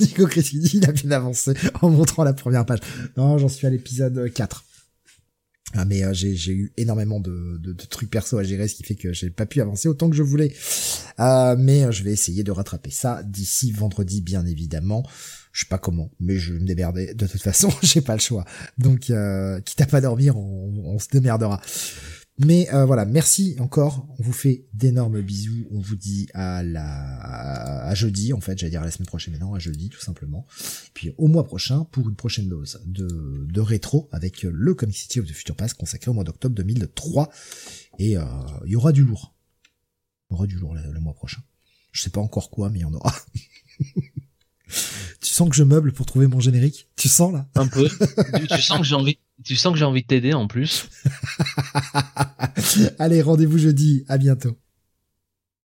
Nico Crispini, il a bien avancé en montrant la première page. Non, j'en suis à l'épisode 4. Ah, mais euh, j'ai, j'ai eu énormément de, de, de, trucs perso à gérer, ce qui fait que j'ai pas pu avancer autant que je voulais. Euh, mais je vais essayer de rattraper ça d'ici vendredi, bien évidemment. Je sais pas comment, mais je vais me démerder. De toute façon, j'ai pas le choix. Donc, euh, quitte à pas dormir, on, se démerdera. Mais euh, voilà, merci encore. On vous fait d'énormes bisous. On vous dit à la à jeudi, en fait, j'allais dire à la semaine prochaine, mais non, à jeudi, tout simplement. Puis au mois prochain pour une prochaine dose de, de rétro avec le Comic City of the Future Pass consacré au mois d'octobre 2003. Et euh, il y aura du lourd. Il y aura du lourd le, le mois prochain. Je sais pas encore quoi, mais il y en aura. tu sens que je meuble pour trouver mon générique? Tu sens là? Un peu. tu, sens que j'ai envie tu sens que j'ai envie de t'aider en plus. Allez, rendez-vous jeudi. À bientôt.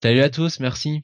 Salut à tous, merci.